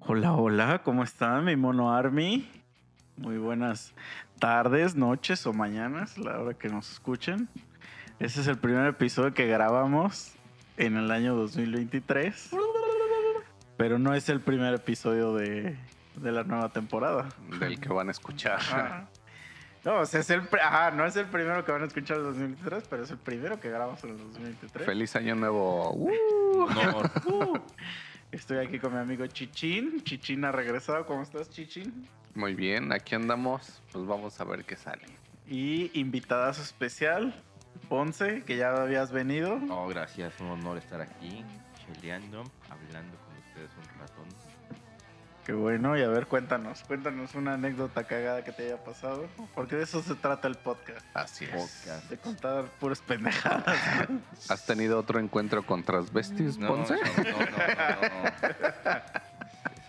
Hola, hola, ¿cómo están, mi mono Army? Muy buenas tardes, noches o mañanas, la hora que nos escuchen. Este es el primer episodio que grabamos en el año 2023. Pero no es el primer episodio de, de la nueva temporada. Del que van a escuchar. Ajá. No, o sea, es el, ajá, no es el primero que van a escuchar en el 2023, pero es el primero que grabamos en el 2023. Feliz año nuevo. Uh. Uh, estoy aquí con mi amigo Chichín. Chichín ha regresado. ¿Cómo estás, Chichín? muy bien, aquí andamos. Pues vamos a ver qué sale. Y invitadas especial, Ponce, que ya habías venido. Oh, gracias, un honor estar aquí, cheleando, hablando con ustedes un ratón. Qué bueno, y a ver, cuéntanos, cuéntanos una anécdota cagada que te haya pasado, porque de eso se trata el podcast, Así es. Podcast. de contar puras pendejadas. ¿Has tenido otro encuentro con transvestis, No, Ponce? no, no, no, no.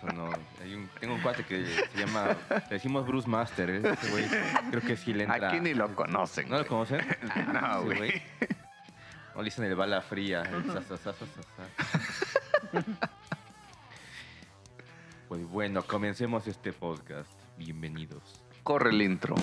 Eso no. Hay un- tengo un cuate que se llama, le decimos Bruce Master, ¿eh? Ese güey, creo que sí le entra. Aquí ni lo conocen. ¿No lo conocen? No, güey. No le dicen el bala fría. el sa, sa, sa, sa, sa, sa. Pues bueno, comencemos este podcast. Bienvenidos. Corre el intro.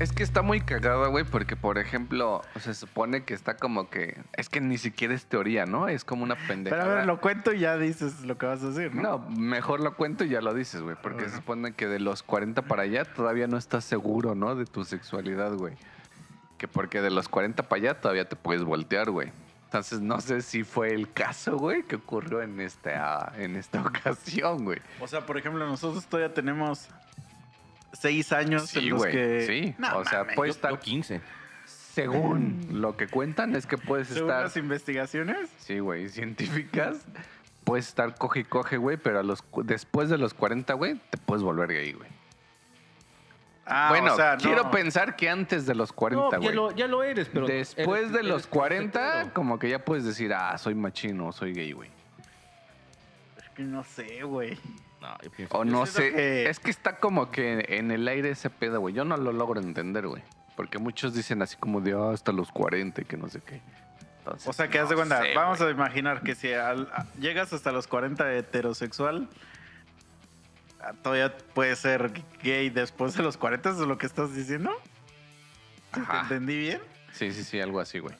Es que está muy cagada, güey, porque, por ejemplo, se supone que está como que... Es que ni siquiera es teoría, ¿no? Es como una Pero pendejada. a ver, lo cuento y ya dices lo que vas a decir, ¿no? No, mejor lo cuento y ya lo dices, güey. Porque se supone que de los 40 para allá todavía no estás seguro, ¿no? De tu sexualidad, güey. Que porque de los 40 para allá todavía te puedes voltear, güey. Entonces no sé si fue el caso, güey, que ocurrió en esta, en esta ocasión, güey. O sea, por ejemplo, nosotros todavía tenemos seis años Sí, en los güey, que... sí. No O sea, mames. puede Yo, estar... yo 15. Según lo que cuentan, es que puedes Según estar... las investigaciones, Sí, güey, científicas. Puedes estar coge y coge, güey, pero a los, después de los 40, güey, te puedes volver gay, güey. Ah, bueno, o sea, no. quiero pensar que antes de los 40, No, güey. ya lo, ya lo eres, pero. Después eres- de los eres 40, cafetero. como que ya puedes decir, ah, soy machino, soy gay, güey. Es que no sé, güey. No, O no sé. que- Es que está como que en el aire ese pedo, güey. Yo no lo logro entender, güey. Porque muchos dicen así como de ah, hasta los 40 y que no sé qué. Entonces, O sea, que no haz de cuenta, sé, vamos a imaginar que si al- a- llegas hasta los 40 heterosexual, ah, todavía puedes ser gay después de los 40, ¿eso es lo que estás diciendo? ¿Sí ¿Te Ajá. entendí bien? Sí, sí, sí, algo así, güey.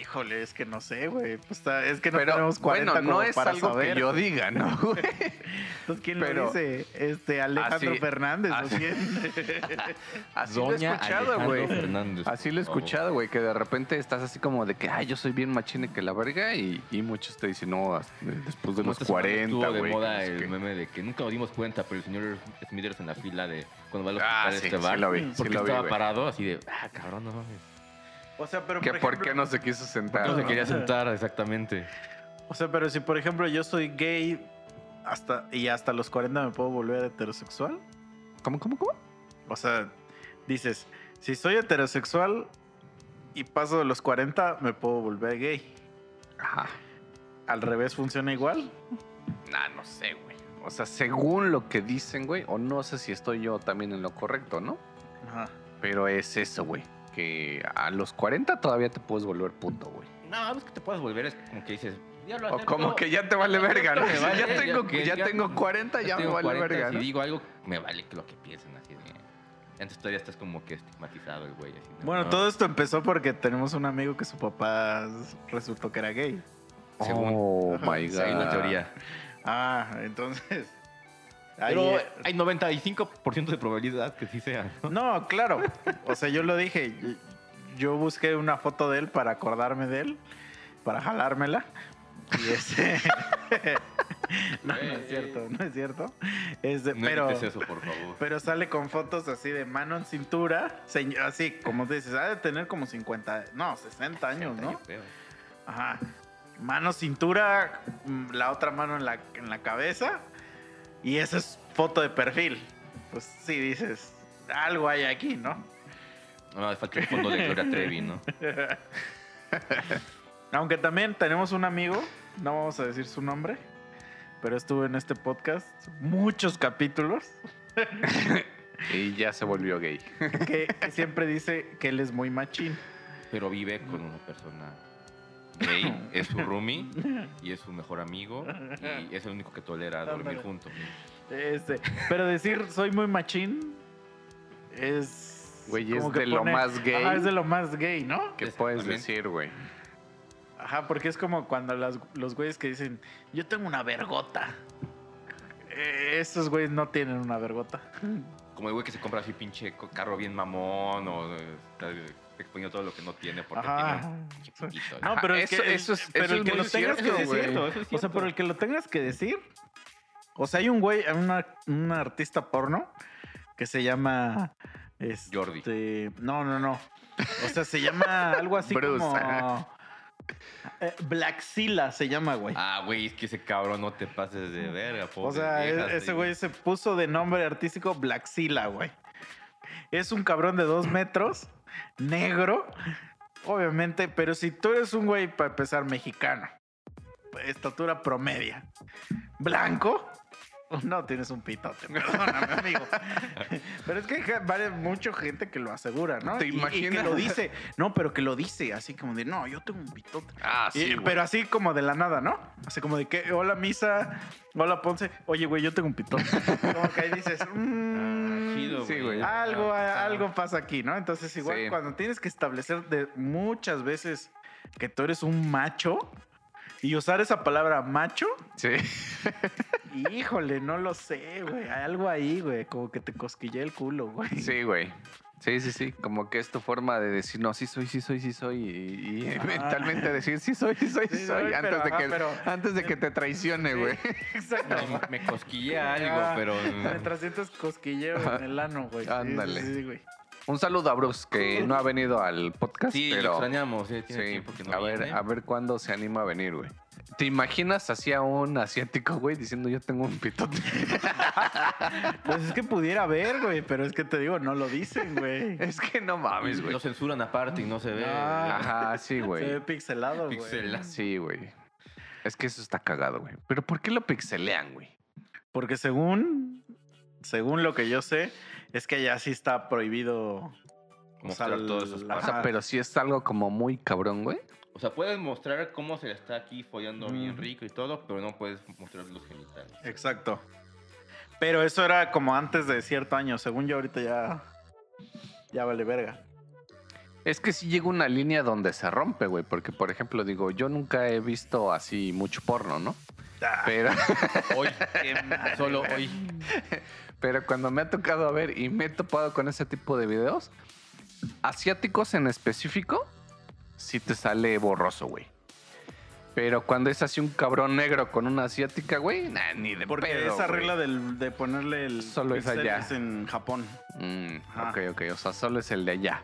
Híjole, es que no sé, güey. Pues está- es que no Pero tenemos 40 bueno, no como es para algo saber. que yo diga, ¿no, güey? Entonces, ¿quién pero- lo dice? Este, Alejandro Así- Fernández, ¿o así- quién? Así lo he escuchado, güey. Así lo he escuchado, güey, que de repente estás así como de que, ay, yo soy bien machine que la verga, y, y muchos te dicen, no, hasta después de los esta semana 40, estuvo güey. de moda el meme de que nunca nos dimos cuenta, pero el señor Smithers en la fila de cuando va a los Ah, sí, este sí bar, lo vi, sí porque lo vi, estaba parado así de, ah, cabrón, no mames. O sea, pero Que por, qué no se quiso sentar. No se quería sentar, exactamente. O sea, pero si por ejemplo yo soy gay hasta y hasta los 40 me puedo volver heterosexual. ¿Cómo, cómo, cómo? O sea, dices, si soy heterosexual y paso de los 40 me puedo volver gay. Ajá. Al revés funciona igual. Nah, no sé, güey. O sea, según lo que dicen, güey, o no sé si estoy yo también en lo correcto, ¿no? Ajá. Pero es eso, güey. Que a los 40 todavía te puedes volver puto, güey. No, es que te puedes volver, es como que dices, ya lo O como que ya te vale verga, ¿no? Vale, ya tengo, que ya tengo 40, ya me vale 40, verga, Si ¿no? digo algo, me vale lo que piensen así de... Antes todavía estás como que estigmatizado el güey. así, ¿no? Bueno, No, todo esto empezó porque tenemos un amigo que su papá resultó que era gay. Oh, my God. hay una teoría. Ah, entonces. Pero hay 95% de probabilidad que sí sea. ¿no? No, claro. O sea, yo lo dije. Yo busqué una foto de él para acordarme de él, para jalármela. Y ese. no, no es cierto, no es cierto. Este, No pero, eso, por favor. pero sale con fotos así de mano en cintura. Así, como dices, ha de tener como 50, no, 60 años, ¿no? Creo. Ajá. mano cintura, mm, la otra mano en la, en la cabeza. Y esa es foto de perfil. Pues sí dices, algo hay aquí, ¿no? No, falta el fondo de Gloria Trevi, ¿no? Aunque también tenemos un amigo, no vamos a decir su nombre, pero estuvo en este podcast muchos capítulos Y ya se volvió gay. que, que siempre dice que él es muy machín. Pero vive con una persona gay, es su roomie y es su mejor amigo y es el único que tolera dormir Ándale. juntos. Este, pero decir soy muy machín es. Güey, es como que de lo más gay. Ajá, es de lo más gay, ¿no? ¿Qué puedes Exactamente. decir, güey? Ajá, porque es como cuando las- los güeyes que dicen, yo tengo una vergota. Eh, Estos güeyes no tienen una vergota. Como el güey que se compra así pinche co- carro bien mamón o eh, exponiendo todo lo que no tiene porque Ajá. tiene No, pero es eso- que, eso es- pero eso el es que lo tengas que decir. Eso es O sea, pero el que lo tengas que decir. O sea, hay un güey, una, un artista porno que se llama. Este, Jordi. No, no, no. O sea, se llama algo así Bruce. como. eh, Blackzilla se llama, güey. Ah, güey, es que ese cabrón no te pases de verga, o pobre sea, e- viejas, ese güey se puso de nombre artístico Blackzilla, güey. Es un cabrón de dos metros, negro, obviamente, pero si tú eres un güey, para empezar, mexicano, estatura promedia, blanco, no tienes un pitote, perdóname, amigo. Pero es que vale mucha gente que lo asegura, ¿no? ¿Te Y- Y, que lo dice, no, pero que lo dice así como de, no, yo tengo un pitote. Ah, Y- pero así como de la nada, ¿no? Así como de que, hola Misa, hola Ponce, oye, güey, yo tengo un pitón. Como que ahí dices, mm, Ah, chido, Sí, güey. algo, Ah, algo pasa aquí, ¿no? Entonces, igual Sí. cuando tienes que establecer de muchas veces que tú eres un macho y usar esa palabra macho, Sí. híjole, no lo sé, güey. Hay algo ahí, güey, como que te cosquillé el culo, güey. Sí, güey. Sí, sí, sí. Como que es tu forma de decir, no, sí soy, sí soy, sí soy. Y, mentalmente decir, sí soy, sí soy, sí, Sí soy. antes, de ajá, que, pero- antes de que te traicione, güey. Exacto. Me, me cosquillé algo, Ah, pero. Mientras sientes cosquilleo en el ano, güey. Sí, Ándale. Sí, sí, güey. Un saludo a Bruce, que no ha venido al podcast, Sí, lo pero... extrañamos, eh, tiene Sí, tiempo que no a ver, a ver cuándo se anima a venir, güey. ¿Te imaginas así a un asiático, güey, diciendo yo tengo un pitote? Pues es que pudiera haber, güey, pero es que te digo, no lo dicen, güey. es que no mames, güey. Lo censuran aparte y no se ve. Ah. Ajá, sí, Se ve güey. pixelado, güey. Pixela. Sí, güey. Es que eso está cagado, güey. Pero ¿por qué lo pixelean, güey? Porque según, según lo que yo sé, es que allá sí está prohibido Mostrar o sea, todos esos la- O sea, pero sí es algo como muy cabrón, güey. O sea, puedes mostrar cómo se le está aquí follando bien Mm. rico y todo, pero no puedes mostrar los genitales. Exacto. Pero eso era como antes de cierto año. Según yo, ahorita ya. Ya vale verga. Es que sí llega una línea donde se rompe, güey. Porque, por ejemplo, digo, yo nunca he visto así mucho porno, ¿no? Ah, Pero, Hoy, solo hoy. pero cuando me ha tocado ver y me he topado con ese tipo de videos, asiáticos en específico, sí te sale borroso, güey. Pero cuando es así un cabrón negro con una asiática, güey, nah, ni de Porque pedo, esa güey. regla del- de ponerle el. Solo es allá. Es en Japón. Mm, ok, ok. O sea, solo es el de allá.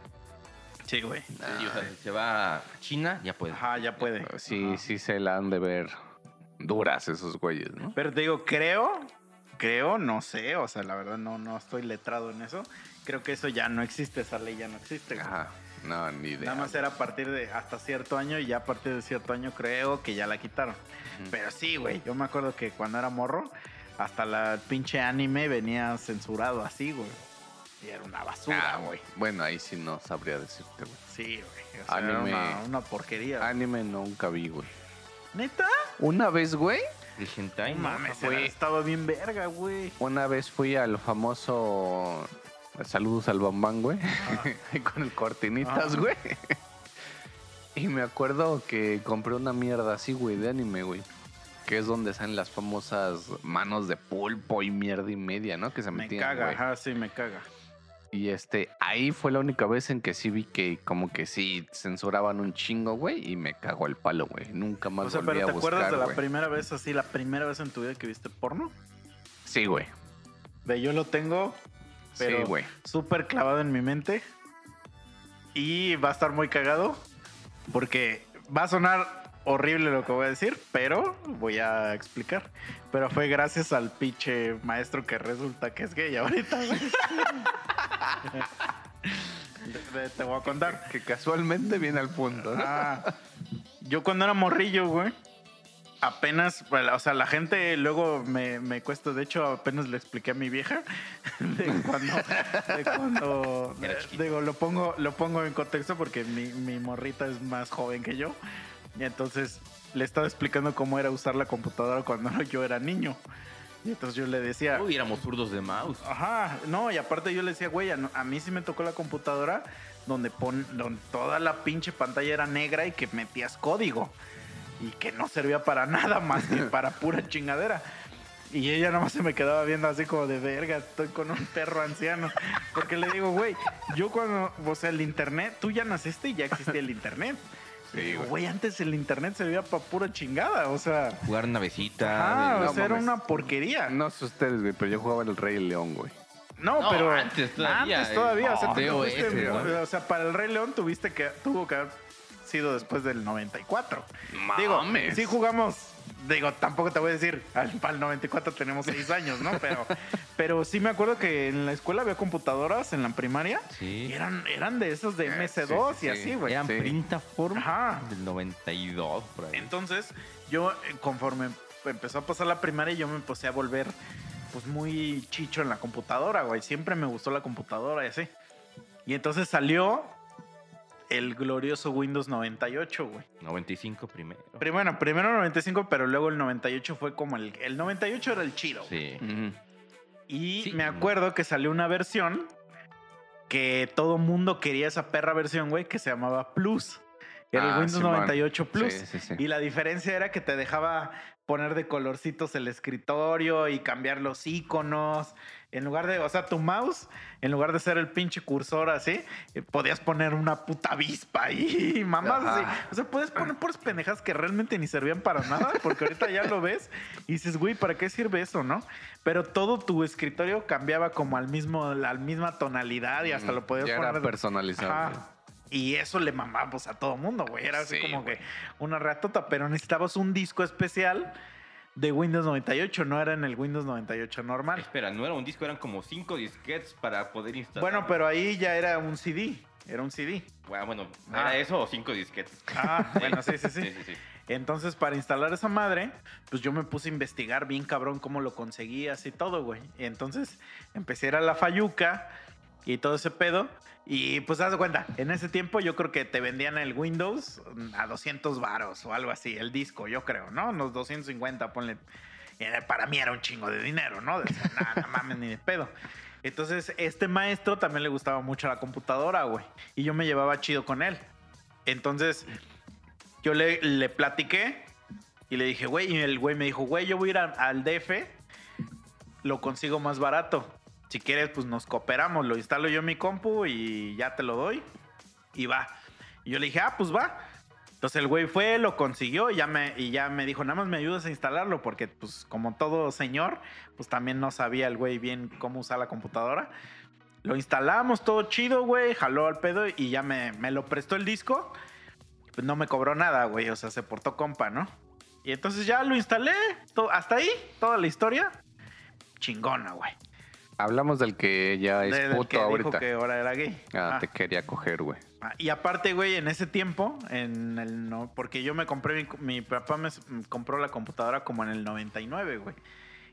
Sí, güey. Sí, o sea, si se va a China, ya puede. Ajá, ya puede. Sí, Ajá. sí se la han de ver duras esos güeyes, ¿no? Pero te digo, creo, creo, no sé, o sea, la verdad no, no estoy letrado en eso. Creo que eso ya no existe, esa ley ya no existe. güey. Ajá. No, ni idea. Nada más era a partir de hasta cierto año y ya a partir de cierto año creo que ya la quitaron. Pero sí, güey, yo me acuerdo que cuando era morro, hasta la pinche anime venía censurado así, güey. Y era una basura, Ah, güey. Bueno, ahí sí no sabría decirte, güey. Sí, güey. O sea, Anime. Era una, una porquería. Anime nunca vi, güey. ¿Neta? Una vez, güey, El hentai, No mames, Fue- estaba bien verga, güey. una vez fui al famoso Saludos al Bambán, güey. Ah. Con el cortinitas, Ah. güey. Y me acuerdo que compré una mierda así, güey, de anime, güey. Que es donde salen las famosas manos de pulpo y mierda y media, ¿no? Que se Me metían, caga, güey. ajá, sí, me caga. Y este, ahí fue la única vez en que sí vi que como que sí censuraban un chingo, güey, y me cagó el palo, güey. Nunca más O sea, volví pero a ¿te buscar, acuerdas de la güey. primera vez así, la primera vez en tu vida que viste porno? Sí, güey. De yo lo tengo, pero Sí, güey. súper clavado en mi mente. Y va a estar muy cagado porque va a sonar horrible lo que voy a decir, pero voy a explicar. Pero fue gracias al pinche maestro que resulta que es gay ahorita. Te- te- Te voy a contar. Que casualmente viene al punto, ¿no? Ah, yo cuando era morrillo, güey, apenas, o sea, la gente luego me, me cuesta, de hecho, apenas le expliqué a mi vieja de cuando, de cuando- digo, lo pongo, lo pongo en contexto porque mi, mi morrita es más joven que yo, y entonces le estaba explicando cómo era usar la computadora cuando yo era niño. Y entonces yo le decía, Uy, éramos zurdos de mouse. Ajá, no, y aparte yo le decía, güey, a, mí sí me tocó la computadora donde, pon, donde toda la pinche pantalla era negra y que metías código y que no servía para nada más que para pura chingadera. Y ella nada más se me quedaba viendo así como de verga, estoy con un perro anciano. Porque le digo, güey, yo cuando, o sea, el internet, tú ya naciste y ya existía el internet. Sí, digo, güey. antes el internet servía para pura chingada, o sea, Jugar navecita. ah, de- o sea, era mames. una porquería. No sé ustedes, güey, pero yo jugaba el Rey León, güey. No, No, pero antes todavía, Antes todavía, o sea, eh, tú DOS, tuviste- ¿no? o sea, para el Rey León tuviste que tuvo que haber sido después del 94. Digo, Mames. sí jugamos, digo, tampoco te voy a decir, al, para el 94 tenemos 6 años, ¿no? Pero pero sí me acuerdo que en la escuela había computadoras en la primaria Sí. y eran eran de esos de Eh, MS2 sí, sí, y sí. así, güey. Eran Sí. Printaform Ajá. del 92, por ahí. Entonces, yo eh, conforme empezó a pasar la primaria, yo me empecé a volver pues muy chicho en la computadora, güey. Siempre me gustó la computadora y así. Y entonces salió el glorioso Windows 98, güey. 95 primero. Primero, primero 95, pero luego el 98 fue como el... El 98 era el chido. Sí. Y Sí. me acuerdo que salió una versión que todo mundo quería esa perra versión, güey, que se llamaba Plus. Era el Ah, Windows Simón. 98 Plus. Sí, sí, sí. Y la diferencia era que te dejaba poner de colorcitos el escritorio y cambiar los iconos. En lugar de, o sea, tu mouse, en lugar de ser el pinche cursor así, eh, podías poner una puta avispa ahí, mamás Ajá. así. O sea, puedes poner puras pendejas que realmente ni servían para nada, porque ahorita ya lo ves y dices, güey, ¿para qué sirve eso, no? Pero todo tu escritorio cambiaba como al mismo, la misma tonalidad y hasta lo podías Ya poner. era personalizado. Ajá. Y eso le mamamos a todo mundo, güey. Era así Sí, como güey. que una ratota, pero necesitabas un disco especial de Windows 98, no era en el Windows 98 normal. Espera, no era un disco, eran como cinco disquetes para poder instalar. Bueno, pero ahí ya era un CD, era un CD. Bueno, bueno, Ah. ¿era eso o cinco disquetes? Ah, bueno, sí, sí, sí. Sí, sí, sí. Entonces, para instalar esa madre, pues yo me puse a investigar bien cabrón cómo lo conseguías y todo, güey. Y entonces empecé a ir a la Fayuca y todo ese pedo. Y pues haz de cuenta, en ese tiempo yo creo que te vendían el Windows a 200 varos o algo así, el disco, yo creo, ¿no? Unos 250, ponle. Eh, Para mí era un chingo de dinero, ¿no? Decía, nada, no mames ni de pedo. Entonces, este maestro también le gustaba mucho la computadora, güey. Y yo me llevaba chido con él. Entonces, yo le, le platiqué y le dije, güey, y el güey me dijo, güey, yo voy a ir al DF, lo consigo más barato. Si quieres, pues nos cooperamos, lo instalo yo en mi compu y ya te lo doy. Y va. Y yo le dije, ah, pues va. Entonces el güey fue, lo consiguió y ya me, y ya me dijo, nada más me ayudas a instalarlo, porque pues como todo señor, pues también no sabía el güey bien cómo usar la computadora. Lo instalamos, todo chido, güey, jaló al pedo y ya me, me lo prestó el disco. Pues no me cobró nada, güey, o sea, se portó compa, ¿no? Y entonces ya lo instalé, to- hasta ahí, toda la historia. Chingona, güey. Hablamos del que ya es Del puto que dijo ahorita. que ahora era gay. Ah, Ah. te quería coger, güey. Ah, Y aparte, güey, en ese tiempo, en el no, porque yo me compré, mi, mi papá me me compró la computadora como en el 99, güey.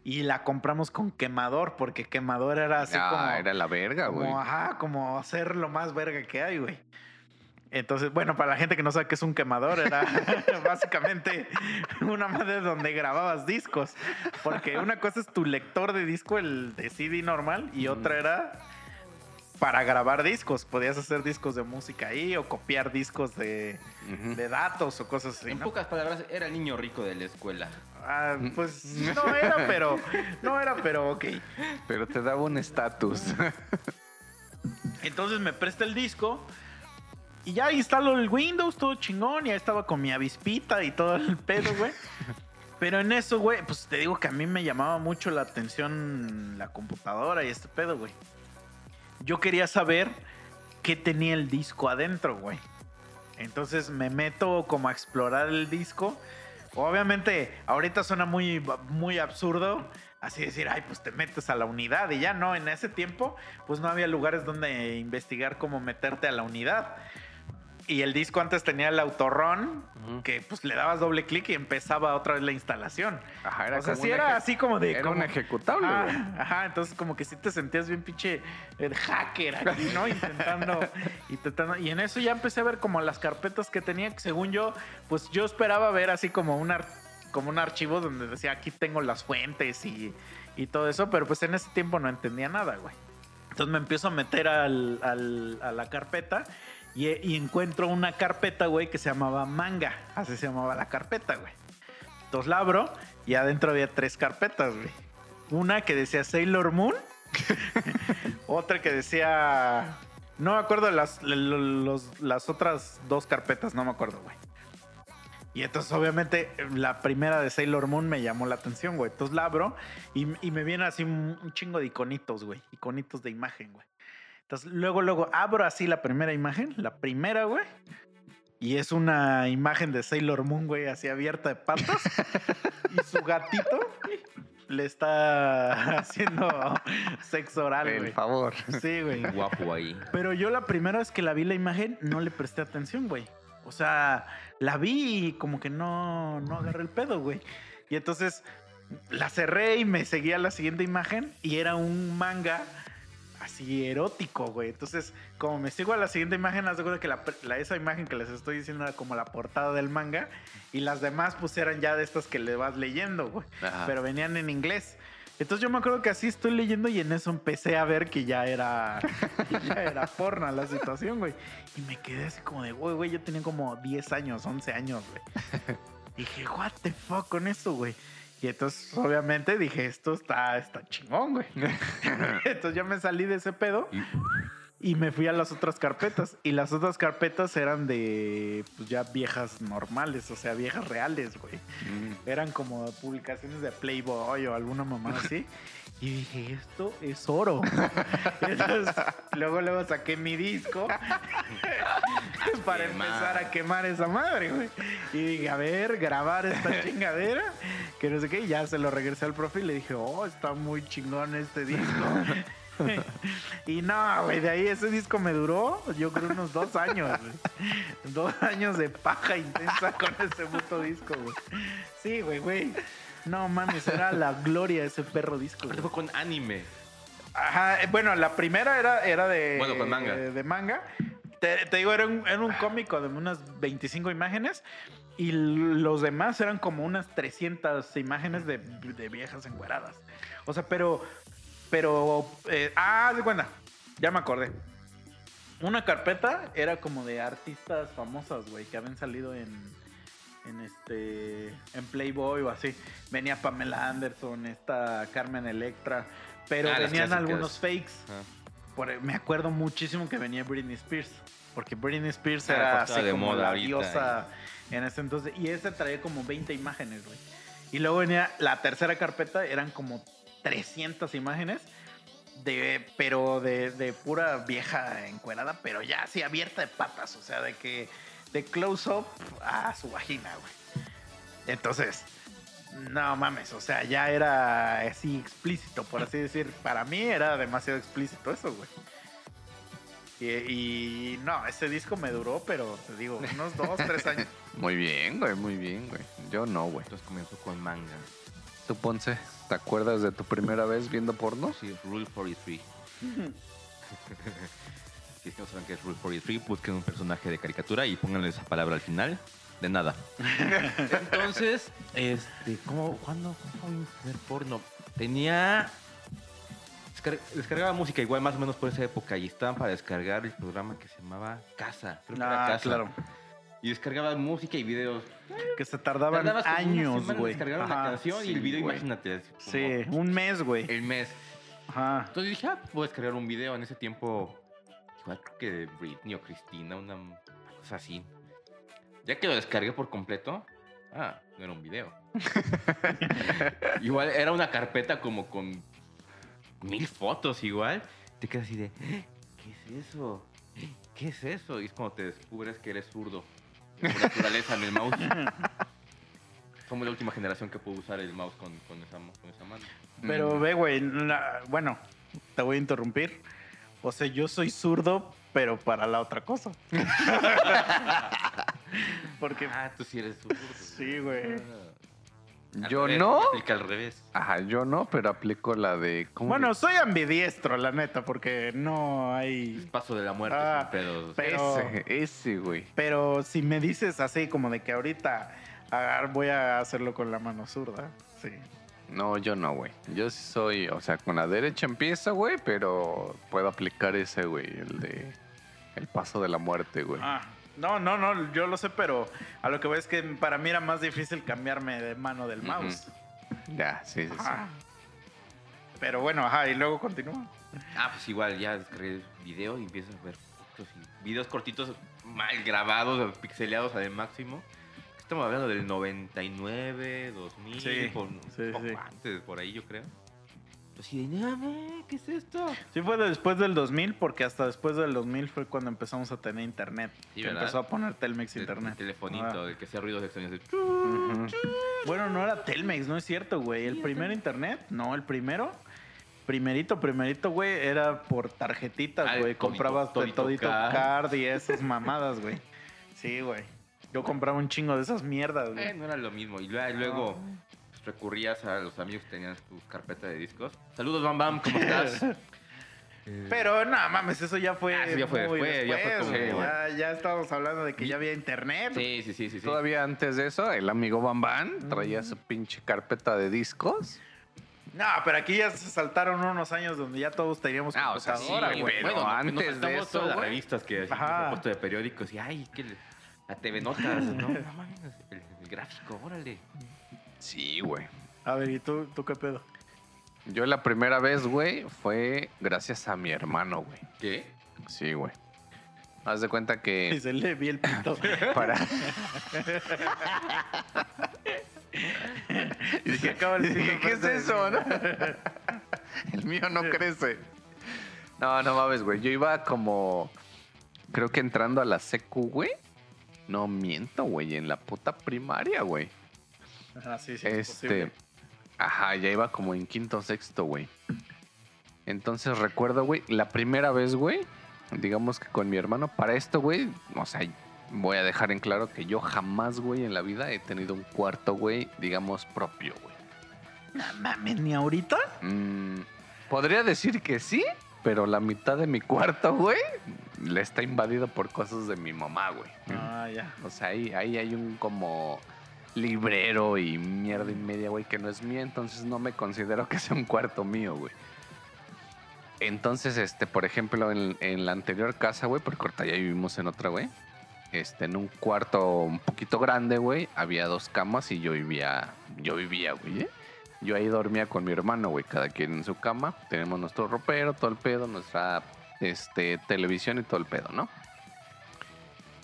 Y la compramos con quemador, porque quemador era así ah, como. era la verga, güey. como, ajá, como hacer lo más verga que hay, güey. Entonces, bueno, para la gente que no sabe qué es un quemador, era básicamente una madre donde grababas discos. Porque una cosa es tu lector de disco, el de CD normal, y otra era para grabar discos. Podías hacer discos de música ahí o copiar discos de, Ujú. de datos o cosas así, En ¿no? pocas palabras, era el niño rico de la escuela. Ah, pues no era, pero no era, pero ok. Pero te daba un estatus. Entonces me presta el disco y ya instalo el Windows, todo chingón. Ya estaba con mi avispita y todo el pedo, güey. Pero en eso, güey, pues te digo que a mí me llamaba mucho la atención la computadora y este pedo, güey. Yo quería saber qué tenía el disco adentro, güey. Entonces me meto como a explorar el disco. Obviamente, ahorita suena muy, muy absurdo. Así decir, ay, pues te metes a la unidad y ya no, en ese tiempo, pues no había lugares donde investigar cómo meterte a la unidad. Y el disco antes tenía el autorrun, Ujú. que pues le dabas doble clic y empezaba otra vez la instalación. Ajá, era o sea, sí era así como de... Era como- un ejecutable, Ajá, güey. ajá, entonces como que sí te sentías bien pinche el hacker aquí, ¿no? Intentando, intentando. Y en eso ya empecé a ver como las carpetas que tenía, que según yo, pues yo esperaba ver así como un, como un archivo donde decía aquí tengo las fuentes y, y todo eso, pero pues en ese tiempo no entendía nada, güey. Entonces me empiezo a meter al- al- a la carpeta y, encuentro una carpeta, güey, que se llamaba manga. Así se llamaba la carpeta, güey. Entonces la abro y adentro había tres carpetas, güey. Una que decía Sailor Moon. otra que decía... No me acuerdo las, las otras dos carpetas, no me acuerdo, güey. Y entonces, obviamente, la primera de Sailor Moon me llamó la atención, güey. Entonces la abro y, y me viene así un chingo de iconitos, güey. Iconitos de imagen, güey. Entonces, luego, luego abro así la primera imagen, la primera, güey. Y es una imagen de Sailor Moon, güey, así abierta de patas. y su gatito le está haciendo sexo oral, güey. favor. Sí, güey. Guapo ahí. Pero yo la primera vez que la vi la imagen no le presté atención, güey. O sea, la vi y como que no, no agarré el pedo, güey. Y entonces la cerré y me seguía la siguiente imagen y era un manga así erótico, güey. Entonces, como me sigo a la siguiente imagen, haz de cuenta que la, la- esa imagen que les estoy diciendo era como la portada del manga y las demás pues eran ya de estas que le vas leyendo, güey Ajá. pero venían en inglés. Entonces yo me acuerdo que así estoy leyendo y en eso empecé a ver que ya era, que ya era porno la situación, güey. Y me quedé así como de, güey, güey, yo tenía como 10 años, 11 años, güey. Dije, what the fuck con eso, güey. Y entonces, obviamente, dije, esto está, está chingón, güey. entonces yo me salí de ese pedo Y- y me fui a las otras carpetas. Y las otras carpetas eran de, pues ya viejas normales, o sea, viejas reales, güey Mm. eran como publicaciones de Playboy o alguna mamá así. Y dije, esto es oro. Entonces, luego, luego saqué mi disco para empezar a quemar esa madre, güey. Y dije, a ver, grabar esta chingadera. Que no sé qué. Y ya se lo regresé al profe y le dije, oh, está muy chingón este disco. y no, güey, de ahí ese disco me duró, yo creo, unos dos años, güey. Dos años de paja intensa con ese puto disco, güey. Sí, güey, güey. No mames, era la gloria ese perro disco. Aparte fue con anime. Ajá, eh, bueno, la primera era, era de. Bueno, con manga. De, de manga. Te, te digo, era un, era un cómico de unas 25 imágenes. Y los demás eran como unas 300 imágenes de, de viejas encueradas. O sea, pero. Pero. eh, ah, de cuenta. Ya me acordé. Una carpeta era como de artistas famosas, güey, que habían salido en. En este. En Playboy o así. Venía Pamela Anderson, esta Carmen Electra. Pero Ah, venían algunos fakes. Por- me acuerdo muchísimo que venía Britney Spears. Porque Britney Spears Ah, era pues, así de como moda la ahorita, diosa en ese entonces. Y ese traía como 20 imágenes, güey. Y luego venía la tercera carpeta, eran como 300 imágenes. De, pero de, de pura vieja encuerada, pero ya así abierta de patas. O sea, de que de close-up a su vagina, güey. Entonces, no mames, o sea, ya era así explícito, por así decir. Para mí era demasiado explícito eso, güey. Y, y no, ese disco me duró, pero te digo, unos dos, tres años. Muy bien, güey, muy bien, güey. Yo no, güey. Entonces comenzó con manga. Tú, Ponce, ¿te acuerdas de tu primera vez viendo porno? Sí, Rule 43. si es que no saben qué es Rule 43, busquen un personaje de caricatura y pónganle esa palabra al final. De nada. Entonces, este, ¿cómo, cuándo, cuándo fue ver porno? Tenía. descar- descargaba música igual más o menos por esa época y estaban para descargar el programa que se llamaba Casa. Creo que era Ah, Casa. claro. Y descargaba música y videos. Que se tardaban años, güey. descargar una Ajá, canción y sí, el video, imagínate. como Sí, un mes, güey. El mes. Ajá. Entonces dije, ah, puedo descargar un video. En ese tiempo, igual creo que de Britney o Cristina, una cosa así. Ya que lo descargué por completo, ah, no era un video. igual era una carpeta como con mil fotos igual. Te quedas así de, "¿Eh? ¿qué es eso? ¿qué es eso? Y es cuando te descubres que eres zurdo. Por naturaleza en el mouse. Somos la última generación que puede usar el mouse con, con esa, con esa mano. Pero Mm. ve, güey, la- bueno, te voy a interrumpir. O sea, yo soy zurdo, pero para la otra cosa. Porque, Ah, tú sí eres zurdo. sí, güey. Al Yo revés, no. Aplica al revés. Ajá, yo no, pero aplico la de. ¿cómo Bueno, soy ambidiestro, la neta, porque no hay... Paso de la muerte Ah, sin pedos. pero- ese, ese, güey. Pero si me dices así, como de que ahorita ah, voy a hacerlo con la mano zurda, sí. No, yo no, güey. Yo sí soy, o sea, con la derecha empiezo, güey, pero puedo aplicar ese, güey, el de el paso de la muerte, güey. Ah, no, no, no, yo lo sé, pero a lo que voy es que para mí era más difícil cambiarme de mano del mouse. Ya, sí, sí, sí. Pero bueno, ajá, y luego continúa. Ah, pues igual, ya descargué el video y empiezas a ver fotos y videos cortitos mal grabados, pixeleados al máximo. Estamos hablando del 99, 2000, Sí, por, sí, poco sí. antes, por ahí yo creo. "No, me, ¿qué es esto? Sí fue después del 2000, porque hasta después del 2000 fue cuando empezamos a tener internet. Sí, empezó a poner Telmex El- internet. El telefonito, Ah. el que hacía ruidos extraños. de- Ujú. Bueno, no era Telmex, no es cierto, güey. El primer internet, no, el primero. Primerito, primerito, güey, era por tarjetitas, Ah, güey. Comprabas el todito Card. card y esas mamadas, güey. Sí, güey. Yo compraba un chingo de esas mierdas, Eh, güey. no era lo mismo. Y luego, luego, pues, recurrías a los amigos que tenían tu carpeta de discos. Saludos, Bam Bam, ¿cómo estás? Pero no mames, eso ya fue. Ah, sí, ya fue muy después, ya fue como- güey. ya, ya estábamos hablando de que ya había internet. sí, sí, sí, sí. sí. Todavía antes de eso, el amigo Bambán traía Mm. su pinche carpeta de discos. No, pero aquí ya se saltaron unos años donde ya todos teníamos Ah, o sea, sí, güey. Bueno, antes nos de eso, las güey. revistas que puesto de periódicos y ay, que le- la TV Notas, ¿no? No mames, el, el gráfico, órale. Sí, güey. A ver, ¿y tú, tú qué pedo? Yo la primera vez, güey, fue gracias a mi hermano, güey. ¿Qué? Sí, güey. Haz de cuenta Y que se le vi el pito. para... y dije, acaba el Y dije, ¿qué es eso, mí". no? El mío no crece. No, no mames, güey. Yo iba como. Creo que entrando a la secu, güey. No miento, güey. En la puta primaria, güey. Ah, sí, sí. es este. Ajá, ya iba como en quinto o sexto, güey. Entonces recuerdo, güey, la primera vez, güey. Digamos que con mi hermano, para esto, güey. O sea, voy a dejar en claro que yo jamás, güey, en la vida he tenido un cuarto, güey, digamos, propio, güey. No mames, ni ahorita. Mm, podría decir que sí, pero la mitad de mi cuarto, güey, le está invadido por cosas de mi mamá, güey. Ah, ya. O sea, ahí, ahí hay un como librero y mierda y media, güey, que no es mío, entonces no me considero que sea un cuarto mío, güey. Entonces, este, por ejemplo, en, en la anterior casa, güey, porque ahorita ya vivimos en otra, güey. Este, en un cuarto un poquito grande, güey, había dos camas y yo vivía, yo vivía, güey, ¿eh? Yo ahí dormía con mi hermano, güey, cada quien en su cama. Tenemos nuestro ropero, todo el pedo, nuestra este, televisión y todo el pedo, ¿no?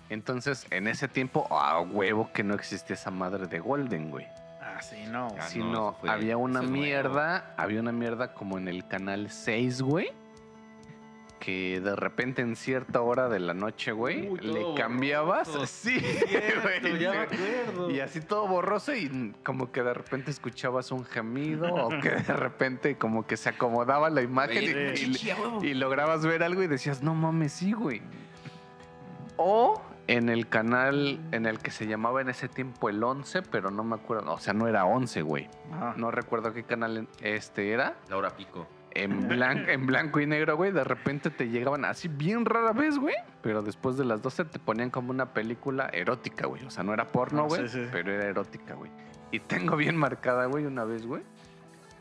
Entonces, en ese tiempo, a huevo que no existía esa madre de Golden, güey. Ah, sí, no. Ah, Sino no, fue- había una nuevo. mierda, había una mierda como en el canal 6, güey. Que de repente en cierta hora de la noche, güey, Uy, le cambiabas. borroso. Sí, Cierto, güey. ya me acuerdo. Y así todo borroso y como que de repente escuchabas un gemido o que de repente como que se acomodaba la imagen y, lograbas ver algo y decías, no mames, sí, güey. O en el canal en el que se llamaba en ese tiempo el 11, pero no me acuerdo, o sea, no era 11, güey. Ajá. No recuerdo qué canal este era. Laura Pico. En, blanco, en blanco y negro, güey, de repente te llegaban así bien rara vez, güey. Pero después de las 12 te ponían como una película erótica, güey. O sea, no era porno, Ah, güey, sí, sí. pero era erótica, güey. Y tengo bien marcada, güey, una vez, güey.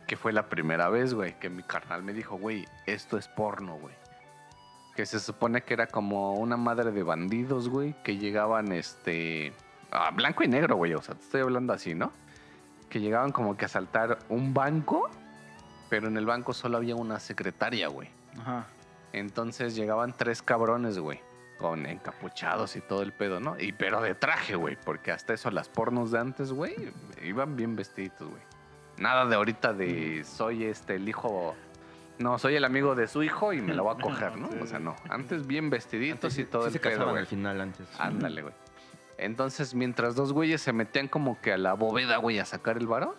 Que fue la primera vez, güey, que mi carnal me dijo, güey, esto es porno, güey. Que se supone que era como una madre de bandidos, güey, que llegaban, este... A blanco y negro, güey, o sea, te estoy hablando así, ¿no? Que llegaban como que a asaltar un banco, pero en el banco solo había una secretaria, güey. Ajá. Entonces llegaban tres cabrones, güey. Con encapuchados y todo el pedo, ¿no? Y pero de traje, güey. Porque hasta eso las pornos de antes, güey, iban bien vestiditos, güey. Nada de ahorita de soy este el hijo No, soy el amigo de su hijo y me la voy a coger, ¿no? O sea, no. Antes bien vestiditos y todo sí el se pedo, güey. al final antes. Ándale, güey. Entonces, mientras dos güeyes se metían como que a la bóveda, güey, a sacar el varo,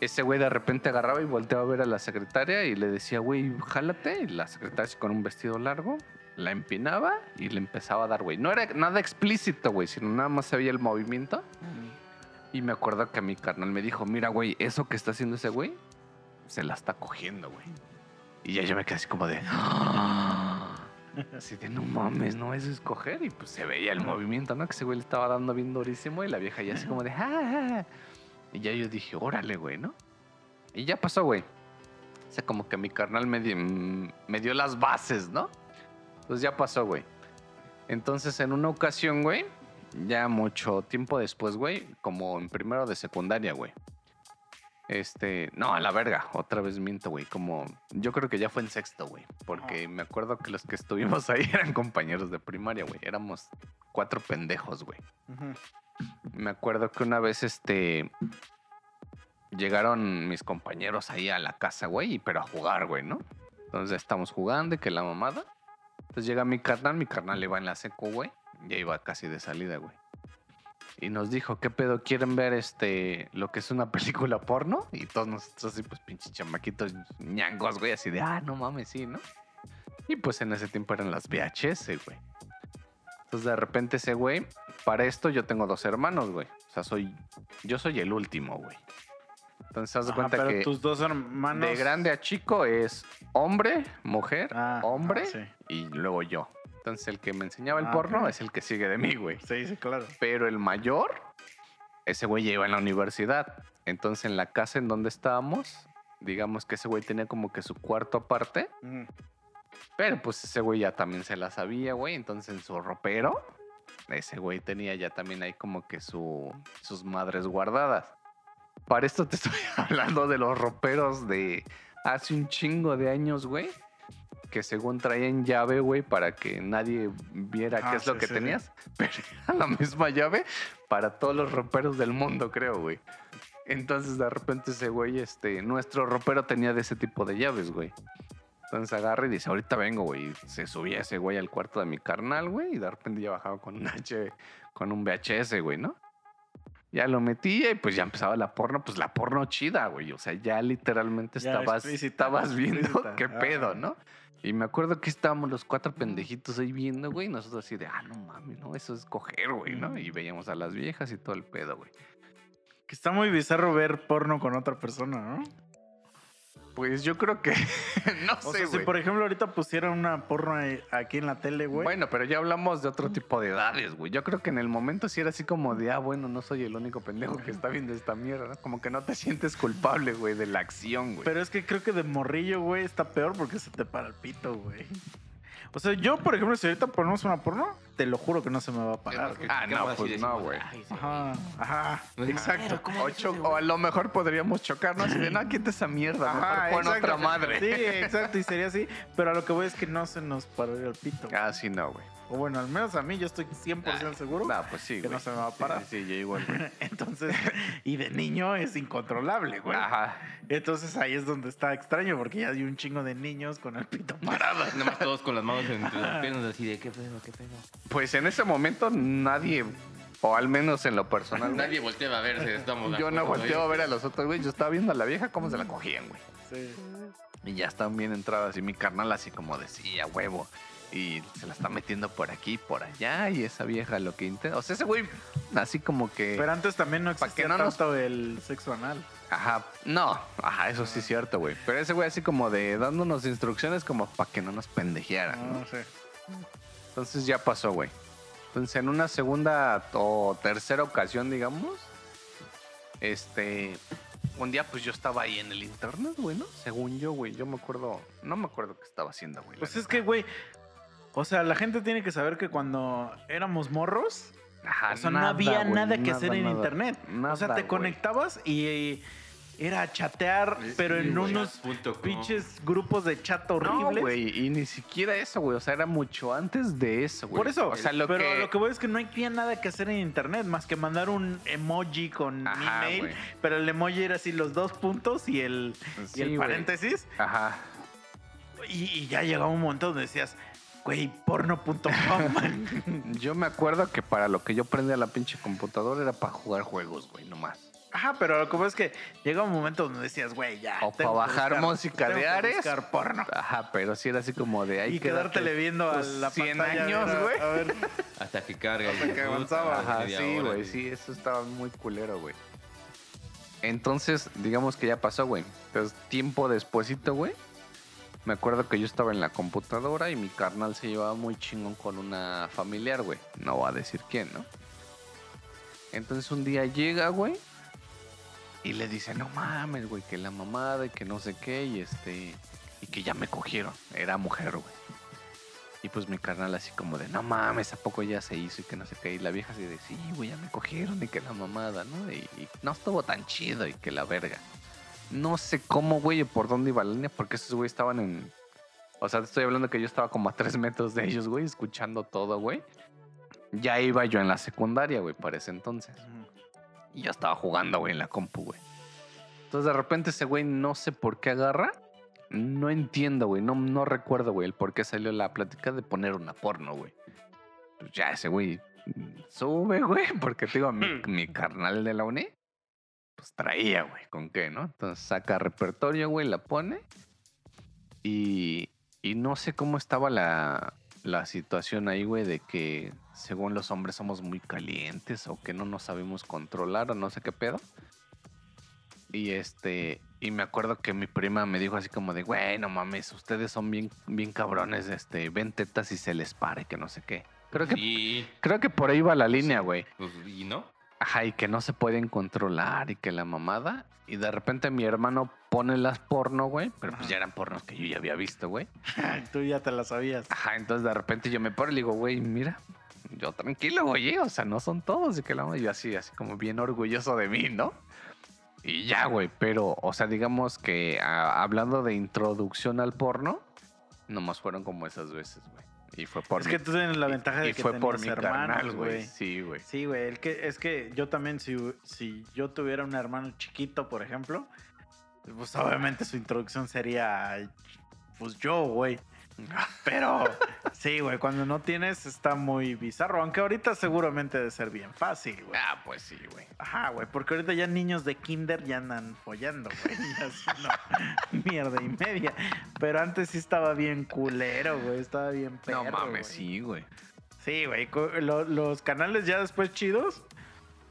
ese güey de repente agarraba y volteaba a ver a la secretaria y le decía, güey, jálate. Y la secretaria con un vestido largo la empinaba y le empezaba a dar, güey. No era nada explícito, güey, sino nada más se veía el movimiento. Y me acuerdo que mi carnal me dijo, mira, güey, eso que está haciendo ese güey, se la está cogiendo, güey. Y ya yo me quedé así como de... Así de, no mames, no es escoger. Y pues se veía el movimiento, ¿no? Que ese güey le estaba dando bien durísimo y la vieja ya así como de... "Ah, ah, ah". Y ya yo dije, órale, güey, ¿no? Y ya pasó, güey. O sea, como que mi carnal me, di- mm, me dio las bases, ¿no? Pues ya pasó, güey. Entonces, en una ocasión, güey, ya mucho tiempo después, güey, como en primero de secundaria, güey. Este, no, a la verga, otra vez miento, güey. Como, yo creo que ya fue en sexto, güey. Porque me acuerdo que los que estuvimos ahí eran compañeros de primaria, güey. Éramos cuatro pendejos, güey. Ujú. Me acuerdo que una vez, este, llegaron mis compañeros ahí a la casa, güey, pero a jugar, güey, ¿no? Entonces estamos jugando y que la mamada. Entonces llega mi carnal, mi carnal iba en la seco, güey. Ya iba casi de salida, güey. Y nos dijo, ¿qué pedo? ¿Quieren ver este lo que es una película porno? Y todos nosotros así, pues pinches chamaquitos ñangos, güey, así de, ah, no mames, sí, ¿no? Y pues en ese tiempo eran las VHS, güey. Entonces de repente ese güey, para esto yo tengo dos hermanos, güey. O sea, soy, yo soy el último, güey. Entonces haz de cuenta pero que tus dos hermanos. de grande a chico es hombre, mujer, Ah, hombre ah, sí. y luego yo. Entonces el que me enseñaba el Ah, porno es el que sigue de mí, güey. Sí, sí, claro. Pero el mayor, ese güey iba en la universidad. Entonces en la casa en donde estábamos, digamos que ese güey tenía como que su cuarto aparte. Pero pues ese güey ya también se la sabía, güey. Entonces en su ropero, ese güey tenía ya también ahí como que su, sus madres guardadas. Para esto te estoy hablando de los roperos de hace un chingo de años, güey. Que según traían llave, güey, para que nadie viera Ah, qué es lo sí, que sí, sí. tenías. Pero era la misma llave para todos los roperos del mundo, creo, güey. Entonces de repente ese güey, este, nuestro ropero tenía de ese tipo de llaves, güey. Entonces agarra y dice, ahorita vengo, güey. Se subía ese güey al cuarto de mi carnal, güey. Y de repente ya bajaba con un H, con un VHS, güey, ¿no? Ya lo metía y pues ya empezaba la porno, pues la porno chida, güey. O sea, ya literalmente Ya estabas, viendo explícita. qué pedo. ¿no? Y me acuerdo que estábamos los cuatro pendejitos ahí viendo, güey. Y nosotros así de, ah, no mames, no, eso es coger, güey, ¿no? Y veíamos a las viejas y todo el pedo, güey. Que está muy bizarro ver porno con otra persona, ¿no? Pues yo creo que, no O sé, sea, si por ejemplo ahorita pusieran una porno aquí en la tele, güey. Bueno, pero ya hablamos de otro tipo de edades, güey. Yo creo que en el momento sí era así como de, ah, bueno, no soy el único pendejo que está viendo esta mierda, ¿no? Como que no te sientes culpable, güey, de la acción, güey. Pero es que creo que de morrillo, güey, está peor porque se te para el pito, güey. O sea, yo, por ejemplo, si ahorita ponemos una porno, te lo juro que no se me va a parar. güey. Ah, no, pues no, güey. Ajá, ajá. Exacto. ¿cómo O, dices, cho- o a lo mejor podríamos chocarnos y de, no, quita esa mierda, mejor Ajá, pon exacto. otra madre. Sí, exacto, y sería así. Pero a lo que voy es que no se nos pararía el pito. Ah, sí, no, güey. O bueno, al menos a mí yo estoy 100% seguro. No, pues sí, Que güey. no se me va a parar. Sí, sí, yo igual, güey. Entonces, y de niño es incontrolable, güey. Ajá. Entonces ahí es donde está extraño, porque ya hay un chingo de niños con el pito parado. Nada más todos con las manos entre las piernas así de qué pedo, qué pedo. Pues en ese momento nadie, o al menos en lo personal, güey, Nadie volteaba a verse, estamos yo no volteo a ver a los otros, güey. Yo estaba viendo a la vieja cómo se la cogían, güey. Sí. Y ya están bien entradas. Y mi carnal así como decía, huevo. Y se la está metiendo por aquí, por allá. Y esa vieja lo que intenta. O sea, ese güey, así como que. Pero antes también no Pa' que existía no nos- tanto el sexo anal. Ajá. No, ajá, eso sí es cierto, güey. Pero ese güey así como de dándonos instrucciones como para que no nos pendejearan, ¿no? No sé. Entonces ya pasó, güey. Entonces en una segunda o tercera ocasión, digamos, este, un día pues yo estaba ahí en el internet, güey, ¿no? Según yo, güey, yo me acuerdo, no me acuerdo qué estaba haciendo, güey. Pues es neta. que, güey, o sea, la gente tiene que saber que cuando éramos morros, Ajá, o sea, no había nada que nada, hacer en nada, internet. o sea, te conectabas y, era chatear, pero en güey, unos pinches grupos de chat No, horribles. güey, y ni siquiera eso, güey. O sea, era mucho antes de eso, güey. Por eso, O sea, lo pero que... lo que voy es que no había nada que hacer en internet más que mandar un emoji con Ajá, email, güey. pero el emoji era así los dos puntos y el, y el paréntesis. Ajá. Y, y ya llegaba un momento donde decías, güey, porno.com. Yo me acuerdo que para lo que yo prendía la pinche computadora era para jugar juegos, güey, nomás. Ajá, pero lo que pasa es que llega un momento donde decías, güey, ya. O tengo pa' que bajar música de Ares. buscar porno. Ajá, pero sí era así como de ahí y quedártele viendo a la 100 pantalla. años, güey. A ver, Hasta que carga. Hasta que avanzaba. Ajá, sí, güey, sí, eso estaba muy culero, güey. Entonces, digamos que ya pasó, güey. Entonces, tiempo despuesito, güey. Me acuerdo que yo estaba en la computadora y mi carnal se llevaba muy chingón con una familiar, güey. No voy a decir quién, ¿no? Entonces un día llega, güey. Y le dice, no mames, güey, que la mamada y que no sé qué. Y este. Y que ya me cogieron. Era mujer, güey. Y pues mi carnal así como de, no mames, ¿a poco ya se hizo y que no sé qué? Y la vieja así de, sí, güey, ya me cogieron y que la mamada, ¿no? Y, y no estuvo tan chido y que la verga. No sé cómo, güey, o por dónde iba la línea, porque esos güey estaban en... O sea, te estoy hablando que yo estaba como a tres metros de ellos, güey, escuchando todo, güey. Ya iba yo en la secundaria, güey, para ese entonces. Y ya estaba jugando, güey, en la compu, güey. Entonces de repente ese güey no sé por qué agarra. No entiendo, güey. No, no recuerdo, güey, el por qué salió la plática de poner una porno, güey. Pues ya ese güey mm, sube, güey, porque te digo, mi, mi carnal de la UNI, pues traía, güey, con qué, ¿no? Entonces saca repertorio, güey, la pone. Y, y no sé cómo estaba la, la situación ahí, güey, de que según los hombres somos muy calientes o que no nos sabemos controlar o no sé qué pedo. Y este, y me acuerdo que mi prima me dijo así como de, güey, no mames, ustedes son bien, bien cabrones, este, ven tetas y se les pare, que no sé qué. Creo que, Sí, creo que por ahí va la línea, güey. pues, ¿y no? Ajá, y que no se pueden controlar y que la mamada. Y de repente mi hermano pone las porno, güey, pero pues Ajá. ya eran pornos que yo ya había visto, güey. Tú ya te la sabías. Ajá, entonces de repente yo me paro y le digo, güey, mira, yo tranquilo, güey, o sea, no son todos. Y que la yo así, así como bien orgulloso de mí, ¿no? Y ya, güey, pero, o sea, digamos que ah, hablando de introducción al porno, nomás fueron como esas veces, güey. Y fue por es mi, que tú tienes la ventaja de que fue por hermanos, güey. güey. Sí, güey. Sí, güey. El que, es que yo también, si, si yo tuviera un hermano chiquito, por ejemplo, pues obviamente su introducción sería, pues yo, güey. Pero sí, güey, cuando no tienes está muy bizarro. Aunque ahorita seguramente debe ser bien fácil, güey. Ah, pues sí, güey. Ajá, güey, porque ahorita ya niños de kinder ya andan follando, güey. y así, no, mierda y media. Pero antes sí estaba bien culero, güey. Estaba bien perro, No mames, sí, güey. Sí, güey. los canales ya después chidos,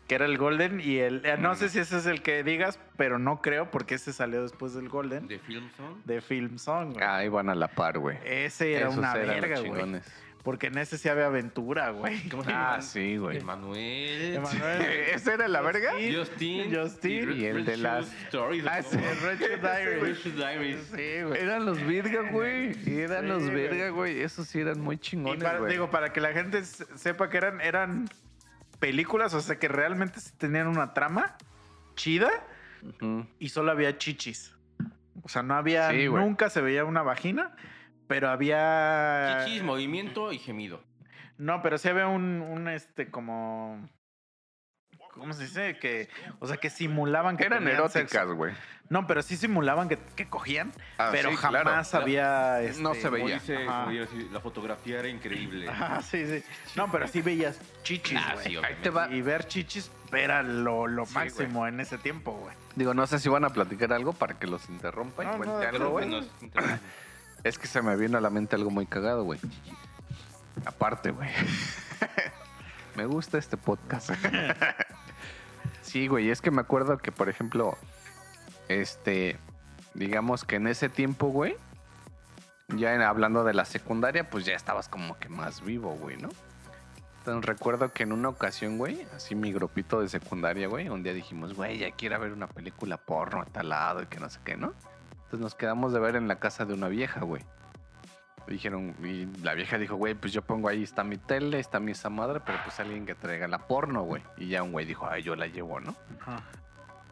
que era el Golden y el... eh, No sé si ese es el que digas, pero no creo porque ese salió después del Golden. De Film Zone. De Film Song, güey. Ahí van a la par, güey. Ese era Esos una eran verga, güey. Porque en ese sí había aventura, güey. ¿Cómo se Ah, sí, güey. Emanuel. Emanuel. ¿Ese era la verga? Justin. Justin. Y el de las- Stories. Ah, sí, Diaries. Diaries. Sí, güey. Eran los virga, güey. Eran Sí, los verga, güey. Esos sí eran muy Y chingones, para, güey. digo, para que la gente se- sepa que eran, eran películas, o sea, que realmente tenían una trama chida y solo había chichis. O sea, no había, Sí, nunca se veía una vagina, pero había... Chichis, movimiento y gemido. No, pero sí había un, un este, como... ¿Cómo se dice? Que, o sea, que simulaban que Eran eróticas, güey. No, pero sí simulaban que, que cogían, Ah, pero sí, jamás claro. había... este, No se veía. dice, la fotografía era increíble. Ajá, sí, sí. No, pero sí veías chichis, Ah, güey. sí, te va. Y ver chichis era lo, lo Sí, máximo en ese tiempo, güey. Digo, no sé si van a platicar algo para que los interrumpa y No, cuente no, algo, güey. bueno, es- Es que se me vino a la mente algo muy cagado, güey. Aparte, güey. me gusta este podcast. sí, güey, es que me acuerdo que, por ejemplo, este, digamos que en ese tiempo, güey, ya en- hablando de la secundaria, pues ya estabas como que más vivo, güey, ¿no? Entonces recuerdo que en una ocasión, güey, así mi grupito de secundaria, güey, un día dijimos, güey, ya quiero ver una película porno a tal lado y que no sé qué, ¿no? Entonces nos quedamos de ver en la casa de una vieja, güey. Dijeron, y la vieja dijo, güey, pues yo pongo ahí, está mi tele, está mi esa madre, pero pues alguien que traiga la porno, güey. Y ya un güey dijo, ay, yo la llevo, ¿no? Ajá.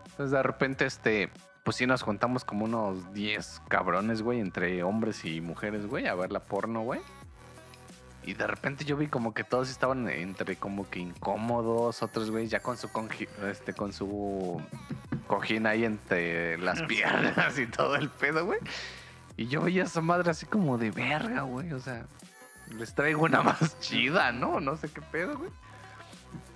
Entonces de repente, este, pues sí nos juntamos como unos 10 cabrones, güey, entre hombres y mujeres, güey, a ver la porno, güey. Y de repente yo vi como que todos estaban entre como que incómodos, otros güey ya con su este, con su cojín ahí entre las piernas y todo el pedo, güey. Y yo veía a esa madre así como de verga, güey. O sea, les traigo una más chida, ¿no? No sé qué pedo, güey.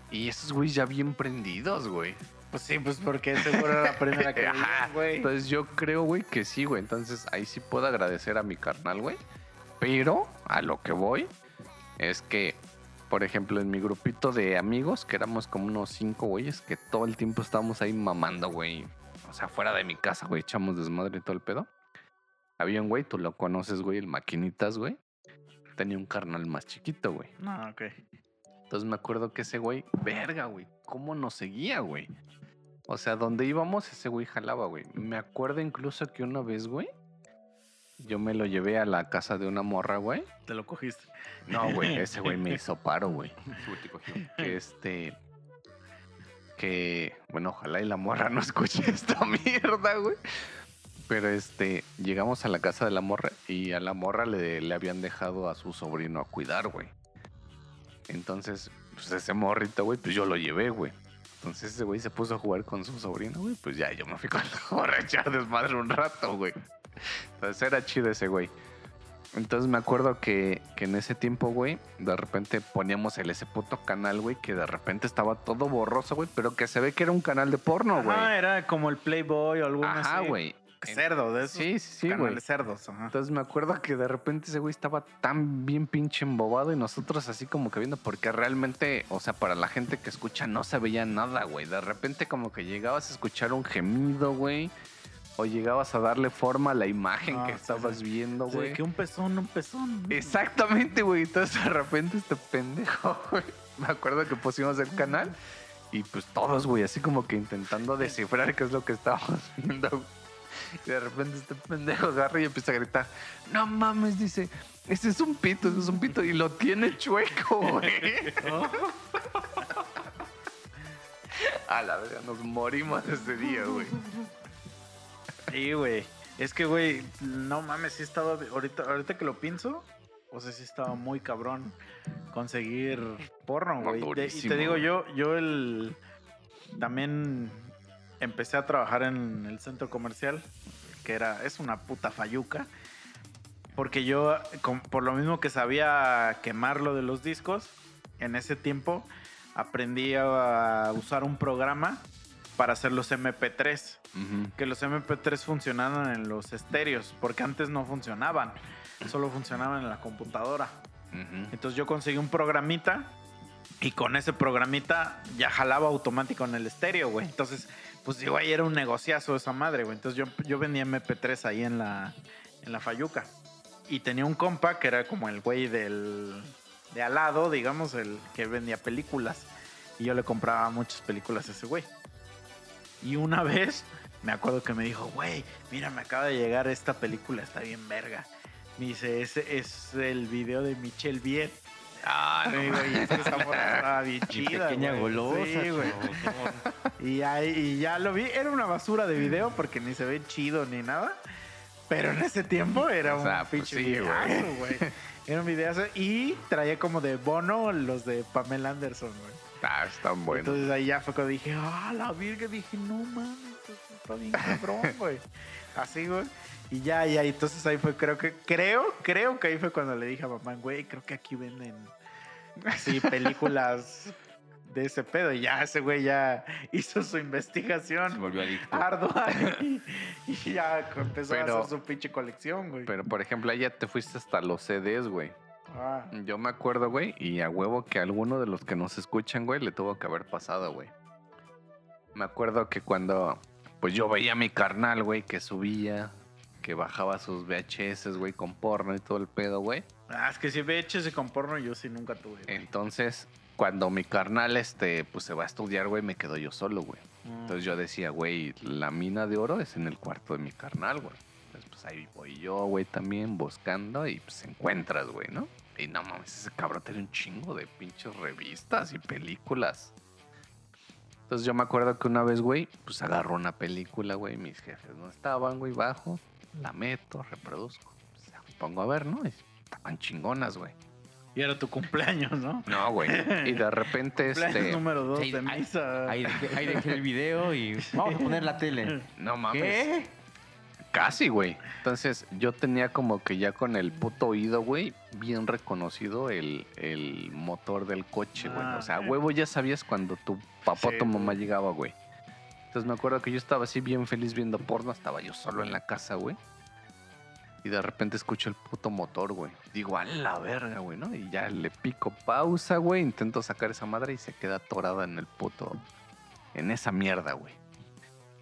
Y esos güeyes ya bien prendidos, güey. Pues sí, pues porque seguro era la primera que güey. Entonces yo creo, güey, que sí, güey. Entonces ahí sí puedo agradecer a mi carnal, güey. Pero a lo que voy es que, por ejemplo, en mi grupito de amigos, que éramos como unos cinco güeyes, que todo el tiempo estábamos ahí mamando, güey. O sea, fuera de mi casa, güey, echamos desmadre y todo el pedo. Había un güey, tú lo conoces, güey, el Maquinitas, güey. Tenía un carnal más chiquito, güey. No, ok. Entonces me acuerdo que ese güey, verga, güey, ¿cómo nos seguía, güey? O sea, donde íbamos, ese güey jalaba, güey. Me acuerdo incluso que una vez, güey, yo me lo llevé a la casa de una morra, güey. Te lo cogiste. No, güey, ese güey me hizo paro, güey. Que este. Que. Bueno, ojalá y la morra no escuche esta mierda, güey. Pero este. Llegamos a la casa de la morra y a la morra le, le habían dejado a su sobrino a cuidar, güey. Entonces, pues ese morrito, güey, pues yo lo llevé, güey. Entonces ese güey se puso a jugar con su sobrino, güey. Pues ya, yo me fui con la morra a echar desmadre un rato, güey. Entonces era chido ese güey. Entonces me acuerdo que, que en ese tiempo, güey, de repente poníamos el ese puto canal, güey, que de repente estaba todo borroso, güey, pero que se ve que era un canal de porno, güey. Ajá, era como el Playboy o algo Ajá, así. güey. Cerdo, de esos Sí, sí, sí, güey. canales cerdos. Ajá. Entonces me acuerdo que de repente ese güey estaba tan bien pinche embobado y nosotros así como que viendo, porque realmente, o sea, para la gente que escucha no se veía nada, güey. De repente como que llegabas a escuchar un gemido, güey. O llegabas a darle forma a la imagen Ah, que sí, estabas sí. viendo, Sí, güey. que un pezón, un pezón. Exactamente, güey. Entonces de repente este pendejo, güey. Me acuerdo que pusimos el canal y pues todos, güey, así como que intentando descifrar qué es lo que estábamos viendo. Y de repente este pendejo agarra y empieza a gritar, no mames, dice, este es un pito, este es un pito. Y lo tiene chueco, güey. A la verga, nos morimos ese día, güey. Sí, güey. Es que, güey, no mames, sí estaba. Ahorita, ahorita que lo pienso, o sea, sí estaba muy cabrón conseguir porno, No, güey. Y te digo, yo, yo el. También empecé a trabajar en el centro comercial, que era. Es una puta fayuca. Porque yo, com- por lo mismo que sabía quemar lo de los discos, en ese tiempo aprendí a usar un programa para hacer los MP3 Ujú. que los MP3 funcionaban en los estéreos, porque antes no funcionaban, solo funcionaban en la computadora. Ujú. Entonces yo conseguí un programita y con ese programita ya jalaba automático en el estéreo, güey. Entonces, pues güey, era un negociazo esa madre, güey. Entonces yo, yo vendía MP3 ahí en la, en la Fayuca. Y tenía un compa que era como el güey del de al lado, digamos, el que vendía películas. Y yo le compraba muchas películas a ese güey. Y una vez me acuerdo que me dijo, güey, mira, me acaba de llegar esta película, está bien verga. Me dice, ese es el video de Michelle Viet. Ah, no güey, esa morra estaba bien chida. pequeña güey. golosa. Sí, güey. Y ya, y ya lo vi. Era una basura de video porque ni se ve chido ni nada. Pero en ese tiempo era O un sea, pues pinche sí, videazo, güey. Era un videazo. Y traía como de bono los de Pamela Anderson, güey. Ah, están buenos. Entonces ahí ya fue cuando dije, ah, la virga. Dije, no mames, está bien cabrón, güey. Así, güey. Y ya, ya, entonces ahí fue, creo que, creo, creo que ahí fue cuando le dije a mamá, güey, creo que aquí venden así películas de ese pedo. Y ya ese güey ya hizo su Se investigación volvió adicto. ardua y, y ya empezó Pero- a hacer su pinche colección, güey. Pero, por ejemplo, ahí ya te fuiste hasta los CDs, güey. Ah, Yo me acuerdo, güey, y a huevo que alguno de los que nos escuchan, güey, le tuvo que haber pasado, güey. Me acuerdo que cuando, pues yo veía a mi carnal, güey, que subía, que bajaba sus VHS, güey, con porno y todo el pedo, güey. Ah, es que si VHS con porno yo sí nunca tuve. güey. Entonces, cuando mi carnal, este, pues se va a estudiar, güey, me quedo yo solo, güey. Mm. Entonces yo decía, güey, la mina de oro es en el cuarto de mi carnal, güey. Entonces, pues ahí voy yo, güey, también buscando y pues encuentras, güey, ¿no? Y no mames, ese cabrón tiene un chingo de pinches revistas y películas. Entonces yo me acuerdo que una vez, güey, pues agarró una película, güey, mis jefes no estaban, güey, bajo, la meto, reproduzco, pues, ya me pongo a ver, ¿no? Y estaban chingonas, güey. Y era tu cumpleaños, ¿no? No, güey. Y de repente, este, número dos Sí, de ahí- misa. Ahí dejé, ahí dejé el video y vamos a poner la tele. no mames. ¿Qué? Casi, güey. Entonces, yo tenía como que ya con el puto oído, güey, bien reconocido el, el motor del coche, güey. Ah, o sea, huevo ya sabías cuando tu papá o Sí, tu mamá llegaba, güey. Entonces me acuerdo que yo estaba así bien feliz viendo porno, estaba yo solo en la casa, güey. Y de repente escucho el puto motor, güey. Digo, a la verga, güey, ¿no? Y ya le pico pausa, güey. Intento sacar esa madre y se queda atorada en el puto. En esa mierda, güey.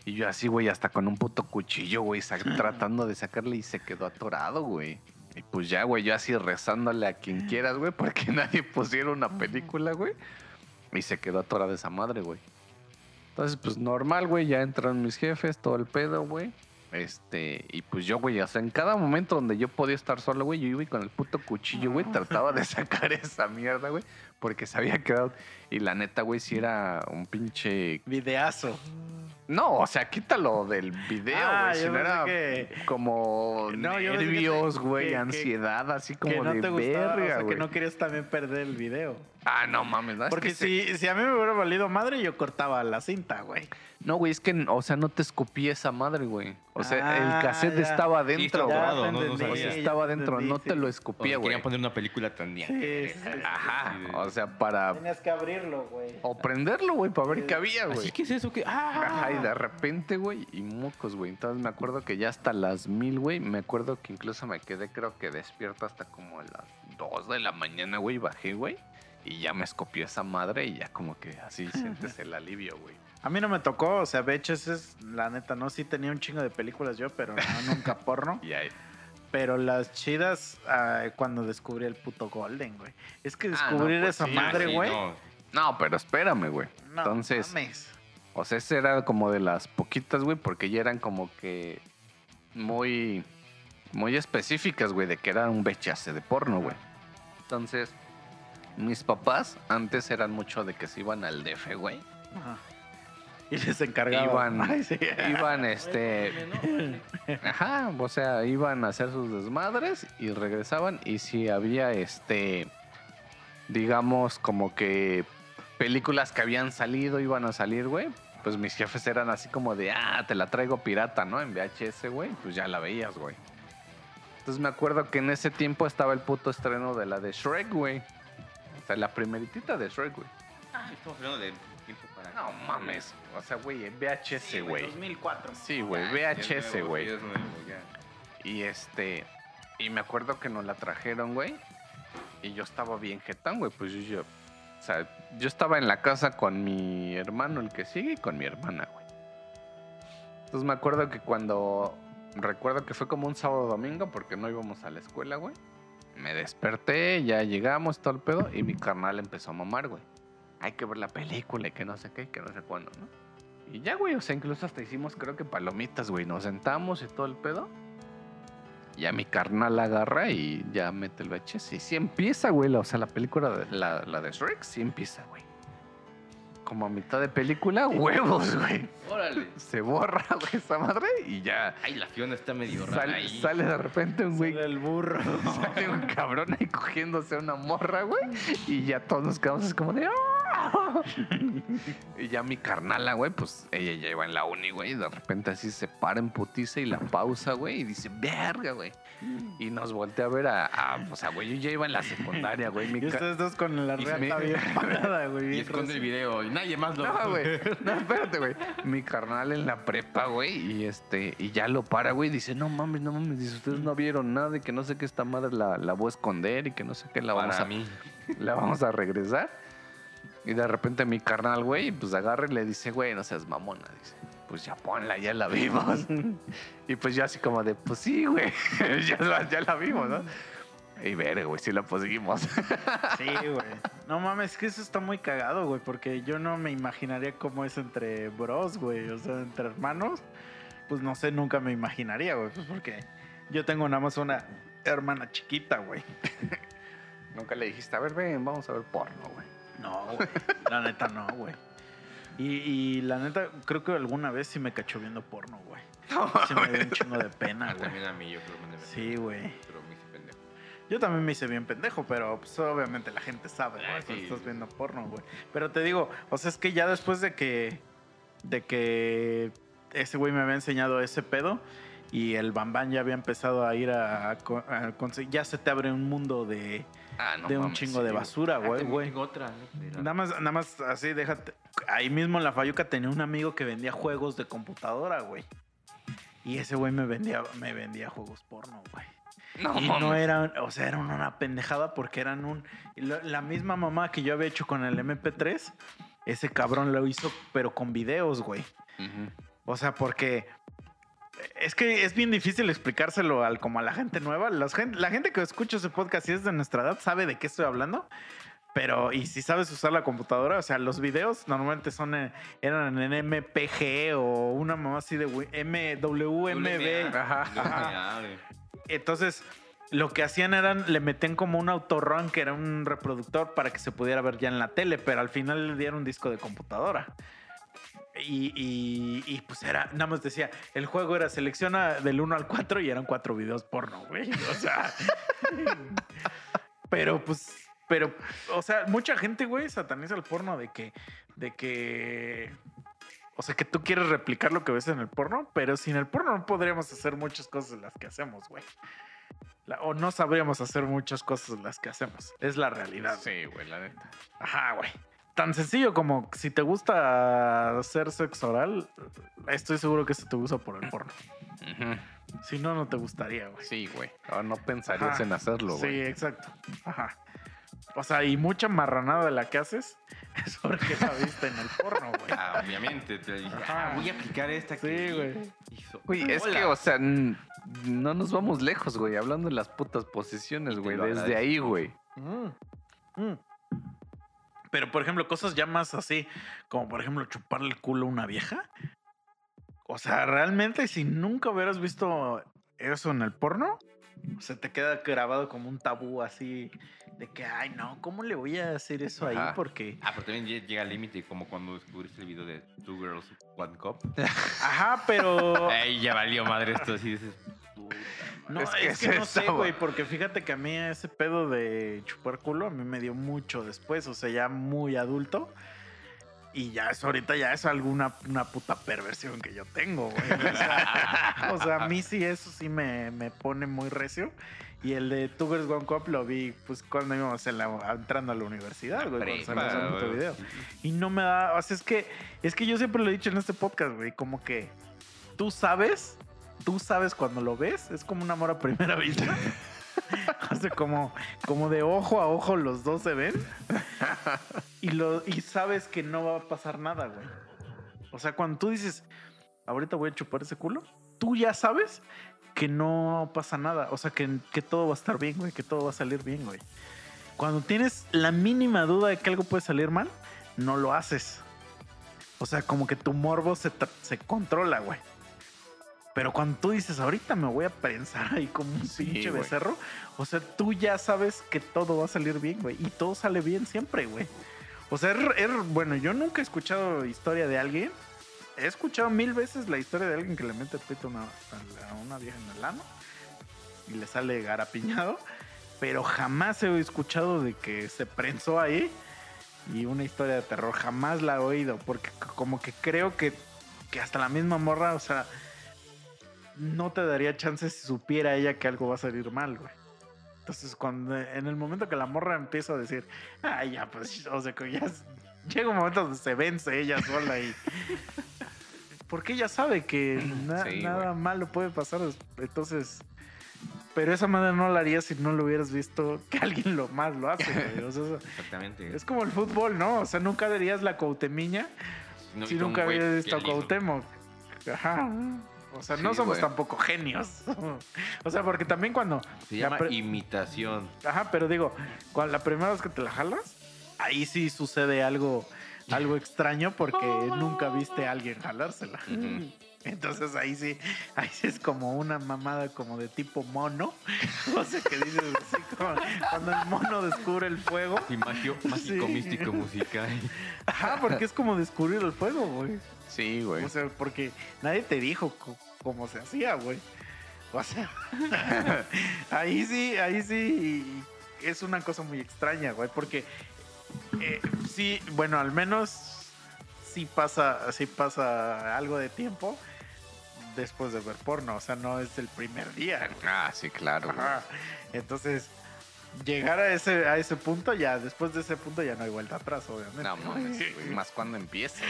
Y yo así, güey, hasta con un puto cuchillo, güey, tratando de sacarle y se quedó atorado, güey. Y pues ya, güey, yo así rezándole a quien quieras, güey, porque nadie pusiera una película, güey. Y se quedó atorada esa madre, güey. Entonces, pues normal, güey, ya entraron mis jefes, todo el pedo, güey. Este, y pues yo, güey, o sea, en cada momento donde yo podía estar solo, güey, yo iba y con el puto cuchillo, güey, trataba de sacar esa mierda, güey, porque se había quedado. Y la neta, güey, si era un pinche. Videazo. No, o sea, quítalo del video, Ah, güey. si no era que- como No, nervios, güey, ansiedad, así como que no de te gustaba, verga, o sea, que no querías también perder el video. Ah, no mames, no, es Porque se- si, si a mí me hubiera valido madre, yo cortaba la cinta, güey. No, güey, es que, o sea, no te escupí esa madre, güey. O sea, Ah, el cassette ya. estaba adentro, güey. no, O sea, estaba te adentro, no te lo escupía, güey. querían poner una película tan Sí, sí, Ajá, o sea, para... Tenías que abrirlo, güey. O prenderlo, güey, para ver qué había, güey. Así que es eso que. ¡Ah! Ajá, y de repente, güey, y mocos, güey. Entonces me acuerdo que ya hasta las mil, güey, me acuerdo que incluso me quedé, creo que despierto hasta como a las dos de la mañana, güey, bajé, güey. Y ya me escopió esa madre y ya como que así sientes el alivio, güey. A mí no me tocó, o sea, VHS, la neta, no, sí tenía un chingo de películas yo, pero no, nunca porno. Y ahí. Pero las chidas, ah, cuando descubrí el puto Golden, güey. Es que descubrir no, pues esa sí, madre, sí, güey. no. No, pero espérame, güey. No, Entonces, mames. o sea, ese era como de las poquitas, güey, porque ya eran como que muy, muy específicas, güey, de que era un VHS de porno, güey. Entonces, mis papás antes eran mucho de que se iban al DF, güey. Ajá. Y les encargaban. Iban, Ay, sí. iban, este, ajá, o sea, iban a hacer sus desmadres y regresaban y si había, este, digamos, como que películas que habían salido iban a salir, güey. Pues mis jefes eran así como de, ah, te la traigo pirata, ¿no? En VHS, güey. Pues ya la veías, güey. Entonces me acuerdo que en ese tiempo estaba el puto estreno de la de Shrek, güey. La primeritita de Shrek, güey. Ah, estamos hablando de tiempo para. No mames. O sea, güey, en VHS, güey. 2004. Sí, güey, Ya, VHS, nuevo, güey. nuevo. Y este. Y me acuerdo que nos la trajeron, güey. Y yo estaba bien jetón, güey. Pues yo, yo. O sea, yo estaba en la casa con mi hermano, el que sigue, y con mi hermana, güey. Entonces me acuerdo que cuando. Recuerdo que fue como un sábado domingo porque no íbamos a la escuela, güey. Me desperté, ya llegamos, todo el pedo. Y mi carnal empezó a mamar, güey. Hay que ver la película y que no sé qué, que no sé cuándo, ¿no? Y ya, güey, o sea, incluso hasta hicimos, creo que palomitas, güey. Nos sentamos y todo el pedo. Ya mi carnal agarra y ya mete el VHS. Y sí empieza, güey. la- O sea, la película, de, la, la de Shrek, sí empieza, güey. Como a mitad de película, huevos, güey. Órale. Se borra, güey, esa madre y ya. Ay, la Fiona está medio rara Sale, ahí. sale de repente un güey. Sale el burro. Sale un cabrón ahí cogiéndose a una morra, güey. Y ya todos nos quedamos así como de. "Ah". Y ya mi carnala, güey, pues ella ya iba en la uni, güey. Y de repente así se para en putiza y la pausa, güey. Y dice, verga, güey. Y nos voltea a ver a. a o sea, güey, yo ya iba en la secundaria, güey. Mi Y ustedes dos con la reata me- bien parada, güey. Y esconde el video y nadie más lo No, güey. No, espérate, güey. Mi carnal en la prepa, güey. Y este, y ya lo para, güey. Dice, no mames, no mames. Dice, ustedes no vieron nada y que no sé qué esta madre la, la voy a esconder y que no sé qué la vamos Para a mí. la vamos a regresar. Y de repente mi carnal, güey, pues agarra y le dice, güey, no seas mamona. Dice, pues ya ponla, ya la vimos. y pues yo así como de, pues sí, güey, ya, la- ya la vimos, ¿no? Y verga, güey, sí la pusimos. Sí, güey. No mames, es que eso está muy cagado, güey, porque yo no me imaginaría cómo es entre bros, güey, o sea, entre hermanos. Pues no sé, nunca me imaginaría, güey, pues porque yo tengo nada más una hermana chiquita, güey. Nunca le dijiste, a ver, ven, vamos a ver porno, güey. No, güey. La neta no, güey. Y, y la neta, creo que alguna vez sí me cachó viendo porno, güey. Sí me dio un chingo de pena, güey. también a mí, yo creo que me Sí, güey. Pero me hice pendejo. Yo también me hice bien pendejo, pero pues obviamente la gente sabe, güey, cuando sí. estás viendo porno, güey. Pero te digo, o sea, es que ya después de que de que ese güey me había enseñado ese pedo, y el Bambán ya había empezado a ir a, a conseguir, ya se te abre un mundo de, Ah, no de un mames, chingo sí, de basura, Ah, güey, güey. Nada más, nada más así, déjate. Ahí mismo en la Fayuca tenía un amigo que vendía juegos de computadora, güey. Y ese güey me vendía, me vendía juegos porno, güey. No, Y no eran, o sea, eran una pendejada porque eran un. La misma mamá que yo había hecho con el MP3, ese cabrón lo hizo, pero con videos, güey. O sea, porque. Es que es bien difícil explicárselo al, como a la gente nueva. Los la gente que escucha ese podcast y es de nuestra edad sabe de qué estoy hablando. Pero, y si sabes usar la computadora, o sea, los videos normalmente son en- eran en MPG o una mamá así de MWMB. Ajá. Entonces, lo que hacían eran, le metían como un autorun que era un reproductor para que se pudiera ver ya en la tele, pero al final le dieron un disco de computadora. Y, y- y, pues era, nada más decía, el juego era selecciona del 1 al 4 y eran cuatro videos porno, güey. O sea. pero pues. Pero, o sea, mucha gente, güey, sataniza el porno de que. De que. O sea, que tú quieres replicar lo que ves en el porno, pero sin el porno no podríamos hacer muchas cosas las que hacemos, güey. La- o no sabríamos hacer muchas cosas las que hacemos. Es la realidad. Sí, güey, la neta. Ajá, güey. Tan sencillo como si te gusta hacer sexo oral, estoy seguro que eso te gusta por el porno. Si no, no te gustaría, güey. Sí, güey. No, no pensarías Ajá. en hacerlo, Sí, güey. exacto. Ajá. O sea, y mucha marranada de la que haces es porque la viste en el porno, güey. Ah, obviamente. Te dije, Ajá. ah, voy a aplicar esta Sí, que güey. hizo. Güey, es Hola. que, o sea, no nos vamos lejos, güey. Hablando de las putas posiciones, güey. Desde ahí, güey. Mm. Mm. Pero, por ejemplo, cosas ya más así, como por ejemplo chuparle el culo a una vieja. O sea, realmente, si nunca hubieras visto eso en el porno, se te queda grabado como un tabú así de que, ay, no, ¿cómo le voy a hacer eso ahí? Ajá. Porque, Ah, pero también lle- llega al límite, como cuando descubriste el video de Two Girls, One Cup. ajá, pero Ey, ya valió madre esto, así dices. Puta no, Es es que que, es no eso, sé, güey, porque fíjate que a mí ese pedo de chupar culo a mí me dio mucho después, o sea, ya muy adulto. Y ya eso ahorita ya es alguna una puta perversión que yo tengo, güey. O sea, o sea, a mí sí eso sí me, me pone muy recio. Y el de Two Girls One Cup lo vi pues cuando íbamos en la- entrando a la universidad, güey. cuando salió ese prepa, puto güey. video. Y no me da, o sea, es que es que yo siempre lo he dicho en este podcast, güey, como que tú sabes, tú sabes cuando lo ves, es como un amor a primera vista. o sea, como, como de ojo a ojo los dos se ven. Y, lo, y sabes que no va a pasar nada, güey. O sea, cuando tú dices, ahorita voy a chupar ese culo, tú ya sabes que no pasa nada. O sea, que, que todo va a estar bien, güey, que todo va a salir bien, güey. Cuando tienes la mínima duda de que algo puede salir mal, no lo haces. O sea, como que tu morbo se, se controla, güey. Pero cuando tú dices, ahorita me voy a prensar ahí como un Sí, pinche güey. becerro, o sea, tú ya sabes que todo va a salir bien, güey. Y todo sale bien siempre, güey. O sea, er- er- bueno, yo nunca he escuchado historia de alguien. He escuchado mil veces la historia de alguien que le mete el pito a una, a una vieja en el ano y le sale garapiñado. Pero jamás he escuchado de que se prensó ahí y una historia de terror. Jamás la he oído porque como que creo que, que hasta la misma morra, o sea, no te daría chance si supiera ella que algo va a salir mal, güey. Entonces, cuando en el momento que la morra empieza a decir, ah, ya, pues, o sea, que ya llega un momento donde se vence ella sola y. Porque ella sabe que na- Sí, nada malo puede pasar. Entonces. Pero esa madre no la haría si no lo hubieras visto que alguien lo más lo hace, güey. O sea, Exactamente. es como el fútbol, ¿no? O sea, nunca verías la Coutemiña No si nunca habías visto a. Cuauhtémoc. Ajá. O sea, no somos güey. tampoco genios. o sea, porque también cuando. Se la llama pre- imitación. Ajá, pero digo, cuando la primera vez que te la jalas, ahí sí sucede algo, algo extraño porque nunca viste a alguien jalársela. Entonces ahí sí, ahí sí es como una mamada como de tipo mono. O sea que dices así como cuando el mono descubre el fuego. Sí, magio, mágico, Sí. místico, musical. Ajá, porque es como descubrir el fuego, güey. Sí, güey. O sea, porque nadie te dijo cómo se hacía, güey. O sea, ahí sí, ahí sí es una cosa muy extraña, güey, porque eh, sí, bueno, al menos sí pasa, sí pasa algo de tiempo después de ver porno, o sea, no es el primer día. Ah, sí, claro. güey. Entonces, llegar a ese, a ese punto, ya después de ese punto ya no hay vuelta atrás, obviamente. No mames, güey. Más cuando empiezas,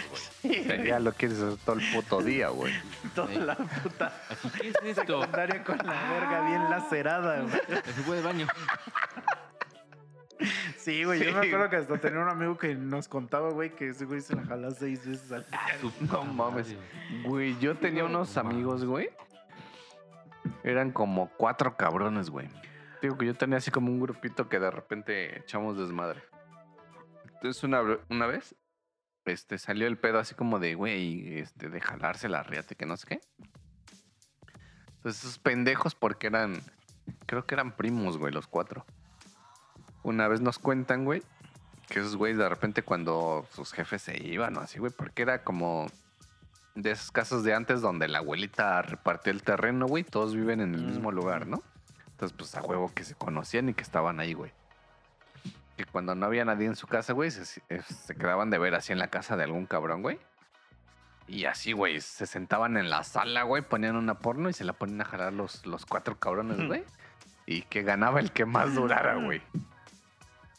güey. Sea, Ya lo quieres hacer todo el puto día, güey. Toda la puta ¿Qué es esto? secundaria con la verga bien lacerada, güey. Se fue del baño. Sí, güey, yo me Sí. acuerdo que hasta tenía un amigo que nos contaba, güey, que ese güey se la jaló seis veces al día. No mames. güey. Yo tenía unos amigos, güey. Eran como cuatro cabrones, güey. Digo que yo tenía así como un grupito que de repente echamos desmadre. Entonces una, una vez este, salió el pedo así como de, güey, este, de jalarse la riata y que no sé qué. Entonces esos pendejos, porque eran, creo que eran primos, güey, los cuatro. Una vez nos cuentan, güey, que esos güeyes de repente cuando sus jefes se iban o así, güey, porque era como de esos casos de antes donde la abuelita repartía el terreno, güey, todos viven en el mismo lugar. ¿no? Entonces, pues a huevo que se conocían y que estaban ahí, güey. Que cuando no había nadie en su casa, güey, se, eh, se quedaban de ver así en la casa de algún cabrón, güey. Y así, güey, se sentaban en la sala, güey, ponían una porno y se la ponían a jalar los, los cuatro cabrones, güey. Y que ganaba el que más durara, güey.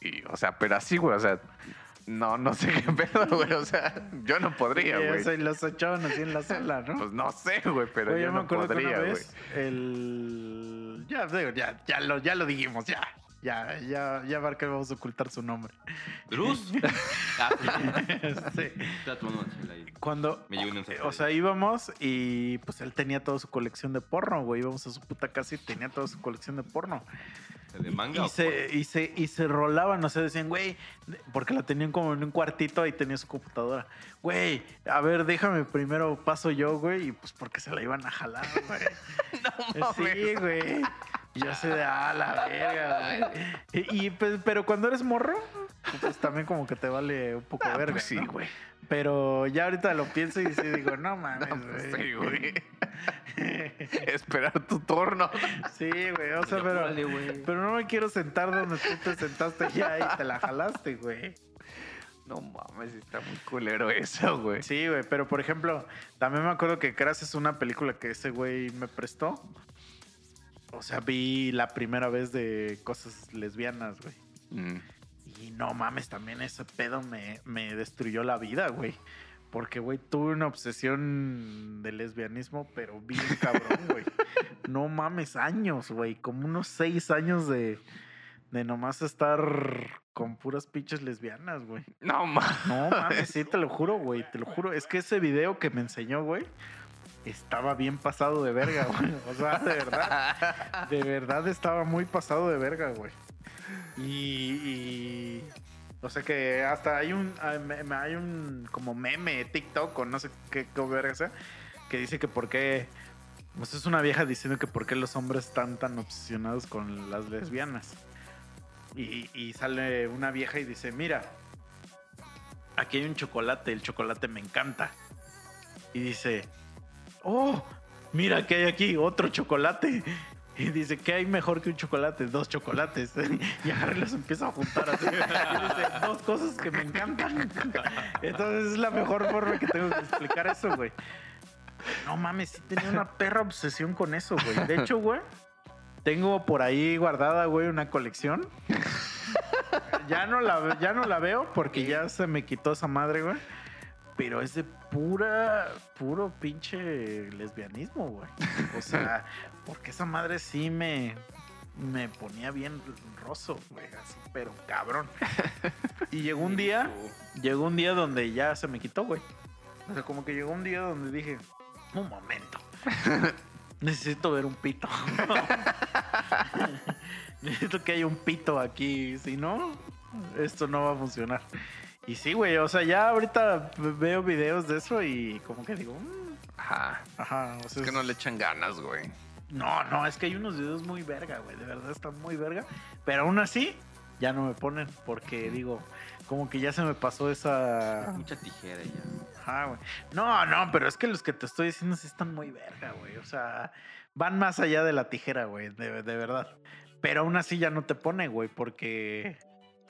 Y, o sea, pero así, güey, o sea, no, no sé qué pedo, güey. O sea, yo no podría, güey. eso, y los echaban así en la sala, ¿no? Pues no sé, güey, pero yo, yo me no podría, güey. el... Ya, ya, ya, lo, ya lo dijimos, ya. Ya, ya, ya Barca vamos a ocultar su nombre. ¿Cruz? Ah, Sí. Cuando, Me llegó un mensaje. o sea, íbamos y pues él tenía toda su colección de porno, güey. Íbamos a su puta casa y tenía toda su colección de porno. ¿De manga Y o se, y, se, y se rolaban, o sea, decían, güey, porque la tenían como en un cuartito y tenía su computadora. Güey, a ver, déjame primero paso yo, güey, y pues porque se la iban a jalar, güey. No Sí, güey. Y yo sé de, ah, la verga, güey. Y, y, pues, pero cuando eres morro, pues también como que te vale un poco Ah, verga. pues sí, ¿no? güey. Pero ya ahorita lo pienso y sí digo, no mames, No, pues güey. sí, güey. Esperar tu turno. Sí, güey, o sea, pero, güey. pero no me quiero sentar donde tú te sentaste ya y te la jalaste, güey. No mames, está muy culero eso, güey. Sí, güey, pero por ejemplo, también me acuerdo que gracias a una película que ese güey me prestó, o sea, vi la primera vez de cosas lesbianas, güey. Mm. Y no mames, también ese pedo me, me destruyó la vida, güey. Porque, güey, tuve una obsesión de lesbianismo, pero bien cabrón, güey. No mames, años, güey. Como unos seis años de, de nomás estar con puras pinches lesbianas, güey. No mames. No mames, sí, te lo juro, güey. Te lo juro. Es que ese video que me enseñó, güey, estaba bien pasado de verga, güey. O sea, de verdad. De verdad estaba muy pasado de verga, güey. Y, y- O sea que hasta hay un. hay me- Hay un como meme, TikTok o no sé qué, qué verga sea. Que dice que por qué. Pues es una vieja diciendo que por qué los hombres están tan obsesionados con las lesbianas. Y, y sale una vieja y dice, mira, aquí hay un chocolate, el chocolate me encanta. Y dice, oh, mira que hay aquí otro chocolate. Y dice, ¿qué hay mejor que un chocolate? Dos chocolates. Y agarra y los empieza a juntar así. Y dice, dos cosas que me encantan. Entonces es la mejor forma que tengo que explicar eso, güey. No mames, sí tenía una perra obsesión con eso, güey. De hecho, güey, tengo por ahí guardada, güey, una colección. Ya no la, ya no la veo porque ya se me quitó esa madre, güey. Pero es de pura, puro pinche lesbianismo, güey. O sea, porque esa madre sí me, me ponía bien roso, güey, así, pero cabrón. Y llegó un día, llegó un día donde ya se me quitó, güey. O sea, como que llegó un día donde dije, un momento. Necesito ver un pito. Necesito que haya un pito aquí. Si no, esto no va a funcionar. Y sí, güey. O sea, ya ahorita veo videos de eso y como que digo, "Mm, Ajá. ajá. O sea, Es que no le echan ganas, güey. no, no, es que hay unos videos muy verga, güey. De verdad están muy verga. Pero aún así, ya no me ponen. Porque digo, como que ya se me pasó esa. Mucha tijera ya. Ajá, güey. No, no, pero es que los que te estoy diciendo sí están muy verga, güey. O sea, van más allá de la tijera, güey. De, de verdad. Pero aún así ya no te pone, güey, porque.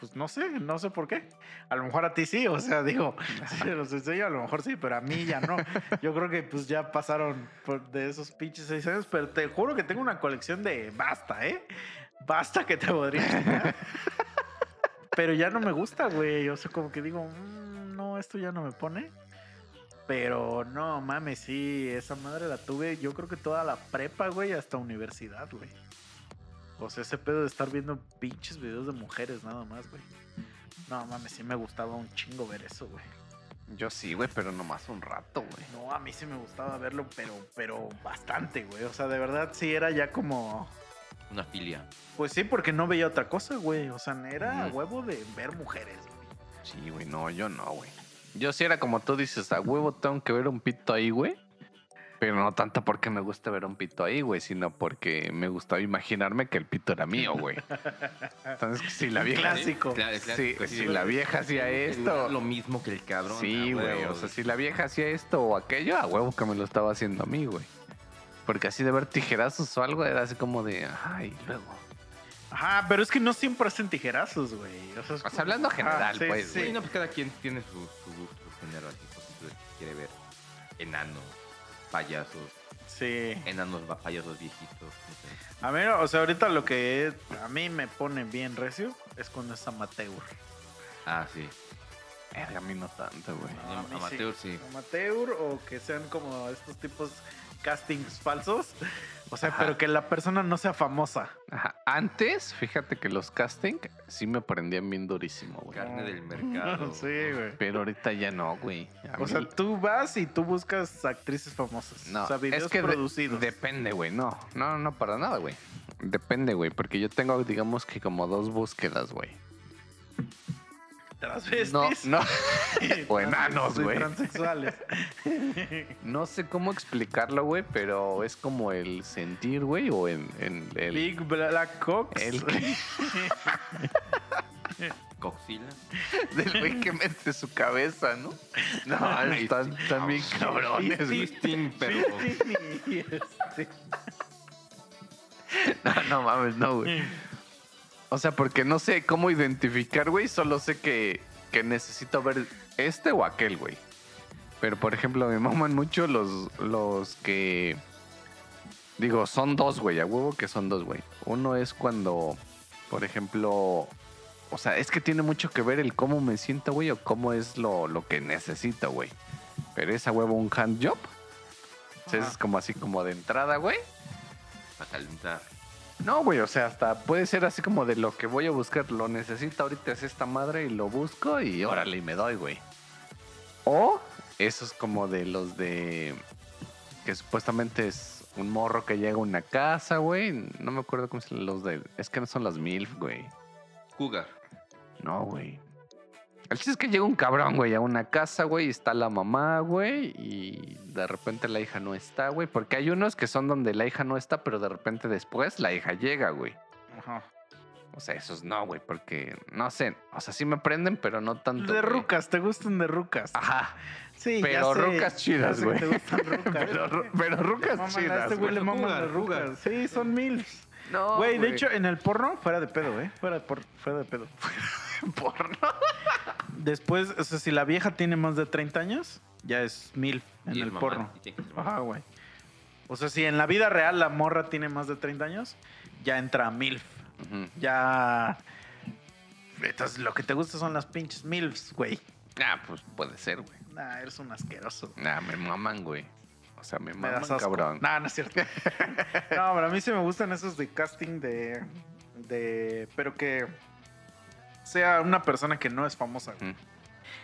Pues no sé, no sé por qué. A lo mejor a ti sí, o sea, digo, si se los enseño, a lo mejor sí, pero a mí ya no. Yo creo que pues ya pasaron por- de esos pinches seis años, pero te juro que tengo una colección de basta, ¿eh? Basta que te podría enseñar. Pero ya no me gusta, güey. O sea, como que digo, "Mm, no, esto ya no me pone. Pero no, mames, sí, esa madre la tuve yo creo que toda la prepa, güey, hasta universidad, güey. O sea, ese pedo de estar viendo pinches videos de mujeres nada más, güey. No, mames, sí me gustaba un chingo ver eso, güey. Yo sí, güey, pero nomás un rato, güey. No, a mí sí me gustaba verlo, pero, pero bastante, güey. O sea, de verdad sí era ya como... Una filia. Pues sí, porque no veía otra cosa, güey. O sea, era huevo de ver mujeres, güey. Sí, güey, no, yo no, güey. Yo sí era como tú dices, a huevo tengo que ver un pito ahí, güey. Pero no tanto porque me gusta ver un pito ahí, güey, sino porque me gustaba imaginarme que el pito era mío, güey. Entonces, si la vieja... Clásico. Claro, pues, si la vieja hacía esto... Lo mismo que el cabrón. Sí, ah, güey. O sea, si la vieja hacía esto o aquello, a huevo que me lo estaba haciendo a mí, güey. Porque así de ver tijerazos o algo era así como de, ay, luego. Ajá, pero es que no siempre hacen tijerazos, güey. O sea, es O sea, como- hablando general, sí, pues, sí. No, pues cada quien tiene su, su gusto, su género así, por ejemplo, si quiere ver enanos, payasos, Sí. enanos va- payasos viejitos. no sé. A mí, o sea, ahorita lo que a mí me pone bien recio es cuando es amateur. Ah, sí. A mí no tanto, güey. No, Amateur, sí. Amateur o que sean como estos tipos castings falsos. O sea, Ajá. pero que la persona no sea famosa. Ajá. Antes, fíjate que los casting sí me prendían bien durísimo, güey. Carne del mercado. sí, güey. Pero ahorita ya no, güey. A O sea, tú vas y tú buscas actrices famosas. no, o sea, videos es que de- producidos. depende, güey. No, no, no para nada, güey. Depende, güey, porque yo tengo, digamos que como dos búsquedas, güey. Transvestis. No, no. o enanos, güey. Transexuales. No sé cómo explicarlo, güey, pero es como el sentir, güey, o en, en el... Big Black Cox. el Coxila. del güey que mete su cabeza, ¿no? No, están, están bien cabrones, güey. Pero. Este- No, no mames, no, güey. O sea, porque no sé cómo identificar, güey. Solo sé que, que necesito ver este o aquel, güey. Pero, por ejemplo, me maman mucho los, los que... Digo, son dos, güey. A huevo que son dos, güey. Uno es cuando, por ejemplo... O sea, es que tiene mucho que ver el cómo me siento, güey, o cómo es lo, lo que necesito, güey. Pero es a huevo un hand job. O sea, Ajá. es como así como de entrada, güey. Para calentar. No, güey, o sea, hasta puede ser así como de lo que voy a buscar, lo necesito ahorita es esta madre y lo busco y órale, y me doy, güey. O esos como de los de que supuestamente es un morro que llega a una casa, güey. No me acuerdo cómo se los de. Es que no son las MILF, güey. Cougar. No, güey. El chiste es que llega un cabrón, güey, a una casa, güey, y está la mamá, güey, y de repente la hija no está, güey, porque hay unos que son donde la hija no está, pero de repente después la hija llega, güey. Ajá. O sea, esos no, güey, porque no sé, o sea, sí me prenden, pero no tanto. De güey. rucas, ¿te gustan de rucas? Ajá. Sí, Pero ya sé, rucas chidas, ya sé que güey. Te gustan rucas. Pero, pero rucas chidas. este güey le maman las rugas. Sí, son mil. No, Güey, de hecho, en el porno, fuera de pedo, ¿eh? Fuera de, por- fuera de pedo. porno. Después, o sea, si la vieja tiene más de 30 años, ya es mil en Y el mamá, porno. Ajá, güey. O sea, si en la vida real la morra tiene más de 30 años, ya entra a MILF. Ya. Entonces, lo que te gusta son las pinches MILFs, güey. Ah, pues puede ser, güey. Nah, eres un asqueroso. Nah, me maman, güey. O sea, me Me maman, cabrón. Nah, no es cierto. no, pero a mí sí me gustan esos de casting de. de. Pero que sea una persona que no es famosa. güey.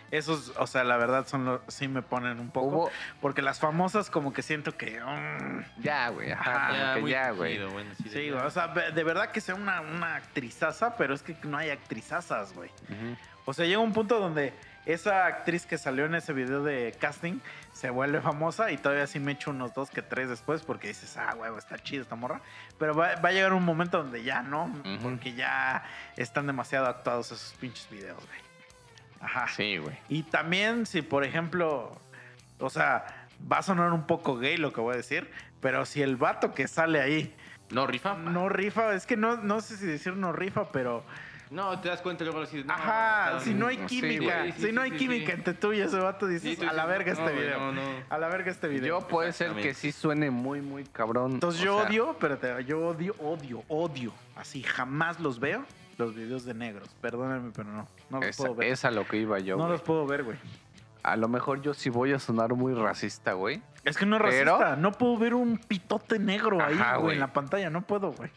Esos, o sea, la verdad, son los, sí me ponen un poco. Hubo. Porque las famosas, como que siento que. mm, Ya, güey. Ajá, muy ya, güey. bueno, sí, güey. O sea, de verdad que sea una, una actrizaza, pero es que no hay actrizazas, güey. O sea, llega un punto donde esa actriz que salió en ese video de casting se vuelve famosa y todavía sí me echo unos dos que tres después porque dices, ah, huevo, está chido esta morra. Pero va, va a llegar un momento donde ya no, porque ya están demasiado actuados esos pinches videos, güey. Ajá. Sí, güey. Y también si, por ejemplo, o sea, va a sonar un poco gay lo que voy a decir, pero si el vato que sale ahí No, rifa. no rifa, es que no, no sé si decir no rifa, pero No, te das cuenta luego así. No, Ajá, está- si no hay química, sí, si no hay sí, química sí. entre tú y ese vato, dices, a la verga no, este video. no, no. A la verga este video. Yo puede ser que sí suene muy, muy cabrón. Entonces o yo sea, odio, espérate, yo odio, odio, odio. Así jamás los veo, los videos de negros. Perdóname, pero no. No los Es, puedo ver. es a lo que iba yo. no los puedo ver, güey. A lo mejor yo sí voy a sonar muy racista, güey. Es que no es Pero- racista. No puedo ver un pitote negro ahí, Ajá, güey. en la pantalla. No puedo, güey.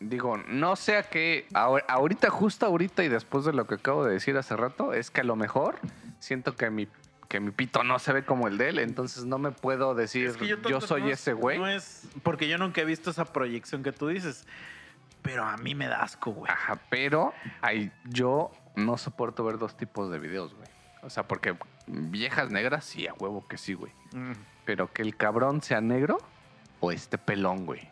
Digo, no sé a qué. ahor- Ahorita, justo ahorita y después de lo que acabo de decir hace rato, es que a lo mejor siento que mi, que mi pito no se ve como el de él. Entonces no me puedo decir, Es que yo, soy no ese güey. No es porque yo nunca he visto esa proyección que tú dices. Pero a mí me da asco, güey. Ajá, pero ay, yo no soporto ver dos tipos de videos, güey. O sea, porque viejas negras, sí, a huevo que sí, güey. Mm. Pero que el cabrón sea negro o este pelón, güey.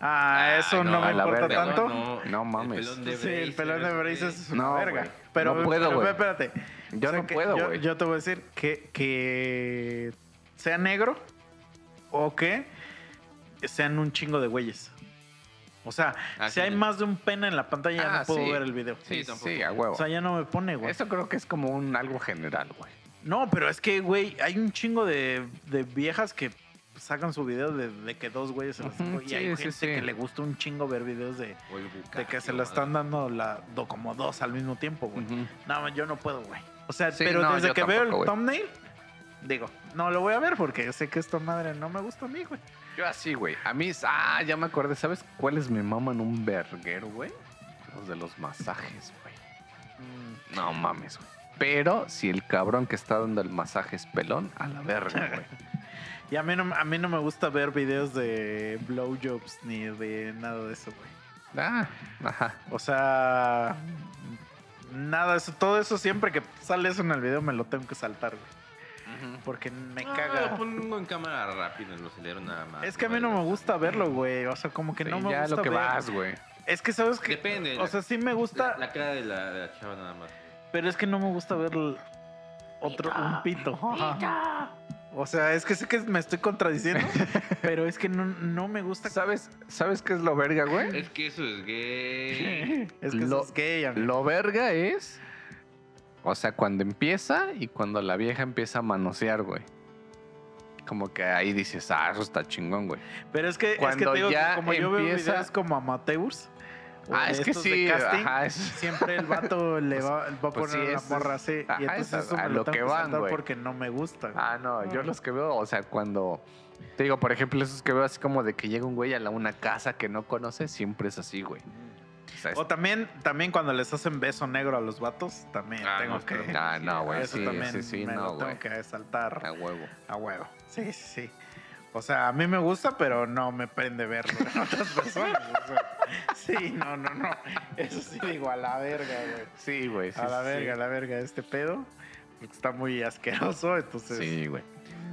Ah, eso no, me importa verga. tanto. No, No mames. El pelón de Sí, el pelón de Bracer, Braces es una No, verga. güey. Pero, No puedo, pero, espérate. Yo O sea no puedo, güey. Yo, te voy a decir que, que sea negro o que sean un chingo de güeyes. O sea, Ah, si sí. hay más de un pene en la pantalla, ya Ah, no puedo sí. ver el video. Sí, tampoco. sí, a huevo. O sea, ya no me pone, güey. Eso creo que es como un algo general, güey. No, pero es que, güey, hay un chingo de, de viejas que sacan su video de, de que dos güeyes se las Ujú, Y sí, hay gente sí. que le gusta un chingo ver videos de, de que se la están dando la, do- como dos al mismo tiempo, güey. No, yo no puedo, güey. O sea, Sí, pero no, desde que veo el thumbnail, digo, no lo voy a ver porque sé que esta madre no me gusta a mí, güey. Yo así, güey. A mí, es- ah, ya me acordé. ¿Sabes cuáles me maman un verguero, güey? Los de los masajes, güey. Mm, No mames, güey. Pero si el cabrón que está dando el masaje es pelón, a la verga, güey. Y a mí, no, a mí no me gusta ver videos de blowjobs ni de nada de eso, güey. Ah, ajá. O sea, nada, eso, todo eso siempre que sale eso en el video me lo tengo que saltar, güey. Porque me Ah, caga. lo pongo en cámara rápido, en los acelero nada más. Es que a mí no me gusta verlo, güey. O sea, como que Sí, no me ya gusta lo que ver. vas, güey. Es que sabes que. Depende, O la- sea, sí me gusta, La, la cara de la, de la chava nada más. pero es que no me gusta ver el- otro, un pito. Ajá. O sea, es que sé que me estoy contradiciendo, pero es que no, no me gusta. ¿Sabes, ¿Sabes qué es lo verga, güey? Es que eso es gay. Es que Lo- eso es gay, amigo. Lo verga es. O sea, cuando empieza y cuando la vieja empieza a manosear, güey. Como que ahí dices, ah, eso está chingón, güey. Pero es que, es que Cuando te digo que ya como yo veo empieza- videos como amateurs. Ah, de es que sí, casting, ajá, es- Siempre el vato le va, va a pues poner sí, a la morra así. ajá, y entonces es a- eso a me lo lo que van, güey. porque no me gusta. Ah, no, yo los que veo, o sea, cuando. Te digo, por ejemplo, esos que veo así como de que llega un güey a la, una casa que no conoce, siempre es así, güey. O sea, es- O también, también cuando les hacen beso negro a los vatos, también Ah, tengo no, que. Ah, no, güey, eso sí, también sí, sí, me no, lo tengo que saltar a huevo. a huevo. Sí, sí, sí. O sea, a mí me gusta, pero no me prende verlo en otras personas. o sea, sí, no, no, no. Eso sí digo, a la verga, güey. Sí, güey. sí, a la sí, verga, a la verga este pedo. Porque está muy asqueroso, entonces. Sí, güey.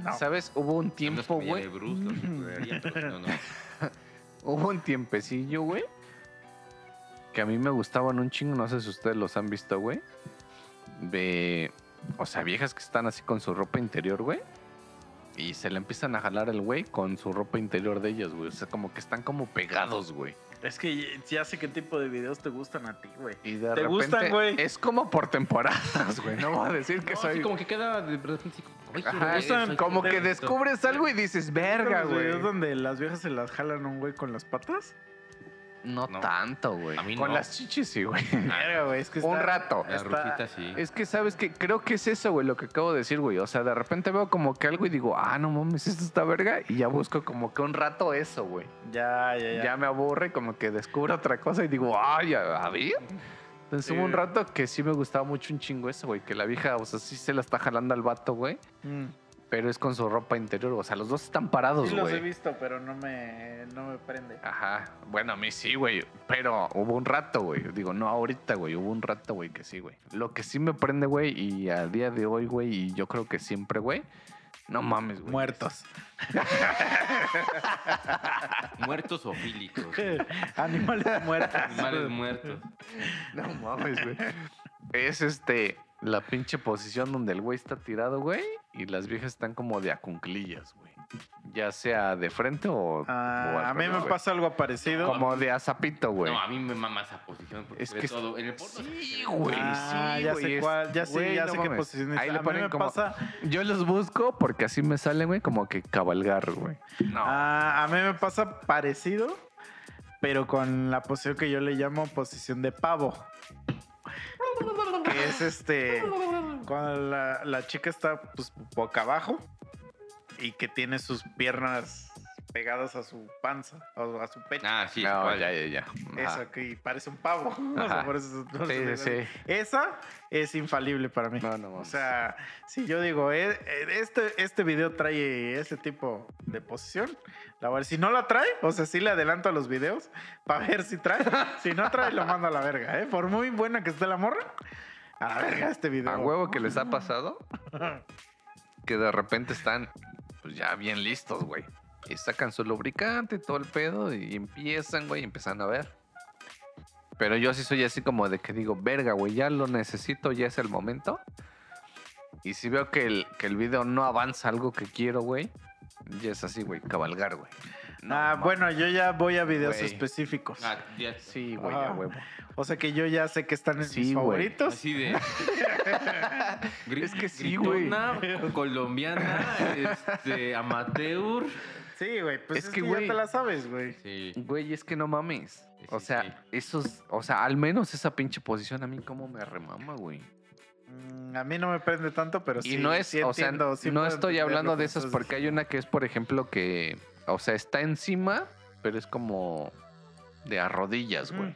no. ¿Sabes? Hubo un tiempo, güey. Bruce, no, no. Hubo un tiempecillo, güey. Que a mí me gustaban un chingo, no sé si ustedes los han visto, güey. De. O sea, viejas que están así con su ropa interior, güey. Y se le empiezan a jalar el güey con su ropa interior de ellos, güey. O sea, como que están como pegados, güey. Es que ya sé qué tipo de videos te gustan a ti, güey. Y de ¿Te repente gustan, güey? es como por temporadas, güey. No voy a decir que No, soy. así como que queda de repente así como, "Ay, Ajá, gustan como que esto". descubres algo y dices, verga, ¿Los güey. videos donde las viejas se las jalan a un güey con las patas? No, No. tanto, güey. A mí Con no. las chichis, sí, güey. Verga, güey, es que Un está- rato. La está- sí. Es que, ¿sabes que Creo que es eso, güey, lo que acabo de decir, güey. O sea, de repente veo como que algo y digo, ah, no mames, esto está verga. Y ya busco como que un rato eso, güey. Ya, ya, ya. Ya. me aburre, como que descubro otra cosa y digo, ay, a, a ver. Entonces Sí, hubo un rato que sí me gustaba mucho un chingo eso, güey. Que la vieja, o sea, sí se la está jalando al vato, güey. Mm. Pero es con su ropa interior. O sea, los dos están parados, Sí los he güey. visto, pero no me, no me prende. Ajá. Bueno, a mí sí, güey. Pero hubo un rato, güey. Digo, no ahorita, güey. Hubo un rato, güey, que sí, güey. Lo que sí me prende, güey, y a día de hoy, güey, y yo creo que siempre, güey. No mames, güey. Muertos. Muertos o fílicos. Animales muertos. Animales muertos. No mames, güey. Es este. La pinche posición donde el güey está tirado, güey. Y las viejas están como de acunclillas, güey. Ya sea de frente o. o Ah, al a mí me güey. pasa algo parecido. Como de azapito, güey. No, a mí me mama esa posición porque Es se ve que- todo. En el porno Sí, güey. Ah, sí, ya güey, sé cuál, ya sé, ya no sé qué mames. posición es. Ahí a le mí ponen me como. pasa, Yo los busco porque así me salen, güey, como que cabalgar, güey. No. ah, a mí me pasa parecido, pero con la posición que yo le llamo posición de pavo. Que es este, cuando la, la chica está pues boca abajo y que tiene sus piernas pegadas a su panza o a su pecho. Ah, sí, No, ya, ya, ya. Ajá. Esa que parece un pavo. O sea, por eso- por Sí, eso sí. Esa es infalible para mí. No, no O sea, si yo digo, eh, eh, este, este video trae ese tipo de posición, la voy a ver. Si no la trae, o sea, sí le adelanto a los videos para ver si trae. Si no trae, lo mando a la verga, ¿eh? Por muy buena que esté la morra, a la verga este video. A huevo que les ha pasado que de repente están pues ya bien listos, güey. Y sacan su lubricante y todo el pedo y empiezan, güey, y empiezan a ver. Pero yo sí soy así como de que digo, verga, güey, ya lo necesito, ya es el momento. Y si veo que el, que el video no avanza algo que quiero, güey, ya es así, güey, cabalgar, güey. No, ah, bueno, yo ya voy a videos Güey. específicos. Ah, ya. Sí, güey, ya huevo. O sea que yo ya sé que están en Sí, mis favoritos. Así de. Es que sí, güey. colombiana, este, amateur. Sí, güey, pues Es es, que, ya te la sabes, güey. Sí. Güey, es que no mames. Sí, O sí, sea, sí. esos, o sea, al menos esa pinche posición a mí como me remama, güey. Mm, A mí no me prende tanto, pero sí. y no es, sí o sea, entiendo, sí no estoy hablando de esas porque hay una que es, por ejemplo, que, o sea, está encima, pero es como de a rodillas, güey. Mm.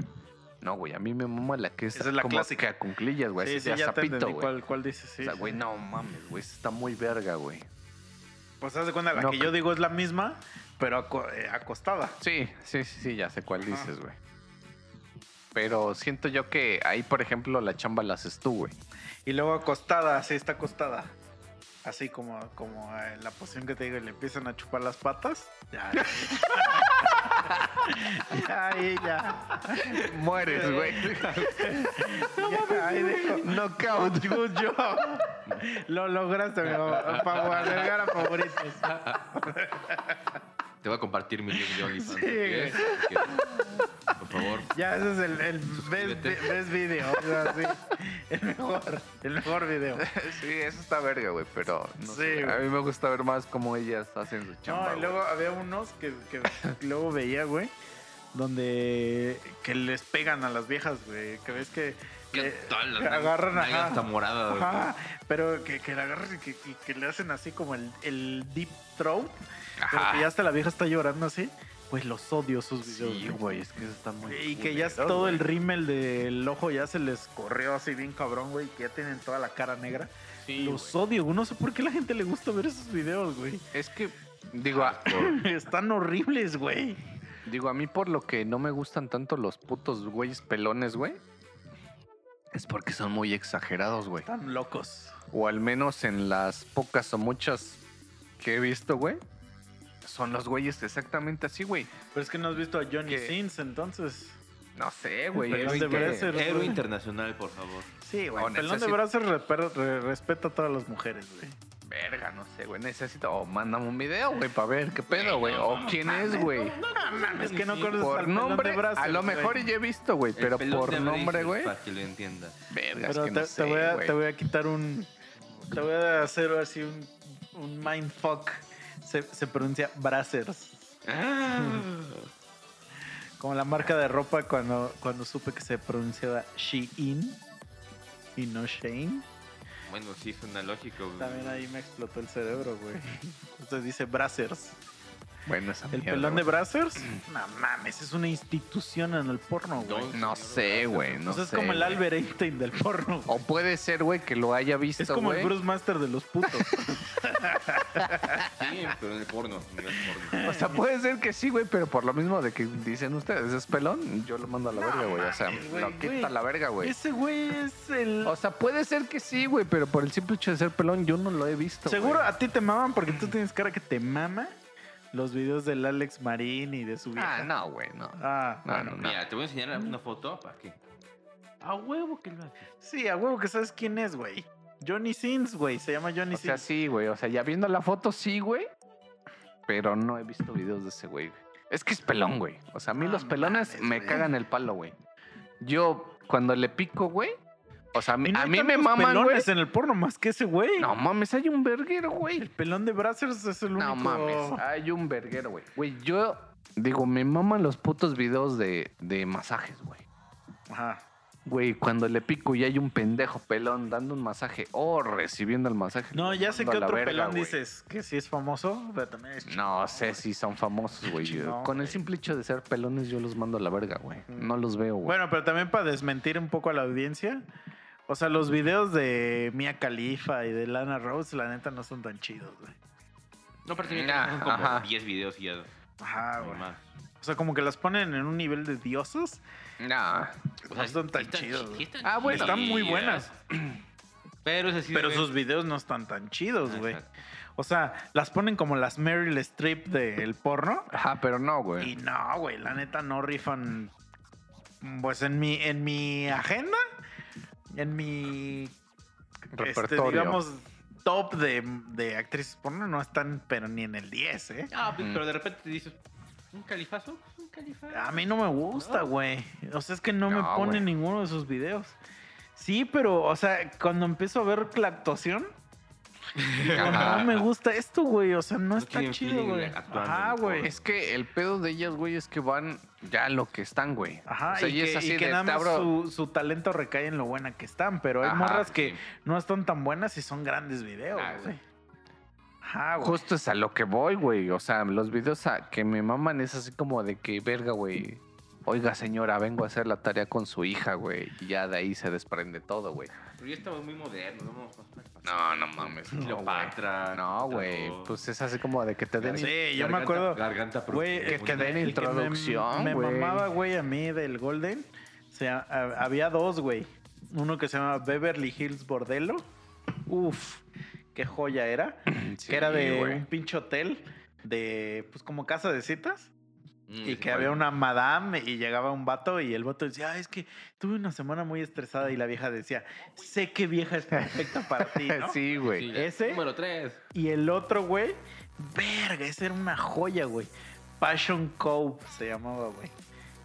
No, güey, a mí me mama la que es, Esa es la como clásica. que a cunclillas, güey, Sí, sí, de ya entendí güey. cuál, cuál dices, sí. o sea, sí. güey, no mames, güey, esa está muy verga, güey. Pues haz de cuenta, la No, que yo digo es la misma, pero aco- eh, acostada. Sí, sí, sí, sí, ya sé cuál Ajá. dices, güey. Pero siento yo que ahí, por ejemplo, la chamba la haces tú, güey. Y luego acostada, así está acostada. Así como, como eh, la posición que te digo, y le empiezan a chupar las patas. Ya, ya. ya, ahí ya. Mueres, güey. Ahí dejo. Knockout. Good job. Lo lograste, amigo. Para agregar a favoritos. Te voy a compartir mi link de OnlyFans. Sí. Por favor. Ya, ese es el, el best, video. O sea, sí. El mejor, el mejor video. Sí, eso está verga, güey, pero no Sí, sé, güey. A mí me gusta ver más cómo ellas hacen su chamba. No, y güey. luego había unos que, que luego veía, güey, donde que les pegan a las viejas, güey. Que ves que, ¿Qué que tal? que agarran, ajá, hasta morada, ajá, pero que, que la agarran y que, le hacen así como el, el deep throat. Pero Ajá. que ya hasta la vieja está llorando así. Pues los odio sus videos. Sí, güey, es que eso está muy. Y que ya todo güey. el rímel del ojo ya se les corrió así bien cabrón, güey. Que ya tienen toda la cara negra. Sí, los odio. No sé por qué la gente le gusta ver esos videos, güey. Es que, digo, a, Están horribles, güey. digo, a mí por lo que no me gustan tanto los putos güeyes pelones, güey. Es porque son muy exagerados, güey. Están locos. O al menos en las pocas o muchas que he visto, güey. Son los güeyes exactamente así, güey. Pero es que no has visto a Johnny ¿Qué? Sins, entonces. No sé, güey. Es de que- Héroe internacional, por favor. Sí, güey. Pelón de necesito- brazos reper- re- respeta a todas las mujeres, güey. Verga, no sé, güey. Necesito. O mándame un video, güey, para ver qué pedo, güey. O quién es, güey. No mames, que no conoces al Por pelón nombre, de brazos. a lo güey. mejor ya he visto, güey. Pero por de nombre, güey. Para que lo entiendas. Verga, Pero es que te, no te voy a, güey. te voy a quitar un. Te voy a hacer así un, un mindfuck. Se, se pronuncia Brazzers. Como la marca de ropa cuando, cuando supe que se pronunciaba Shein y no Shane. Bueno, sí, suena lógico. güey. También ahí me explotó el cerebro, güey. Entonces dice Brazzers. Bueno, esa ¿El mierda, pelón de. Brazzers? No mames, es una institución en el porno, güey. No, No sé, güey. No o sea, es sé, como el güey. Albert Einstein del porno. güey. O puede ser, güey, que lo haya visto, Es como el. Bruce Master de los putos. Sí, pero en el porno. no es porno. O sea, puede ser que sí, güey, pero por lo mismo de que dicen ustedes, es pelón, yo lo mando a la verga, güey. O sea, lo quita a la verga, güey. Ese güey es el... O sea, puede ser que sí, güey, pero por el simple hecho de ser pelón, yo no lo he visto. Seguro a ti te maman porque tú tienes cara que te mama los videos del Alex Marín y de su vieja. Ah, no, güey, no. Ah, No, bueno. no, no. Mira, te voy a enseñar una foto para que. A huevo que lo haces. Sí, a huevo que sabes quién es, güey. Johnny Sins, güey. Se llama Johnny O sea, Sins. sí, güey. O sea, ya viendo la foto, sí, güey. pero no he visto videos de ese güey. Es que es pelón, güey. O sea, a mí No los pelones mames, me güey. cagan el palo, güey. Yo, cuando le pico, güey. O sea, a mí, Y no a hay mí me maman, güey. en el porno más que ese güey. No mames, hay un verguero, güey. El pelón de Brazzers es el único. No mames, hay un verguero, güey. Güey, yo digo, me maman los putos videos de, de masajes, güey. Ajá. Güey, cuando le pico y hay un pendejo pelón dando un masaje o recibiendo el masaje. No, ya sé que otro verga, pelón dices que sí es famoso, pero también es No sé si son famosos, güey. Con el simple hecho de ser pelones, yo los mando a la verga, güey. No los veo, güey. Bueno, pero también para desmentir un poco a la audiencia. O sea, los videos de Mia Khalifa y de Lana Rose, la neta, no son tan chidos, güey. No, pero son como ajá. 10 videos y ya. Ajá, no güey. O sea, como que las ponen en un nivel de diosas. Nah. O No son sí tan están chidos, chi- güey. sí están Ah, bueno. Están muy buenas. Pero de- sus videos no están tan chidos, güey. O sea, las ponen como las Meryl Streep del porno. Ajá, pero no, Y güey. no, güey, la neta no rifan. Pues en mi, en mi agenda, en mi este, digamos, top de, de actrices porno no están, pero ni en el 10, ¿eh? Ah, Mm. pero de repente te dices, ¿un califazo? Un califazo. A mí no me gusta, No. güey. O sea, es que no, me pone ninguno de sus videos. Sí, pero, o sea, cuando empiezo a ver la actuación. no me gusta esto, güey. O sea, no, No está chido, güey. Ajá, güey. Es que el pedo de ellas, güey, es que van ya a lo que están, güey. Ajá, O sea, y, es que, así y que de, nada más abro- su, su talento recae en lo buena que están, pero hay Ajá, morras que no están tan buenas y son grandes videos, Ah, güey. Ajá, güey. Justo es a lo que voy, güey. O sea, los videos a- que me maman es así como de que, verga, güey. Oiga, señora, vengo a hacer la tarea con su hija, güey. Y ya de ahí se desprende todo, güey. Pero ya estamos muy modernos. Vamos No, no mames. Cleopatra. No, güey. Pues es así como de que te den. Sí, yo me acuerdo. Garganta Güey, que den que me- introducción, me, mamaba, güey, a mí del Golden. O sea, a- había dos, güey. Uno que se llama Beverly Hills Bordelo. Uf, qué joya era. Sí, que era de un pinche hotel de, pues como casa de citas. Mm, Y ese que había una madame y llegaba un vato y el vato decía, "Ah, es que tuve una semana muy estresada y la vieja decía, sé que vieja es perfecta para ti, ¿no? Sí, güey. Sí, ese- Número 3. Y el otro, güey, verga, esa era una joya, güey. Passion Cove se llamaba, güey.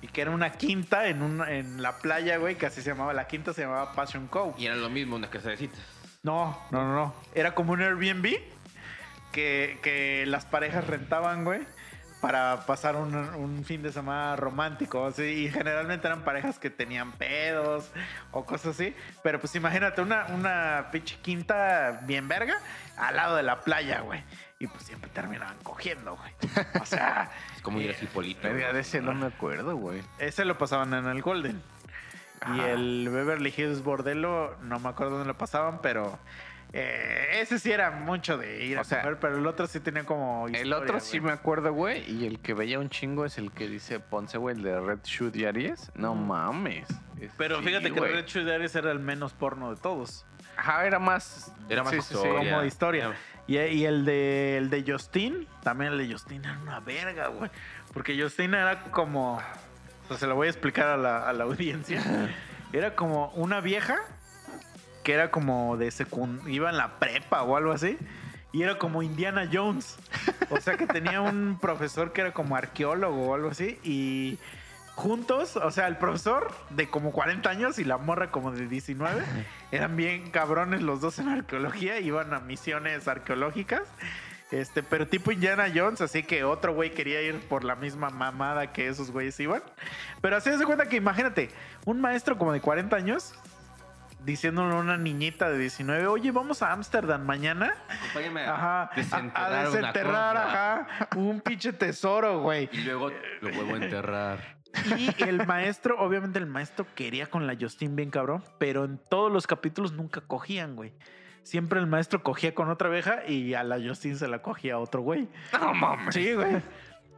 Y que era una quinta en, una, en la playa, güey, que así se llamaba. La quinta se llamaba Passion Cove. Y era lo mismo, una casa de citas. No, no, no, no. Era como un Airbnb que, que las parejas rentaban, güey, para pasar un, un fin de semana romántico. así, y generalmente eran parejas que tenían pedos o cosas así. Pero pues imagínate, una, una pinche quinta bien verga al lado de la playa, güey. Y pues siempre terminaban cogiendo, güey. O sea, Es como ir así polito. Verga, de ese no me acuerdo, güey. ese lo pasaban en el Golden. Y el Beverly Hills Bordelo, no me acuerdo dónde lo pasaban, pero eh, ese sí era mucho de ir a sea, coger, pero el otro sí tenía como. El historia, otro sí güey. me acuerdo, güey. Y el que veía un chingo es el que dice Ponce, güey, el de Red Shoe Diaries. No Mm. mames. Es- Pero sí, fíjate que güey. Red Shoe Diaries era el menos porno de todos. Ajá, era más. Era más sí, sí, sí. historia. Como historia. Y, y el de el de Justin, también el de Justin era una verga, güey. Porque Justin era como. O sea, se lo voy a explicar a la, a la audiencia. Era como una vieja que era como de secund... iba en la prepa o algo así. Y era como Indiana Jones. O sea que tenía un profesor que era como arqueólogo o algo así. Y juntos, o sea, el profesor de como 40 años y la morra como de 19, eran bien cabrones los dos en arqueología, iban a misiones arqueológicas. Este, pero tipo Indiana Jones, así que otro güey quería ir por la misma mamada que esos güeyes iban. Pero así se cuenta que imagínate, un maestro como de 40 años diciéndole a una niñita de 19, oye, vamos a Ámsterdam mañana. Acompáñame Ajá, a, desenterrar, a desenterrar, ajá, un pinche tesoro, güey. Y luego lo vuelvo a enterrar. Y el maestro, obviamente el maestro quería con la Justin bien cabrón, pero en todos los capítulos nunca cogían, güey. Siempre el maestro cogía con otra abeja y a la Justin se la cogía otro güey. No mames. Sí, güey.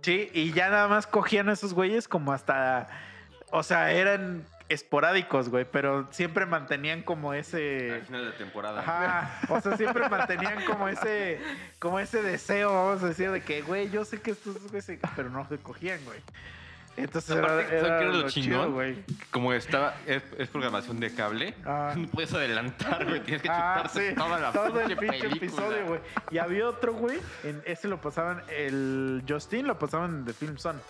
Sí, y ya nada más cogían a esos güeyes como hasta. O sea, eran esporádicos, güey, pero siempre mantenían como ese. Al final de temporada. Ajá, o sea, siempre mantenían como ese, como ese deseo, vamos a decir, de que, güey, yo sé que estos güeyes, se- pero no se cogían, güey. Entonces Aparte, era, ¿sabes era qué era lo lo chingón? güey. Como estaba, es, es programación de cable, Ah. no puedes adelantar, güey. Tienes que Ah, chutarte sí. toda la Todo el pinche episodio, güey. Y había otro, güey. En ese lo pasaban, el Justin lo pasaban en The Film Son.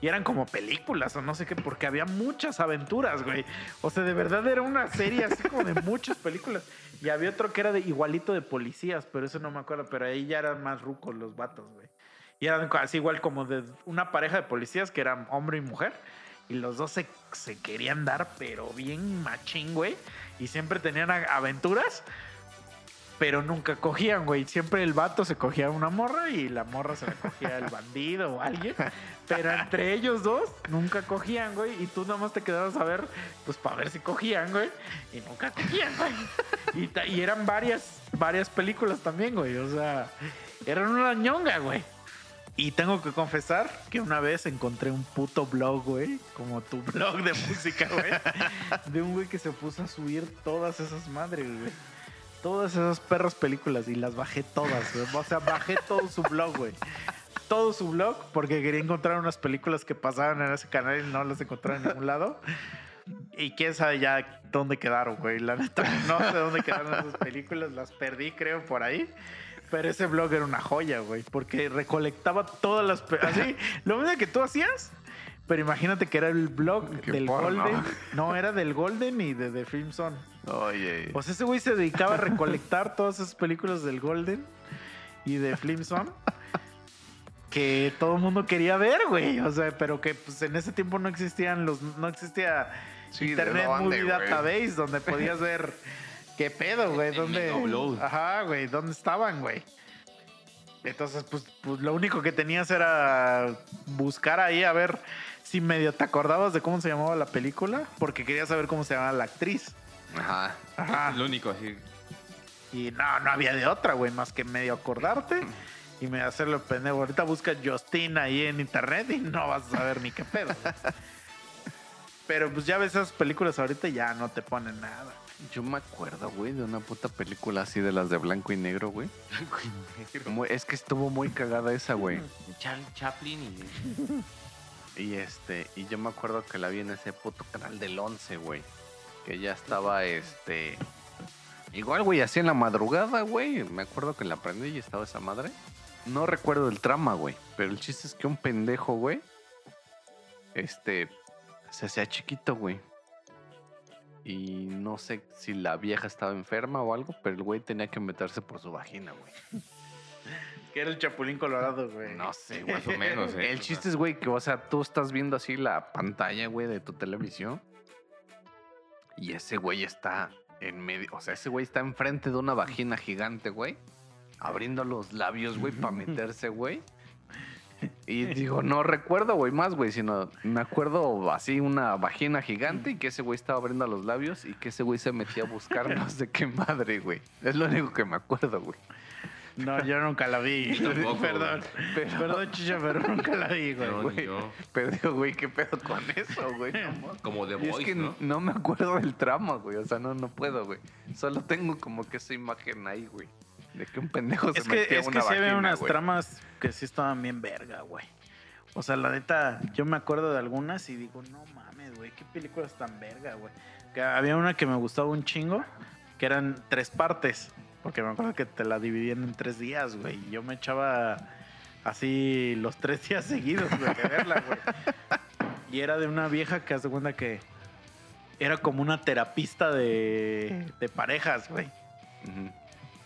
Y eran como películas o no sé qué, porque había muchas aventuras, güey. O sea, de verdad era una serie así como de muchas películas. Y había otro que era de igualito de policías, pero eso no me acuerdo. Pero ahí ya eran más rucos los vatos, güey. Y eran así igual como de una pareja de policías que eran hombre y mujer. Y los dos se, se querían dar, pero bien machín, güey. Y siempre tenían aventuras, pero nunca cogían, güey. Siempre el vato se cogía una morra y la morra se la cogía el bandido o alguien. Pero entre ellos dos nunca cogían, güey. Y tú nada más te quedabas a ver, pues para ver si cogían, güey. Y nunca cogían, güey. Y, y eran varias, varias películas también, güey. O sea, eran una ñonga, güey. Y tengo que confesar que una vez encontré un puto blog, güey, como tu blog de música, güey, de un güey que se puso a subir todas esas madres, güey. Todas esas perras películas y las bajé todas. O sea, bajé todo su blog, güey. Todo su blog porque quería encontrar unas películas que pasaban en ese canal y no las encontraba en ningún lado. Y quién sabe ya dónde quedaron, güey. La neta, no sé dónde quedaron esas películas. Las perdí, creo, por ahí. Pero ese blog era una joya, güey. Porque recolectaba todas las... Así, lo mismo que tú hacías. Pero imagínate que era el blog del porno. Golden. No, era del Golden y de The Film Zone. Oye. Pues ese güey se dedicaba a recolectar todas esas películas del Golden y de Flimson que todo el mundo quería ver, güey. O sea, pero que pues en ese tiempo no existían los, no existía Sí, ¿de Internet Movie? Database donde podías ver qué pedo, güey, dónde, ajá, güey, dónde estaban, güey. Entonces, pues, pues lo único que tenías era buscar ahí a ver si medio te acordabas de cómo se llamaba la película, porque querías saber cómo se llamaba la actriz. Ajá. Ajá. Lo único, así. Y no, no había de otra, güey, más que medio acordarte y medio hacerlo pendejo. Ahorita busca Justin ahí en internet y no vas a saber ni qué pedo. güey. Pero pues ya ves esas películas ahorita y ya no te ponen nada. Yo me acuerdo, güey, de una puta película así de las de blanco y negro, güey. Muy- es que estuvo muy cagada esa, güey. Charlie Chaplin y. Y este, y yo me acuerdo que la vi en ese puto canal del 11, güey. Que ya estaba, este. Igual, güey, así en la madrugada, güey. Me acuerdo que la prendí y estaba esa madre. No recuerdo el trama, güey. Pero el chiste es que un pendejo, güey. Este. Se hacía chiquito, güey. Y no sé si la vieja estaba enferma o algo, pero el güey tenía que meterse por su vagina, güey. Que era el Chapulín Colorado, güey. No sé, Más o menos, ¿eh? El chiste es, güey, que, o sea, tú estás viendo así la pantalla, güey, de tu televisión. Y ese güey está en medio. O sea, ese güey está enfrente de una vagina gigante, güey. Abriendo los labios, güey, para meterse, güey. Y digo, no recuerdo, güey, más, güey, sino me acuerdo así una vagina gigante y que ese güey estaba abriendo los labios y que ese güey se metía a buscar no sé qué madre, güey. Es lo único que me acuerdo, güey. No, yo nunca la vi. Tampoco, Perdón. Pero- Perdón, chicha, pero nunca la vi, güey. No, güey. yo. Pero digo, güey, ¿qué pedo con eso, güey? No. Como The Y es Voice, que ¿no? no me acuerdo del trama, güey. O sea, no, no puedo, güey. Solo tengo como que esa imagen ahí, güey. De que un pendejo Es se que, metía a es una que sí había unas güey. tramas que sí estaban bien verga, güey. O sea, la neta, yo me acuerdo de algunas y digo, no mames, güey, qué películas tan verga, güey. Que había una que me gustaba un chingo, que eran tres partes. Porque me acuerdo que te la dividían en tres días, güey. Y yo me echaba así los tres días seguidos, de verla, güey. Y era de una vieja que hace cuenta que era como una terapista de, de parejas, güey.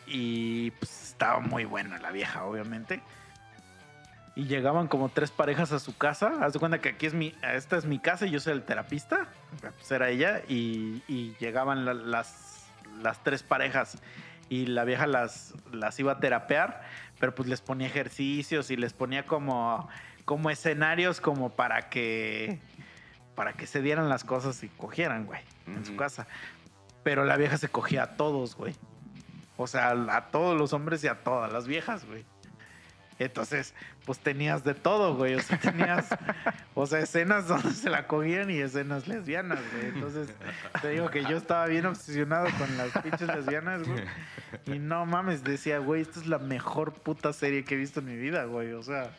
Y pues estaba muy buena la vieja, obviamente. Y llegaban como tres parejas a su casa. Haz de cuenta que aquí es mi, esta es mi casa y yo soy el terapista. Pues era ella. Y, y llegaban la- las, las tres parejas. Y la vieja las, las iba a terapear. Pero pues les ponía ejercicios y les ponía como, como escenarios como para que, para que se dieran las cosas y cogieran, güey, en su casa. Pero la vieja se cogía a todos, güey. O sea, a todos los hombres y a todas las viejas, güey. Entonces, pues tenías de todo, güey. O sea, tenías, o sea, escenas donde se la cogían y escenas lesbianas, güey. Entonces, te digo que yo estaba bien obsesionado con las pinches lesbianas, güey. Y no mames, decía, güey, esta es la mejor puta serie que he visto en mi vida, güey. O sea,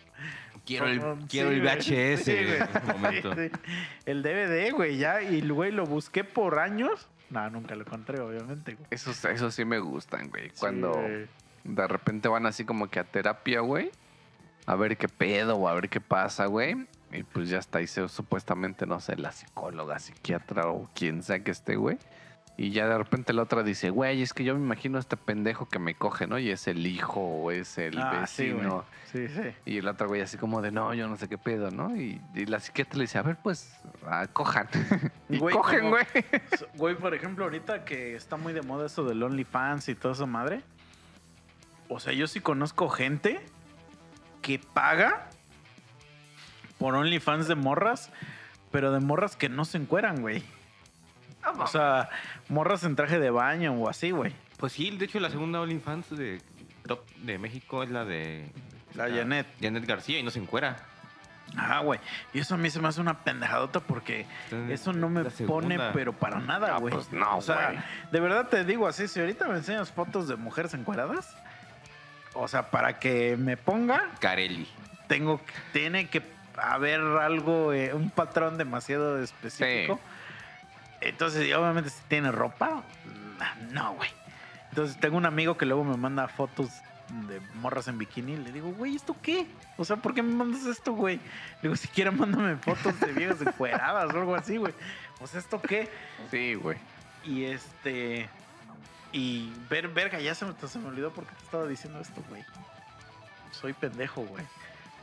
Quiero el, Como- quiero sí, el güey. VHS Sí, en güey. ese momento. Sí, sí. El DVD, güey, ya. Y, güey, lo busqué por años. No, nunca lo encontré, obviamente, güey. Esos, esos sí me gustan, güey. Sí, Cuando güey. De repente van así como que a terapia, güey. A ver qué pedo o a ver qué pasa, güey. Y pues ya está ahí supuestamente, no sé, la psicóloga, psiquiatra o quien sea que esté, güey. Y ya de repente la otra dice, güey, es que yo me imagino a este pendejo que me coge, ¿no? Y es el hijo o es el Ah, sí, vecino. Sí, sí. y el otro güey así como de, no, yo no sé qué pedo, ¿no? Y, y la psiquiatra le dice, a ver, pues, ah, cojan. y Güey, cogen, como- güey. Güey, por ejemplo, ahorita que está muy de moda eso del OnlyFans y toda esa madre. O sea, yo sí conozco gente que paga por OnlyFans de morras, pero de morras que no se encueran, güey. O sea, morras en traje de baño o así, güey. Pues sí, de hecho la segunda OnlyFans de top de México es la de... La Janet. Janet García y no se encuera. Ah, güey. Y eso a mí se me hace una pendejadota porque eso no me pone, pero para nada, No, güey. pues no, O sea, güey. de verdad te digo así, si ahorita me enseñas fotos de mujeres encueradas, o sea, para que me ponga, Carelli. tengo, tiene que haber algo, eh, un patrón demasiado específico. Entonces, obviamente, si tiene ropa, no, güey. Entonces, tengo un amigo que luego me manda fotos de morras en bikini. Le digo, güey, ¿esto qué? O sea, ¿por qué me mandas esto, güey? Le digo, si quieres, mándame fotos de viejas encueradas o algo así, güey. O sea, ¿esto qué? Sí, güey. Y este. Y ver, verga, ya se me, se me olvidó por qué te estaba diciendo esto, güey. Soy pendejo, güey.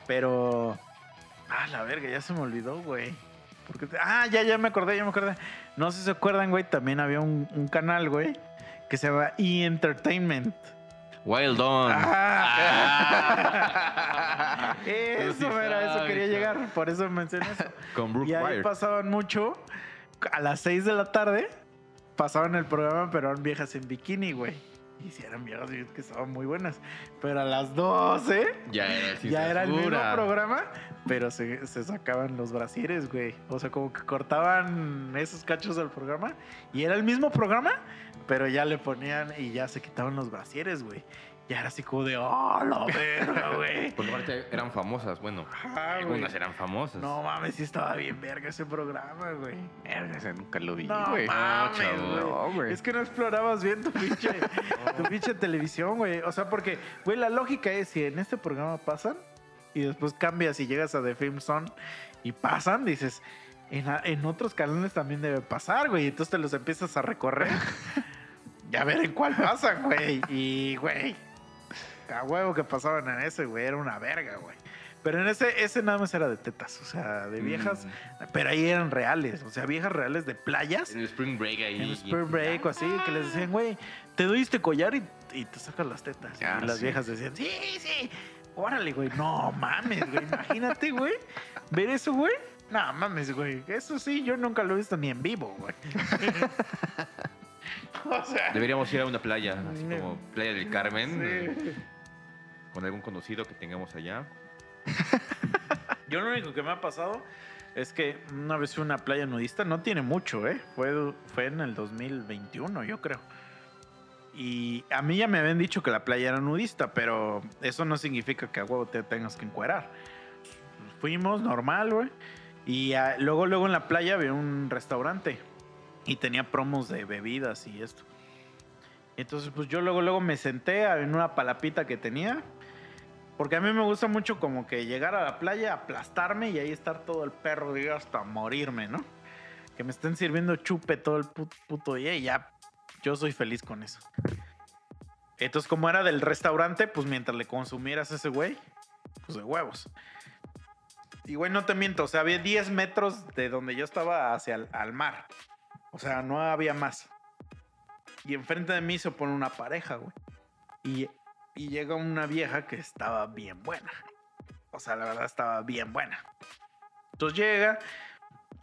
Pero. Ah, la verga, ya se me olvidó, güey. ¿Por qué te- Ah, ya, ya me acordé, ya me acordé. No sé si se acuerdan, güey. También había un, un canal, güey, que se llama E Entertainment. Wild On. Ah. Sí eso era, eso sabes, quería llegar. Por eso mencioné eso. Con Brooke Y ahí Wire. pasaban mucho. A las 6 de la tarde pasaban el programa, pero eran viejas en bikini, güey. Y si eran viejas que estaban muy buenas. Pero a las 12 Ya era, sin ya era el mismo programa, pero se, se sacaban los brasieres, güey. O sea, como que cortaban esos cachos del programa y era el mismo programa, pero ya le ponían y ya se quitaban los brasieres, güey. Ya era así como de, oh, la verga, güey. Porque aparte eran famosas, bueno. Ajá, algunas eran famosas. No mames, sí estaba bien verga ese programa, güey. Verga, ese nunca lo vi, No güey. mames, chavo. güey. No, güey. Es que no explorabas bien tu pinche, tu pinche televisión, güey. O sea, porque, güey, la lógica es si en este programa pasan y después cambias y llegas a The Film Zone y pasan, dices, en, a- en otros canales también debe pasar, güey. Entonces te los empiezas a recorrer. ya ver en cuál pasan, güey. Y, güey, a huevo que pasaban en ese, güey. Era una verga, güey. Pero en ese, ese nada más era de tetas, o sea, de viejas, pero ahí eran reales, o sea, viejas reales de playas En el Spring Break ahí. en Spring Break o así, que les decían, güey, te doy este collar y, y te sacas las tetas. Ah, y las sí. viejas decían, sí, sí, órale, güey. No mames, güey. Imagínate, güey. Ver eso, güey. No mames, güey. Eso sí, yo nunca lo he visto ni en vivo, güey. o sea. Deberíamos ir a una playa, así Mm. como Playa del Carmen, sí. Con algún conocido que tengamos allá. Yo lo único que me ha pasado es que una vez fui a una playa nudista, no tiene mucho, ¿eh? Fue, fue en el 2021, yo creo. Y a mí ya me habían dicho que la playa era nudista, pero eso no significa que a huevo te tengas que encuerar. Fuimos normal, güey. Y ah, luego, luego en la playa había un restaurante y tenía promos de bebidas y esto. Entonces, pues yo luego, luego me senté en una palapita que tenía porque a mí me gusta mucho como que llegar a la playa, aplastarme y ahí estar todo el perro, digo, hasta morirme, ¿no? Que me estén sirviendo chupe todo el pu- puto día y ya yo soy feliz con eso. Entonces, como era del restaurante, pues mientras le consumieras a ese güey, pues de huevos. Y güey, no te miento, o sea, había 10 metros de donde yo estaba hacia el al mar. O sea, no había más. Y enfrente de mí se pone una pareja, güey. Y y llega una vieja que estaba bien buena. O sea, la verdad estaba bien buena. Entonces llega,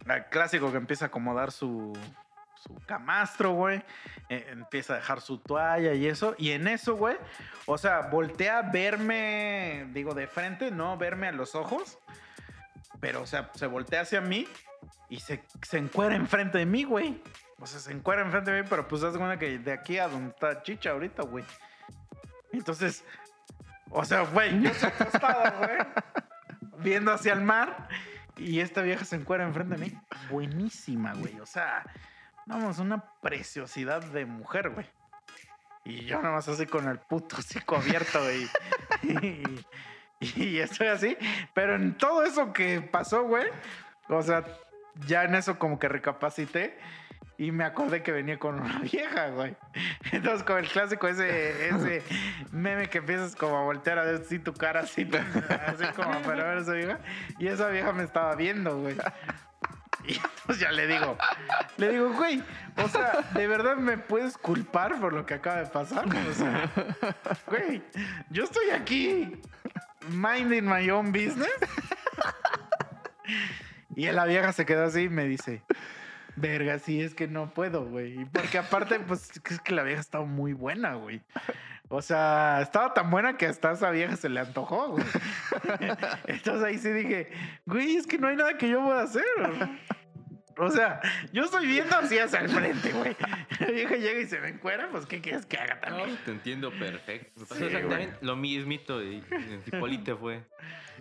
el clásico que empieza a acomodar su, su camastro, güey. eh, empieza a dejar su toalla y eso. Y en eso, güey, o sea, voltea a verme, digo, de frente, no verme a los ojos. Pero, o sea, se voltea hacia mí y se, se encuera enfrente de mí, güey. O sea, se encuera enfrente de mí, pero pues de cuenta que de aquí a donde está Chicha ahorita, güey. Entonces, o sea, güey, yo estoy acostado, güey. viendo hacia el mar y esta vieja se encuera enfrente de mí. Buenísima, güey. O sea, vamos, una preciosidad de mujer, güey. Y yo nada más así con el puto hocico abierto, güey. Y, y estoy así. Pero en todo eso que pasó, güey, o sea, ya en eso como que recapacité. Y me acordé que venía con una vieja, güey. Entonces, con el clásico, ese, ese meme que empiezas como a voltear a ver si tu cara así, así como para ver a esa vieja. Y esa vieja me estaba viendo, güey. Y entonces ya le digo, le digo, güey, o sea, ¿de verdad me puedes culpar por lo que acaba de pasar? O sea, güey, yo estoy aquí minding my own business. Y la vieja se quedó así y me dice, verga, sí, es que no puedo, güey. Y Porque aparte, pues es que la vieja estaba muy buena, güey. O sea, estaba tan buena que hasta a esa vieja se le antojó, güey. Entonces ahí sí dije, güey, es que no hay nada que yo pueda hacer. O sea, yo estoy viendo así hacia el frente, güey. La vieja llega y se me encuera, pues ¿qué quieres que haga No, también? te entiendo perfecto. Me pasó Sí, exactamente lo mismito y en Cipolite fue.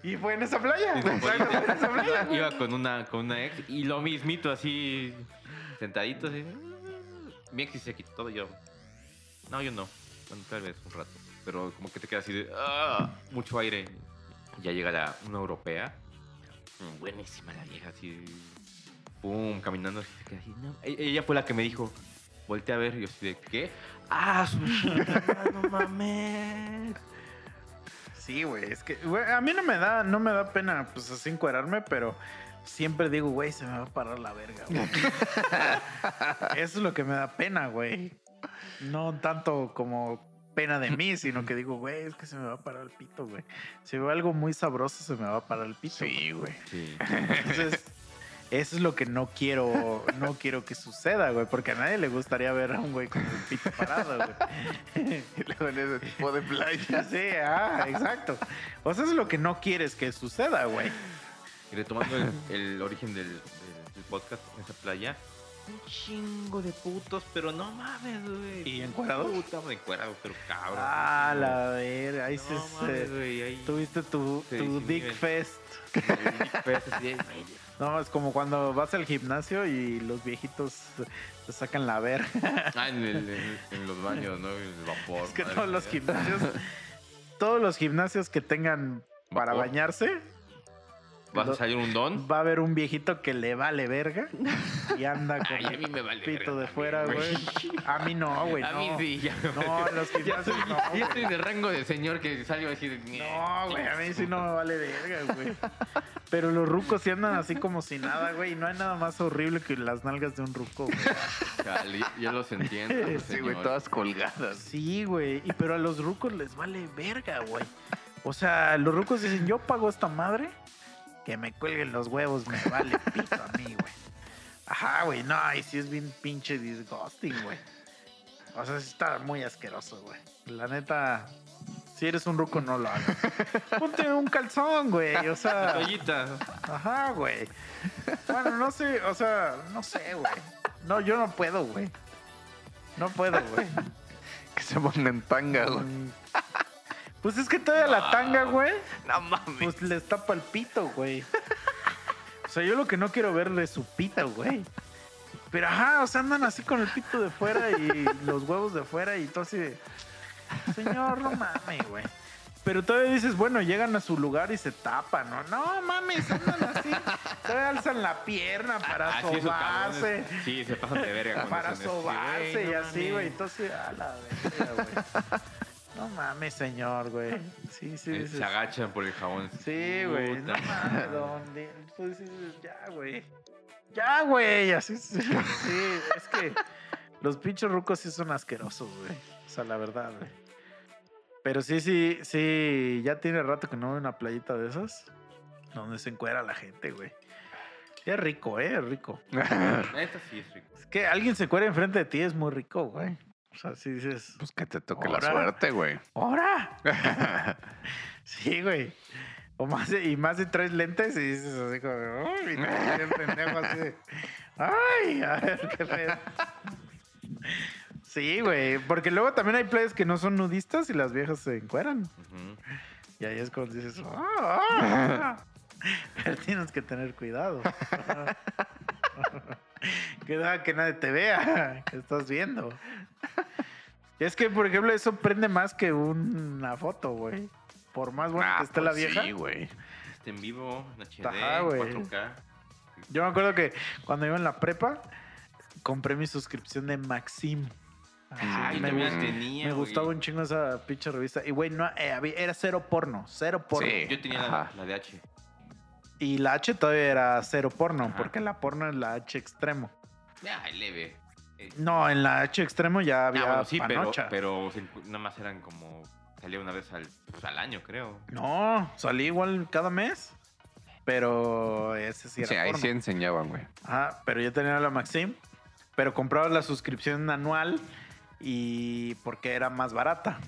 Y fue en esa playa. En esa. Iba con una, con una ex y lo mismito así, sentadito así. Mi ex se quitó todo yo. No, yo no. Bueno, tal vez un rato. Pero como que te queda así de "Ah", mucho aire. Ya llega la, una europea. Buenísima la vieja, así. Pum, caminando así. Queda así. No. E- Ella fue la que me dijo. Voltea a ver. Y yo así de ¿qué? ¡Ah, su no mames! Sí, güey, es que güey, a mí no me da no me da pena pues así encuerarme, pero siempre digo, güey, se me va a parar la verga, güey. Eso es lo que me da pena, güey. No tanto como pena de mí, sino que digo, güey, es que se me va a parar el pito, güey. Si veo algo muy sabroso, se me va a parar el pito. Sí, güey. Sí. Entonces, eso es lo que no quiero, no quiero que suceda, güey, porque a nadie le gustaría ver a un güey con el pito parado, güey. Y luego en ese tipo de playa. Sí, ah, exacto. O sea, eso es lo que no quieres que suceda, güey. Y retomando el, el origen del, del- del podcast en esa playa, un chingo de putos, pero no mames, güey. ¿Y encuerados? Puta, encuerados, pero cabrón. Ah, la verga. Ahí No se, mames, se- güey, ahí. tuviste tu, tu Dick. Fest. Así de, güey, No, es como cuando vas al gimnasio y los viejitos te sacan la verga. Ah, en, el- en- en los baños, ¿no? El vapor. Es que todos los gimnasios, todos los gimnasios que tengan para Vapor. bañarse, ¿Vas a salir un don? va a haber un viejito que le vale verga y anda con Ay, a mí me vale pito verga de fuera, güey. A mí no, güey. A no. mí sí, ya. No, en los Ya gimnasios estoy, no. güey. estoy en el rango de señor que salió a decir. No, güey, a mí sí no me vale verga, güey. Pero los rucos sí andan así como si nada, güey. y No hay nada más horrible que las nalgas de un ruco, güey. Chale, yo los entiendo. Sí, güey, todas colgadas. Sí, güey. Y pero a los rucos les vale verga, güey. O sea, los rucos dicen, yo pago esta madre, que me cuelguen los huevos, me vale pito a mí, güey. Ajá, güey. No, y sí es bien pinche disgusting, güey. O sea, sí está muy asqueroso, güey. La neta, si eres un ruco, no lo hagas. Ponte un calzón, güey. O sea... Toallita. Ajá, güey. Bueno, no sé, o sea, no sé, güey. No, yo no puedo, güey. No puedo, güey. Que se pongan tanga, güey. Pues es que todavía la tanga, güey, No mames. pues les tapa el pito, güey. O sea, yo lo que no quiero verle es su pito, güey. Pero ajá, o sea, andan así con el pito de fuera y los huevos de fuera y todo así de. Señor, no mames, güey. Pero todavía dices, bueno, llegan a su lugar y se tapan, ¿no? No mames, andan así. Todavía alzan la pierna para Ah, sobarse. Sí, se pasan de verga. Para sobarse y así, güey. Entonces, a la verga, güey. No mames, señor, güey. Sí, sí, Eh, sí. Se agachan por el jabón. Sí, güey. No mames, ¿dónde? Pues ya, güey. Ya, güey. Así sí, sí, es que los pinches rucos sí son asquerosos, güey. O sea, la verdad, güey. Pero sí, sí, sí. Ya tiene rato que no veo una playita de esas. Donde se encuera la gente, güey. Es rico, ¿eh? Es rico. Neta sí es rico. Es que alguien se cuera enfrente de ti es muy rico, güey. O sea, si dices, Pues que te toque la suerte, güey. ¡hora! Sí, güey. O más, y más si traes lentes y dices así como, ¡ay! Y te ves bien pendejo así de, ¡ay! A ver qué pedo. Sí, güey. Porque luego también hay playas que no son nudistas y las viejas se encueran. Y ahí es cuando dices, ¡ah! ah". Pero tienes que tener cuidado. Cuidado que nadie te vea que estás viendo. Es que, por ejemplo, eso prende más que una foto, güey. Por más buena Ah, que esté la pues vieja. Sí, güey. Este en vivo, en HD, Ajá, güey. 4K. Yo me acuerdo que cuando iba en la prepa, compré mi suscripción de Maxim. Así, Ah, me, tenía, me gustaba un chingo esa pinche revista. Y, güey, no, eh, era cero porno, cero porno. Sí. Yo tenía la de H. Y la H todavía era cero porno, Ajá. porque la porno es la H extremo. Ya, leve. Eh, No, en la H extremo ya ah, había bueno, sí, pero, panocha. nada más eran como. Salía una vez al, pues, al año, creo. No, salí igual cada mes. Pero ese sí era Sí, ahí porno. sí enseñaban, güey. Ajá, pero yo tenía la Maxim. Pero compraba la suscripción anual y porque era más barata.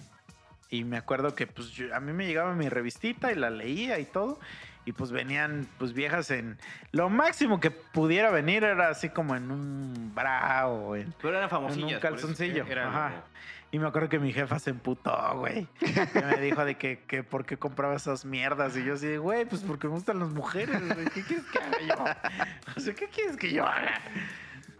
Y me acuerdo que pues yo- a mí me llegaba mi revistita y la leía y todo. Y pues venían pues viejas en... Lo máximo que pudiera venir era así como en un bra o en... Pero eran famosillas. por eso calzoncillo, ajá. Y me acuerdo que mi jefa se emputó, güey. Que me dijo de que, que por qué compraba esas mierdas. Y yo así, güey, pues porque me gustan las mujeres, güey. ¿Qué quieres que haga yo? O sea, ¿qué quieres que yo haga?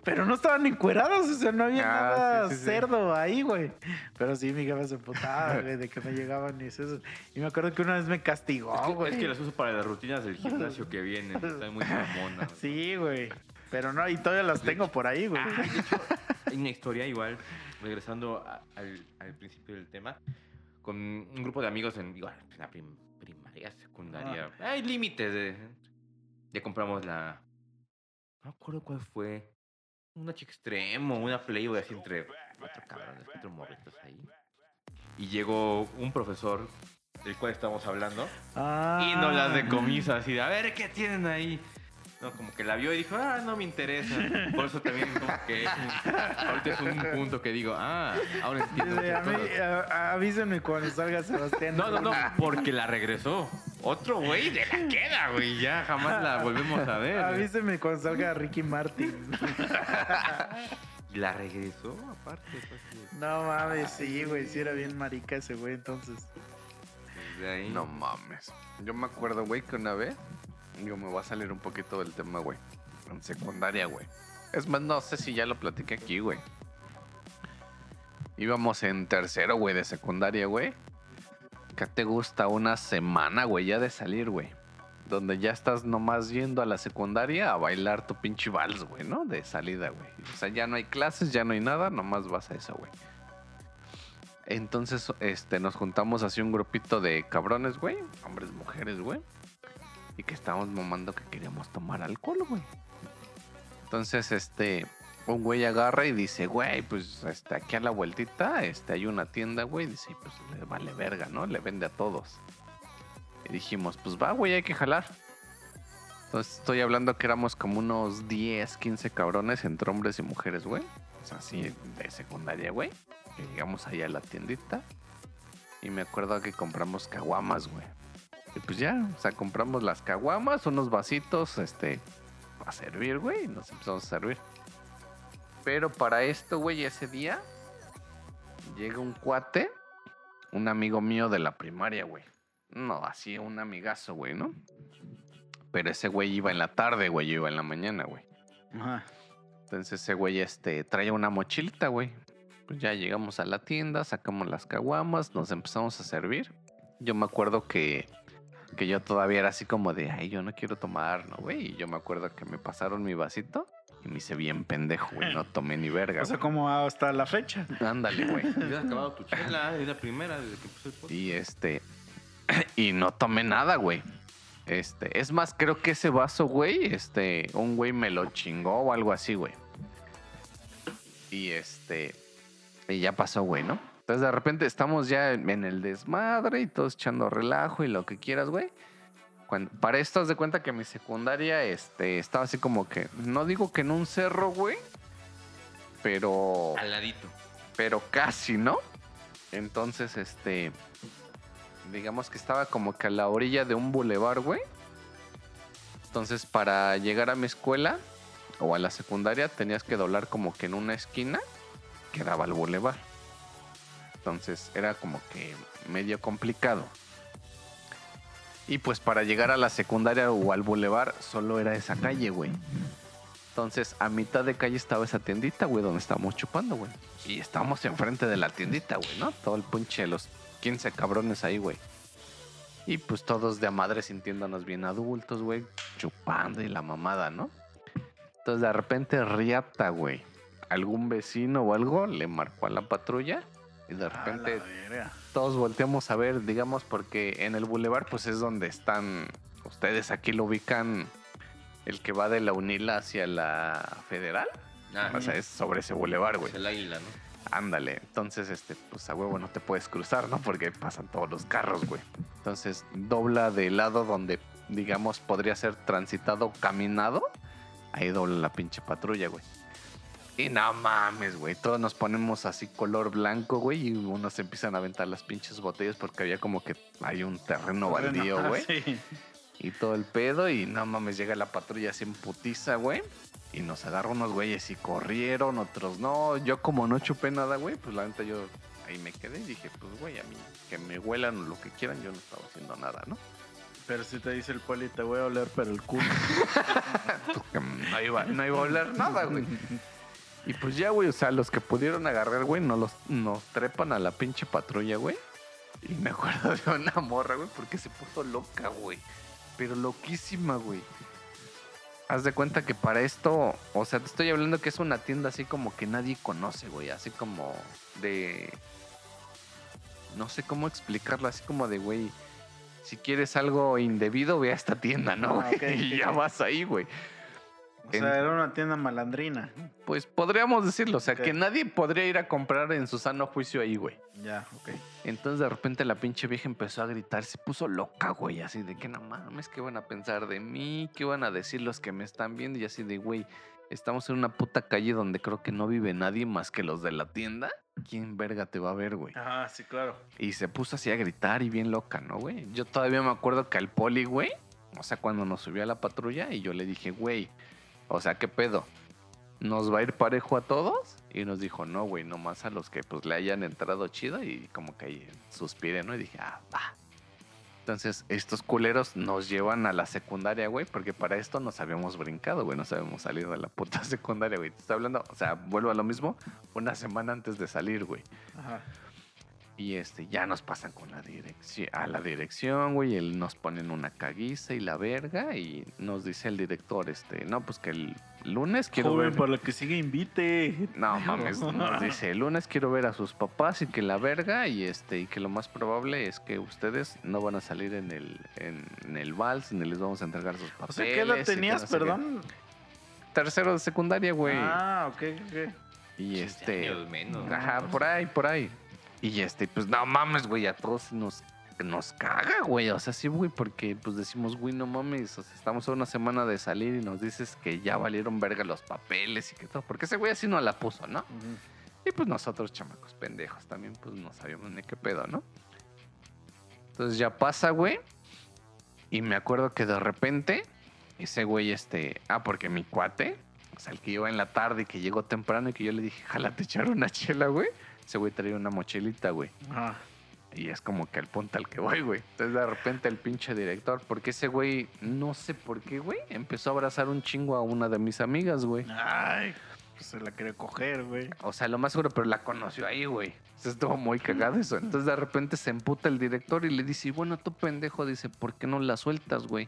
Pero no estaban encuerados, o sea, no había Ah, nada sí, sí, sí. cerdo ahí, güey. Pero sí, mi jefa se emputaba, güey, de que me llegaban y eso. Y me acuerdo que una vez me castigó, Es que- güey. es que las uso para las rutinas del gimnasio que vienen. Están muy mamonas. Sí, güey. Pero no, y todavía las tengo por ahí, güey. Ah, de hecho, hay una historia igual, regresando a- al, al principio del tema, con un grupo de amigos en, igual, en la prim- primaria, secundaria. Hay límites de... Ya compramos la... No me acuerdo cuál fue. Un H extremo, una Playboy así entre cuatro cabrones, cuatro morritos ahí. Y llegó un profesor del cual estábamos hablando. Ah. Y nos las decomisa así de, a ver, ¿qué tienen ahí? No, como que la vio y dijo, ah, no me interesa. Por eso también como que ahorita es un punto que digo, ah, ahora entiendo. Dice, a mí, cosas". a- avísenme cuando salga Sebastián. No, no, no, porque la regresó. Otro güey de la queda, güey. Ya jamás la volvemos a ver. Avísenme cuando salga Ricky Martin. Y la regresó, aparte. No mames, sí, güey. Sí era bien marica ese güey, entonces. de ahí. No mames. Yo me acuerdo, güey, que una vez. Digo, me va a salir un poquito del tema, güey. En secundaria, güey. Es más, no sé si ya lo platiqué aquí, güey. Íbamos en tercero, güey, de secundaria, güey. ¿Qué te gusta? Una semana, güey, ya de salir, güey. Donde ya estás nomás yendo a la secundaria a bailar tu pinche vals, güey, ¿no? De salida, güey. O sea, ya no hay clases, ya no hay nada, nomás vas a eso, güey. Entonces, este, nos juntamos así un grupito de cabrones, güey. Hombres, mujeres, güey. Y que estábamos mamando que queríamos tomar alcohol, güey. Entonces, este, un güey agarra y dice, güey, pues este, aquí a la vueltita este, hay una tienda, güey. Dice, pues le vale verga, ¿no? Le vende a todos. Y dijimos, pues va, güey, hay que jalar. Entonces estoy hablando que éramos como unos 10, 15 cabrones entre hombres y mujeres, güey. Así de secundaria, güey. Que llegamos allá a la tiendita. Y me acuerdo que compramos caguamas, güey. Y pues ya, o sea, compramos las caguamas, unos vasitos, este, a servir, güey. Nos empezamos a servir. Pero para esto, güey, ese día llega un cuate, un amigo mío de la primaria, güey. No, así un amigazo, güey, ¿no? Pero ese güey iba en la tarde, güey, yo iba en la mañana, güey. Ajá. Entonces ese güey este, traía una mochilita, güey. Pues ya llegamos a la tienda, sacamos las caguamas, nos empezamos a servir. Yo me acuerdo que, que yo todavía era así como de, ay, yo no quiero tomar, ¿no, güey? Y yo me acuerdo que me pasaron mi vasito y me hice bien pendejo, güey. No tomé ni verga, O sea, como hasta la fecha. Ándale, güey. Habías acabado tu chela, es la primera desde que empezó el podcast. Y este. Y no tomé nada, güey. Este. Es más, creo que ese vaso, güey. Este. Un güey me lo chingó o algo así, güey. Y este. Y ya pasó, güey, ¿no? Entonces de repente estamos ya en el desmadre y todos echando relajo y lo que quieras, güey. Cuando, para esto, haz de cuenta que mi secundaria este, estaba así como que. No digo que en un cerro, güey. Pero Al ladito. pero casi, ¿no? Entonces, este, digamos que estaba como que a la orilla de un bulevar, güey. Entonces, para llegar a mi escuela o a la secundaria, tenías que doblar como que en una esquina que daba al bulevar. Entonces, era como que medio complicado. Y pues para llegar a la secundaria o al bulevar solo era esa calle, güey. Entonces, a mitad de calle estaba esa tiendita, güey, donde estábamos chupando, güey. Y estábamos enfrente de la tiendita, güey, ¿no? Todo el punche los 15 cabrones ahí, güey. Y pues todos de a madre sintiéndonos bien adultos, güey, chupando y la mamada, ¿no? Entonces, de repente, riata, güey. Algún vecino o algo le marcó a la patrulla y de repente todos volteamos a ver, digamos, porque en el bulevar, pues es donde están. Ustedes aquí lo ubican, el que va de la Unila hacia la Federal. Ah, O sea, es sobre ese bulevar, güey. pues el águila, ¿no? Ándale. Entonces, este, pues a huevo no te puedes cruzar, ¿no? Porque pasan todos los carros, güey. Entonces, dobla del lado donde, digamos, podría ser transitado caminado. Ahí dobla la pinche patrulla, güey. Y no mames, güey. Todos nos ponemos así color blanco, güey. Y unos empiezan a aventar las pinches botellas porque había como que hay un terreno baldío, Bueno, güey. sí. Y todo el pedo. Y no mames, llega la patrulla así en putiza, güey. Y nos agarró unos güeyes y corrieron, otros no. Yo como no chupé nada, güey, pues la neta yo ahí me quedé y dije, pues güey, a mí que me huelan o lo que quieran, yo no estaba haciendo nada, ¿no? Pero si te dice el poli, te voy a oler pero el culo. No iba, no iba a oler nada, güey. Y pues ya, güey, o sea, los que pudieron agarrar, güey, no los, nos trepan a la pinche patrulla, güey. Y me acuerdo de una morra, güey, porque se puso loca, güey. Pero loquísima, güey. Haz de cuenta que para esto, o sea, te estoy hablando que es una tienda así como que nadie conoce, güey. Así como de... No sé cómo explicarlo, así como de, güey, si quieres algo indebido, ve a esta tienda, ¿no? Ah, y ya vas ahí, güey. O sea, era una tienda malandrina. Pues podríamos decirlo, o sea, que nadie podría ir a comprar en su sano juicio ahí, güey. Ya, ok. Entonces de repente la pinche vieja empezó a gritar, se puso loca, güey, así de que no mames, ¿qué van a pensar de mí? ¿Qué van a decir los que me están viendo? Y así de, güey, estamos en una puta calle donde creo que no vive nadie más que los de la tienda. ¿Quién verga te va a ver, güey? Ajá, sí, claro. Y se puso así a gritar y bien loca, ¿no, güey? Yo todavía me acuerdo que al poli, güey, o sea, cuando nos subió a la patrulla y yo le dije, güey, o sea, ¿qué pedo? ¿Nos va a ir parejo a todos? Y nos dijo, no, güey, nomás a los que pues le hayan entrado chido y como que ahí suspiré, ¿no? Y dije, ah, va. Entonces, estos culeros nos llevan a la secundaria, güey, porque para esto nos habíamos brincado, güey, nos habíamos salido de la puta secundaria, güey. Te hablando, o sea, vuelvo a lo mismo, una semana antes de salir, güey. Ajá. Y este, ya nos pasan con la dirección, a la dirección, güey, él nos ponen una caguiza y la verga, y nos dice el director, este, no, pues que el lunes quiero Joven, ver. por lo que sigue invite. No mames, nos dice, el lunes quiero ver a sus papás y que la verga, y este, y que lo más probable es que ustedes no van a salir en el, en, en el vals, ni les vamos a entregar sus papeles. O sea, ¿qué edad tenías, no sé qué". perdón? Tercero de secundaria, güey. Ah, ok, ok. y 15 este. años menos. Ajá, por ahí, por ahí. Y este, pues no mames, güey, a todos nos, nos caga, güey. O sea, sí, güey, porque pues decimos, güey, no mames, o sea, estamos a una semana de salir y nos dices que ya valieron verga los papeles y que todo. Porque ese güey así no la puso, ¿no? Y pues nosotros, chamacos pendejos, también pues no sabíamos ni qué pedo, ¿no? Entonces ya pasa, güey. Y me acuerdo que de repente, ese güey, este, ah, porque mi cuate, o sea, el que iba en la tarde y que llegó temprano y que yo le dije, jala, te echar una chela, güey. Ese güey traía una mochilita, güey. Ajá. Y es como que el punto al que voy, güey. Entonces de repente el pinche director, porque ese güey, no sé por qué, güey, empezó a abrazar un chingo a una de mis amigas, güey. Ay, pues se la quería coger, güey. O sea, lo más seguro, pero la conoció ahí, güey. Entonces estuvo muy cagado eso. Entonces de repente se emputa el director y le dice, y bueno, tú pendejo, dice, ¿por qué no la sueltas, güey?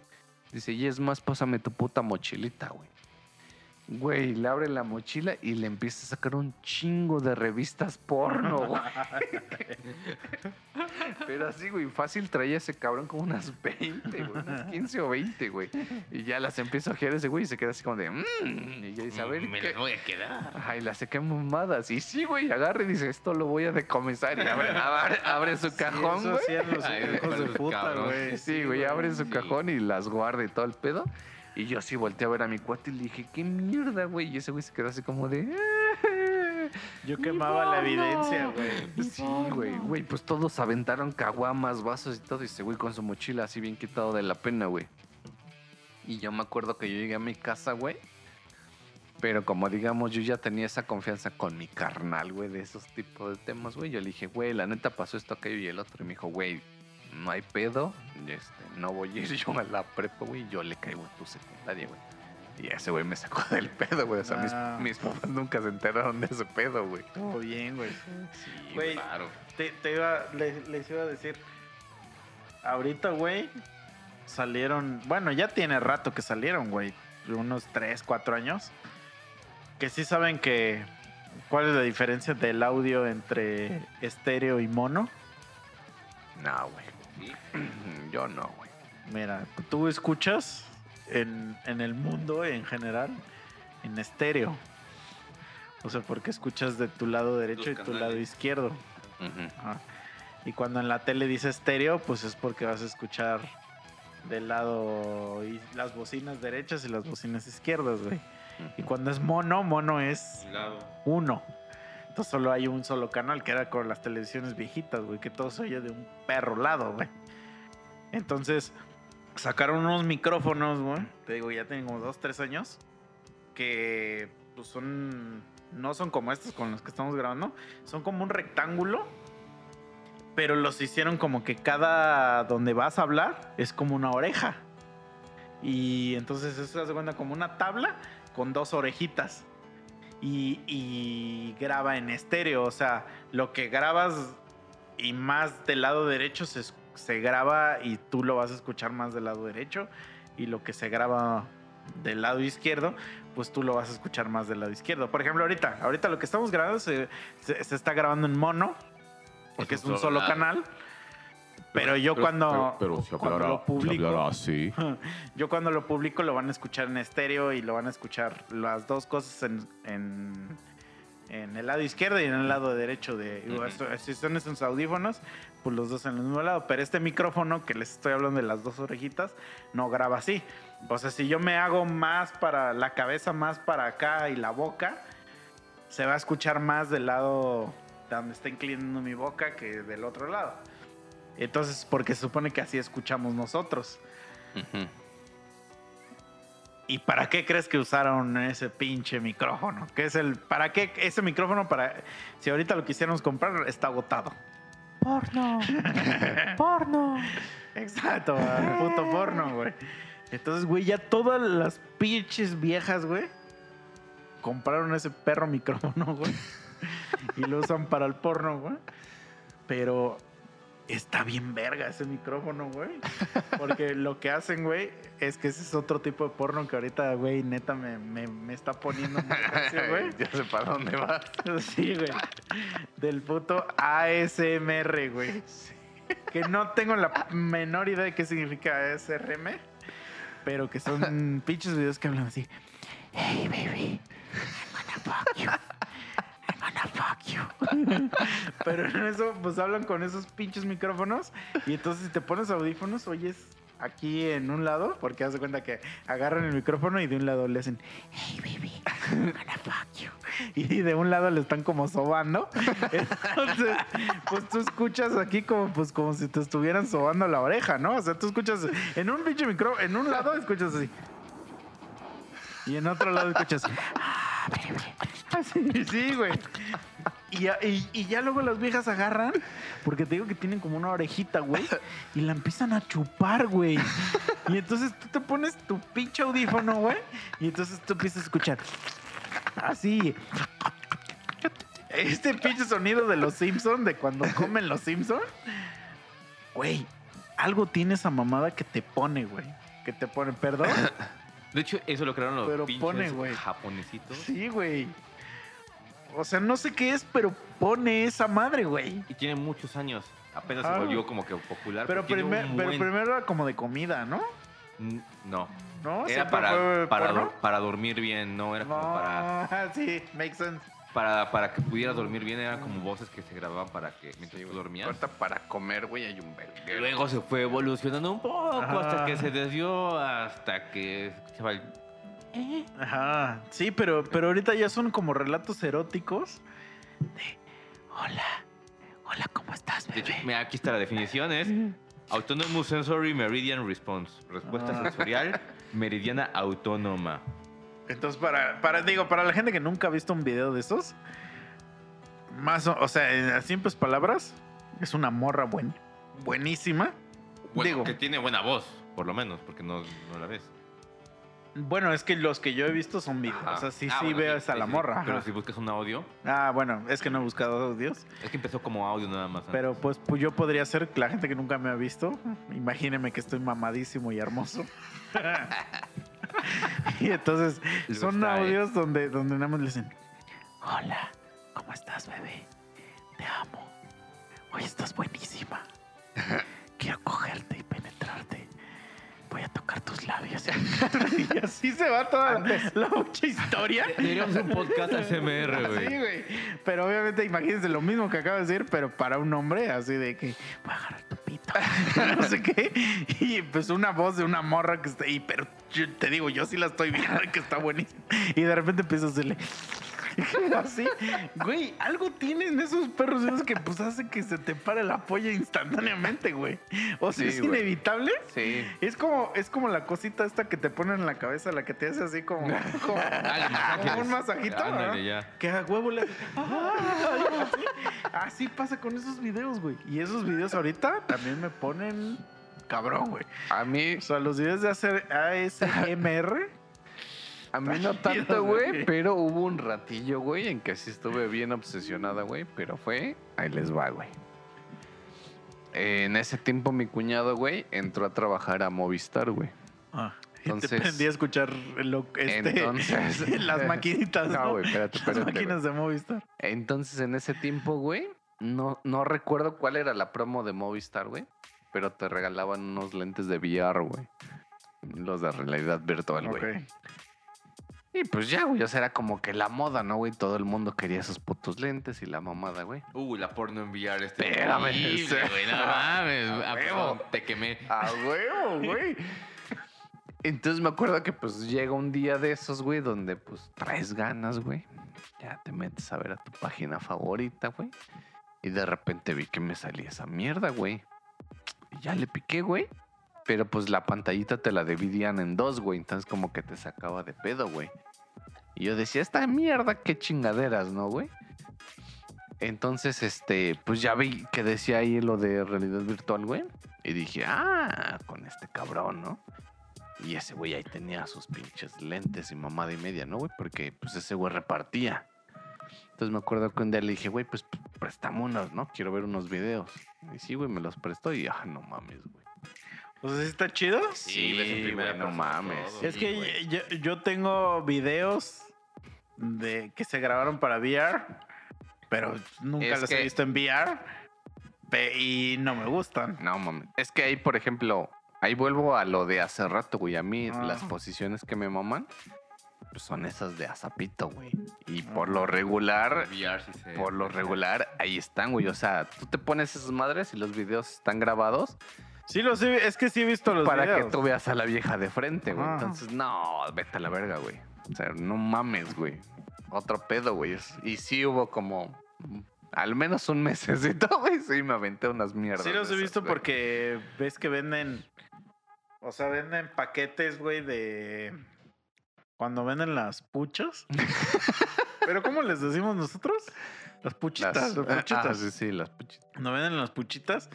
Dice, y es más, pásame tu puta mochilita, güey. Güey, le abre la mochila y le empieza a sacar un chingo de revistas porno, güey. Pero así, güey, fácil traía ese cabrón como unas 20, güey, unas 15 o 20, güey. Y ya las empieza a ojear ese güey y se queda así como de, mmm. Y ya dice, a ver, Mm, Me las voy a quedar. Ajá, y la sé que mamadas. Y sí, güey, agarra y dice, esto lo voy a decomisar. Y abre, abre, abre su cajón, Sí, eso güey. hacían los Ay, hijos de los puta, cabrones. güey. Sí, güey, abre su sí. cajón y las guarda y todo el pedo. Y yo así volteé a ver a mi cuate y le dije, ¿qué mierda, güey? Y ese güey se quedó así como de... Yo quemaba la evidencia, güey. Sí, güey, güey, pues todos aventaron caguamas, vasos y todo. Y ese güey con su mochila así bien quitado de la pena, güey. Y yo me acuerdo que yo llegué a mi casa, güey. Pero como digamos, yo ya tenía esa confianza con mi carnal, güey, de esos tipos de temas, güey. Yo le dije, güey, la neta pasó esto, aquello y el otro. Y me dijo, güey, no hay pedo, este, no voy a ir yo a la prepa, güey, yo le caigo a tu secundaria, güey. Y ese güey me sacó del pedo, güey. O sea, mis- Ah. mis, papás nunca se enteraron de ese pedo, güey. Todo bien, güey. Sí, Güey. claro. Te, te iba, le- les iba a decir. Ahorita, güey, salieron. Bueno, ya tiene rato que salieron, güey. Unos 3, 4 años. Que sí saben que. ¿Cuál es la diferencia del audio entre estéreo y mono? No, güey. Yo no, güey. Mira, tú escuchas en, en el mundo en general en estéreo. O sea, porque escuchas de tu lado derecho y tu lado izquierdo. Ajá. Y cuando en la tele dice estéreo, pues es porque vas a escuchar del lado y las bocinas derechas y las bocinas izquierdas, güey. Y cuando es mono, mono es uno. Solo hay un solo canal, que era con las televisiones viejitas, güey, que todo se oye de un perro lado, güey. Entonces sacaron unos micrófonos, güey. Te digo, ya tienen como dos, tres años. Que pues son. No son como estos con los que estamos grabando. Son como un rectángulo. Pero los hicieron como que cada donde vas a hablar es como una oreja. Y entonces eso se hace cuenta como una tabla con dos orejitas. Y, y graba en estéreo. O sea, lo que grabas y más del lado derecho se, se graba y tú lo vas a escuchar más del lado derecho. Y lo que se graba del lado izquierdo, pues tú lo vas a escuchar más del lado izquierdo. Por ejemplo, ahorita, ahorita lo que estamos grabando se, se- se está grabando en mono, porque es un solo canal. Pero yo cuando, Pero, si cuando hablara, lo publico, si hablara así. yo cuando lo publico lo van a escuchar en estéreo y lo van a escuchar las dos cosas en, en, en el lado izquierdo y en el lado derecho de... Si son esos audífonos, pues los dos en el mismo lado. Pero este micrófono que les estoy hablando de las dos orejitas, no graba así. O sea, si yo me hago más para la cabeza, más para acá y la boca, se va a escuchar más del lado de donde está inclinando mi boca que del otro lado. Entonces, porque se supone que así escuchamos nosotros. ¿Y para qué crees que usaron ese pinche micrófono? ¿Qué es el para qué ese micrófono para si ahorita lo quisiéramos comprar está agotado? Porno. Porno. Exacto, puto porno, güey. Entonces, güey, ya todas las pinches viejas, güey, compraron ese perro micrófono, güey. y lo usan para el porno, güey. Pero está bien verga ese micrófono, güey. Porque lo que hacen, güey, es que ese es otro tipo de porno que ahorita, güey, neta me, me, me está poniendo güey. ya sé para dónde vas. Sí, güey. Del puto ASMR, güey. Que no tengo la menor idea de qué significa ASRM. Pero que son pinches videos que hablan así. Hey, baby. I'm gonna fuck you. I'm gonna fuck Pero en eso, pues hablan con esos pinches micrófonos. Y entonces, si te pones audífonos, oyes aquí en un lado, porque haz de cuenta que agarran el micrófono y de un lado le hacen, hey baby, I'm gonna fuck you. Y de un lado le están como sobando. Entonces, pues tú escuchas aquí como, pues, como si te estuvieran sobando la oreja, ¿no? O sea, tú escuchas en un pinche micrófono, en un lado escuchas así. Y en otro lado escuchas. "Ah, baby". Así, sí, güey. Y ya, y- y ya luego las viejas agarran, porque te digo que tienen como una orejita, güey, y la empiezan a chupar, güey. Y entonces tú te pones tu pinche audífono, güey, y entonces tú empiezas a escuchar así. Este pinche sonido de los Simpsons, de cuando comen los Simpsons, güey, algo tiene esa mamada que te pone, güey. Que te pone, perdón. De hecho, eso lo crearon los Pero pinches pone, güey. japonesitos. Sí, güey. O sea, no sé qué es, pero pone esa madre, güey. Y tiene muchos años. Apenas Ah. se volvió como que popular. Pero, primer- pero primero era como de comida, ¿no? Mm, No. ¿No? Era ¿Siempre para, para, para dormir bien, no era como para, No, sí, makes sense. para, para que pudieras dormir bien, eran como voces que se grababan para que mientras tú dormías. Ahorita para comer, güey, hay un belguero. Luego se fue evolucionando un poco Ajá. hasta que se desvió, hasta que se Ajá. Sí, pero, pero ahorita ya son como relatos eróticos de hola, hola, ¿cómo estás, De hecho, bebé? mira, aquí está la definición, es Autonomous Sensory Meridian Response. Respuesta Ah. sensorial meridiana autónoma. Entonces, para, para, digo, para la gente que nunca ha visto un video de esos, más, o, o sea, en simples palabras, es una morra buen, buenísima Bueno, Digo. que tiene buena voz, por lo menos, porque no, no la ves. Bueno, es que los que yo he visto son videos. Ajá. O sea, sí, Ah, sí bueno, veo esa sí, la sí. morra. Pero ajá. si buscas un audio, Ah, bueno, es que no he buscado audios. es que empezó como audio nada más. Pero pues, pues yo podría ser la gente que nunca me ha visto. Imagíneme que estoy mamadísimo y hermoso. y entonces Lo son está, ¿eh? audios donde, donde nada más le dicen, hola, ¿cómo estás, bebé? Te amo. Hoy estás buenísima. Quiero cogerte y. Voy a tocar tus labios. y así se va toda la, la mucha historia. Hacer un podcast ASMR, güey. Sí, güey. Pero obviamente imagínense lo mismo que acabo de decir, pero para un hombre, así de que voy a agarrar tu pito. no sé qué. Y pues una voz de una morra que está ahí, pero yo te digo, yo sí la estoy viendo que está buenísima. Y de repente empiezo a hacerle. Así, güey, algo tienen esos perros esos que pues hace que se te pare la polla instantáneamente, güey. O sea, Sí, es güey. inevitable. Sí. Es como, es como la cosita esta que te ponen en la cabeza, la que te hace así como, como, como un masajito. Ándale, ¿no? ya. Que a huevo le hace, "Ay", así. Así pasa con esos videos, güey. Y esos videos ahorita también me ponen cabrón, güey. A mí, O sea, los videos de hacer ASMR. a mí no tanto, güey, pero hubo un ratillo, güey, en que sí estuve bien obsesionada, güey, pero fue, ahí les va, güey. En ese tiempo mi cuñado, güey, entró a trabajar a Movistar, güey. Ah, y te Entonces- a escuchar lo, este, Entonces- las maquinitas. No, No, güey, espérate, Las espérate. máquinas de Movistar. Entonces, en ese tiempo, güey, no, no recuerdo cuál era la promo de Movistar, güey. Pero te regalaban unos lentes de VR, güey. Los de realidad virtual, güey. Ok. Y pues ya, güey, o sea, era como que la moda, ¿no, güey? Todo el mundo quería esos putos lentes y la mamada, güey. Uh, la porno enviar este. Espérame, güey. No mames. A Ah, huevo. perdón, te quemé. A huevo, güey. Entonces me acuerdo que pues llega un día de esos, güey, donde pues traes ganas, güey. Ya te metes a ver a tu página favorita, güey. Y de repente vi que me salía esa mierda, güey. Y ya le piqué, güey. Pero pues la pantallita te la dividían en dos, güey. Entonces como que te sacaba de pedo, güey. Y yo decía, esta mierda, qué chingaderas, ¿no, güey? Entonces, este, pues ya vi que decía ahí lo de realidad virtual, güey. Y dije, ah, con este cabrón, ¿no? Y ese güey ahí tenía sus pinches lentes y mamada y media, ¿no, güey? Porque pues ese güey repartía. Entonces me acuerdo que un día le dije, güey, pues préstame unos, ¿no? Quiero ver unos videos. Y sí, güey, me los prestó y, ah, no mames, güey. O sea, ¿sí está chido? Sí, ves en primera güey, no persona mames. todo. Es Sí, que güey. yo, yo tengo videos de que se grabaron para VR, pero nunca Es los que- he visto en VR pe- y no me gustan. No mames. Es que ahí, por ejemplo, ahí vuelvo a lo de hace rato, güey. A mí Ah. las posiciones que me maman pues, son esas de azapito, güey. Y por Ah. lo regular, VR sí se- por lo regular, ahí están, güey. O sea, tú te pones esas madres y los videos están grabados Sí, los he- es que sí he visto los para videos. que tú veas a la vieja de frente, güey. Ah. Entonces, no, vete a la verga, güey. O sea, no mames, güey. Otro pedo, güey. Y sí hubo como al menos un mesecito, güey. Sí, me aventé unas mierdas. Sí los he esas, visto güey. porque ves que venden, o sea, venden paquetes, güey, de cuando venden las puchas. Pero ¿cómo les decimos nosotros? Las puchitas, Las, las puchitas. Ah, sí, sí, las puchitas. Cuando venden las puchitas,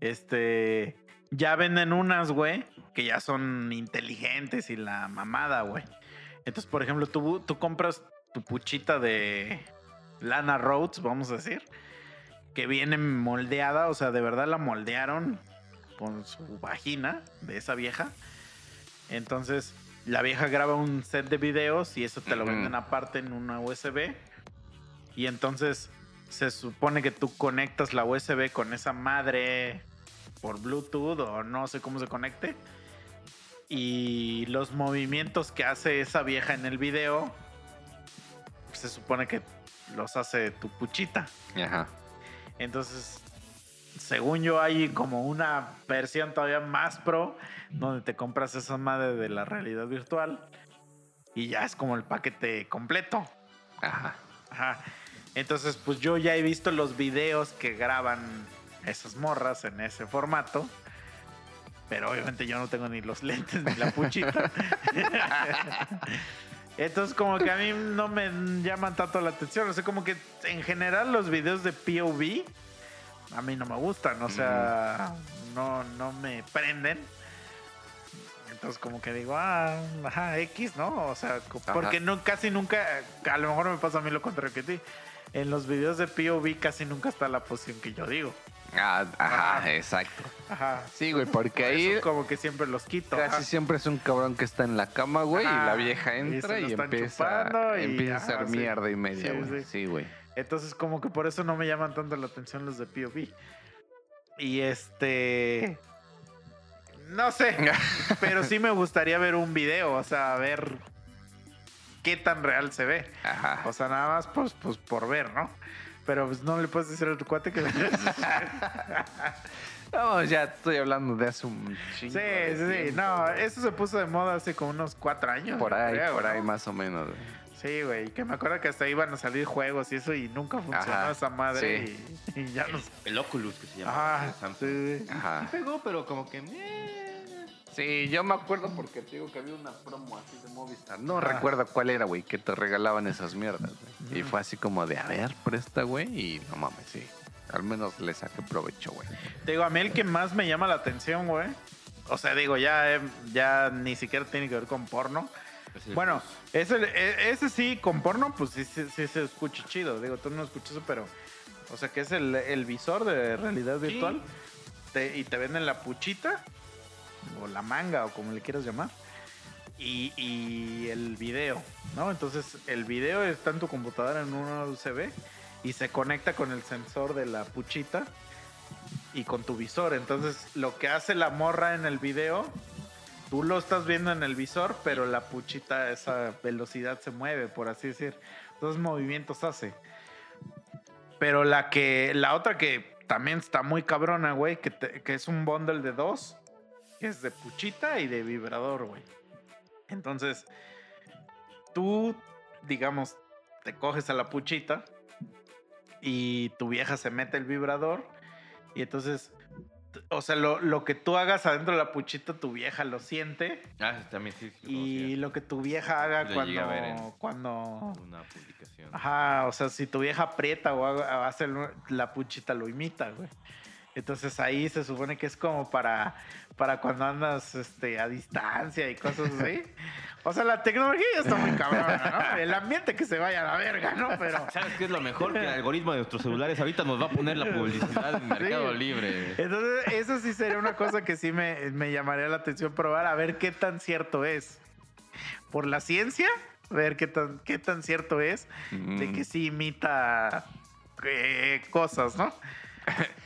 este, ya venden unas, güey, que ya son inteligentes y la mamada, güey. Entonces, por ejemplo, tú, tú compras tu puchita de Lana Rhodes, vamos a decir, que viene moldeada, o sea, de verdad la moldearon con su vagina de esa vieja. Entonces, la vieja graba un set de videos y eso te lo venden aparte en una USB. Y entonces se supone que tú conectas la USB con esa madre por Bluetooth o no sé cómo se conecte. Y los movimientos que hace esa vieja en el video, se supone que los hace tu puchita. Ajá. Entonces, según yo, hay como una versión todavía más pro donde te compras esa madre de la realidad virtual y ya es como el paquete completo. Ajá. Ajá. Entonces, pues yo ya he visto los videos que graban esas morras en ese formato. Pero obviamente yo no tengo ni los lentes ni la puchita. Entonces, como que a mí no me llaman tanto la atención. O sea, como que en general los videos de POV a mí no me gustan, o sea, no, no me prenden. Entonces como que digo, ah, ajá, X, ¿no? O sea, Ajá. porque no, casi nunca, a lo mejor me pasa a mí lo contrario que a ti. En los videos de POV casi nunca está la posición que yo digo. Ah, ajá, Ajá. exacto. Ajá. Sí, güey, porque Por ahí como que siempre los quito. casi ajá. siempre es un cabrón que está en la cama, güey, y la vieja y entra y, están empieza, y- empieza a hacer sí. mierda y media, Sí, güey. sí. Sí, güey. Entonces como que por eso no me llaman tanto la atención los de POV. Y este... No sé, pero sí me gustaría ver un video, o sea, ver qué tan real se ve. Ajá. O sea, nada más pues, pues por ver, ¿no? Pero pues no le puedes decir a tu cuate que... sí, No, ya estoy hablando de hace un sí, chingo. de sí. tiempo, No, eso se puso de moda hace como unos cuatro años. Por ahí, creo, por ahí más o menos, güey. Sí, güey, que me acuerdo que hasta iban a salir juegos y eso y nunca funcionó Ajá, esa madre y, y ya no sé. El Oculus que se llama. Ah, sí, sí. Ajá. Sí pegó, pero como que... Sí, yo me acuerdo porque te digo que había una promo así de Movistar. No Ajá. recuerdo cuál era, güey, que te regalaban esas mierdas, güey. Y fue así como de, a ver, presta, güey, y no mames, sí. Al menos le saqué provecho, güey. Te digo, a mí el que más me llama la atención, güey. O sea, digo, ya, eh, ya ni siquiera tiene que ver con porno. Bueno, ese, e- ese sí, con porno, pues sí, sí, sí se escucha chido. Digo, tú no escuchas eso, pero. O sea, que es el, el visor de realidad Sí. virtual. Te- y te venden la puchita, o la manga, o como le quieras llamar. Y, el video, ¿no? Entonces, el video está en tu computadora en una USB y se conecta con el sensor de la puchita y con tu visor. Entonces, lo que hace la morra en el video, tú lo estás viendo en el visor, pero la puchita esa velocidad se mueve, por así decir. Dos movimientos hace. Pero la que, la otra que también está muy cabrona, güey, que, que es un bundle de dos, que es de puchita y de vibrador, güey. Entonces, tú, digamos, te coges a la puchita y tu vieja se mete el vibrador y entonces, o sea, lo, lo que tú hagas adentro de la puchita, tu vieja lo siente Ah, también sí. y lo que tu vieja haga Lo llegué a ver en- cuando, cuando, Una publicación. Ajá, o sea, si tu vieja aprieta o hace la puchita, lo imita, güey. Entonces ahí se supone que es como para, para cuando andas este, a distancia y cosas así. O sea, la tecnología ya está muy cabrona, ¿no? El ambiente que se vaya a la verga, ¿no? Pero. ¿Sabes qué es lo mejor? Que el algoritmo de nuestros celulares ahorita nos va a poner la publicidad en Mercado Sí. Libre. Entonces, eso sí sería una cosa que sí me, me llamaría la atención probar, a ver qué tan cierto es. Por la ciencia, ver qué tan, qué tan cierto es de que Mm. sí imita eh, cosas, ¿no?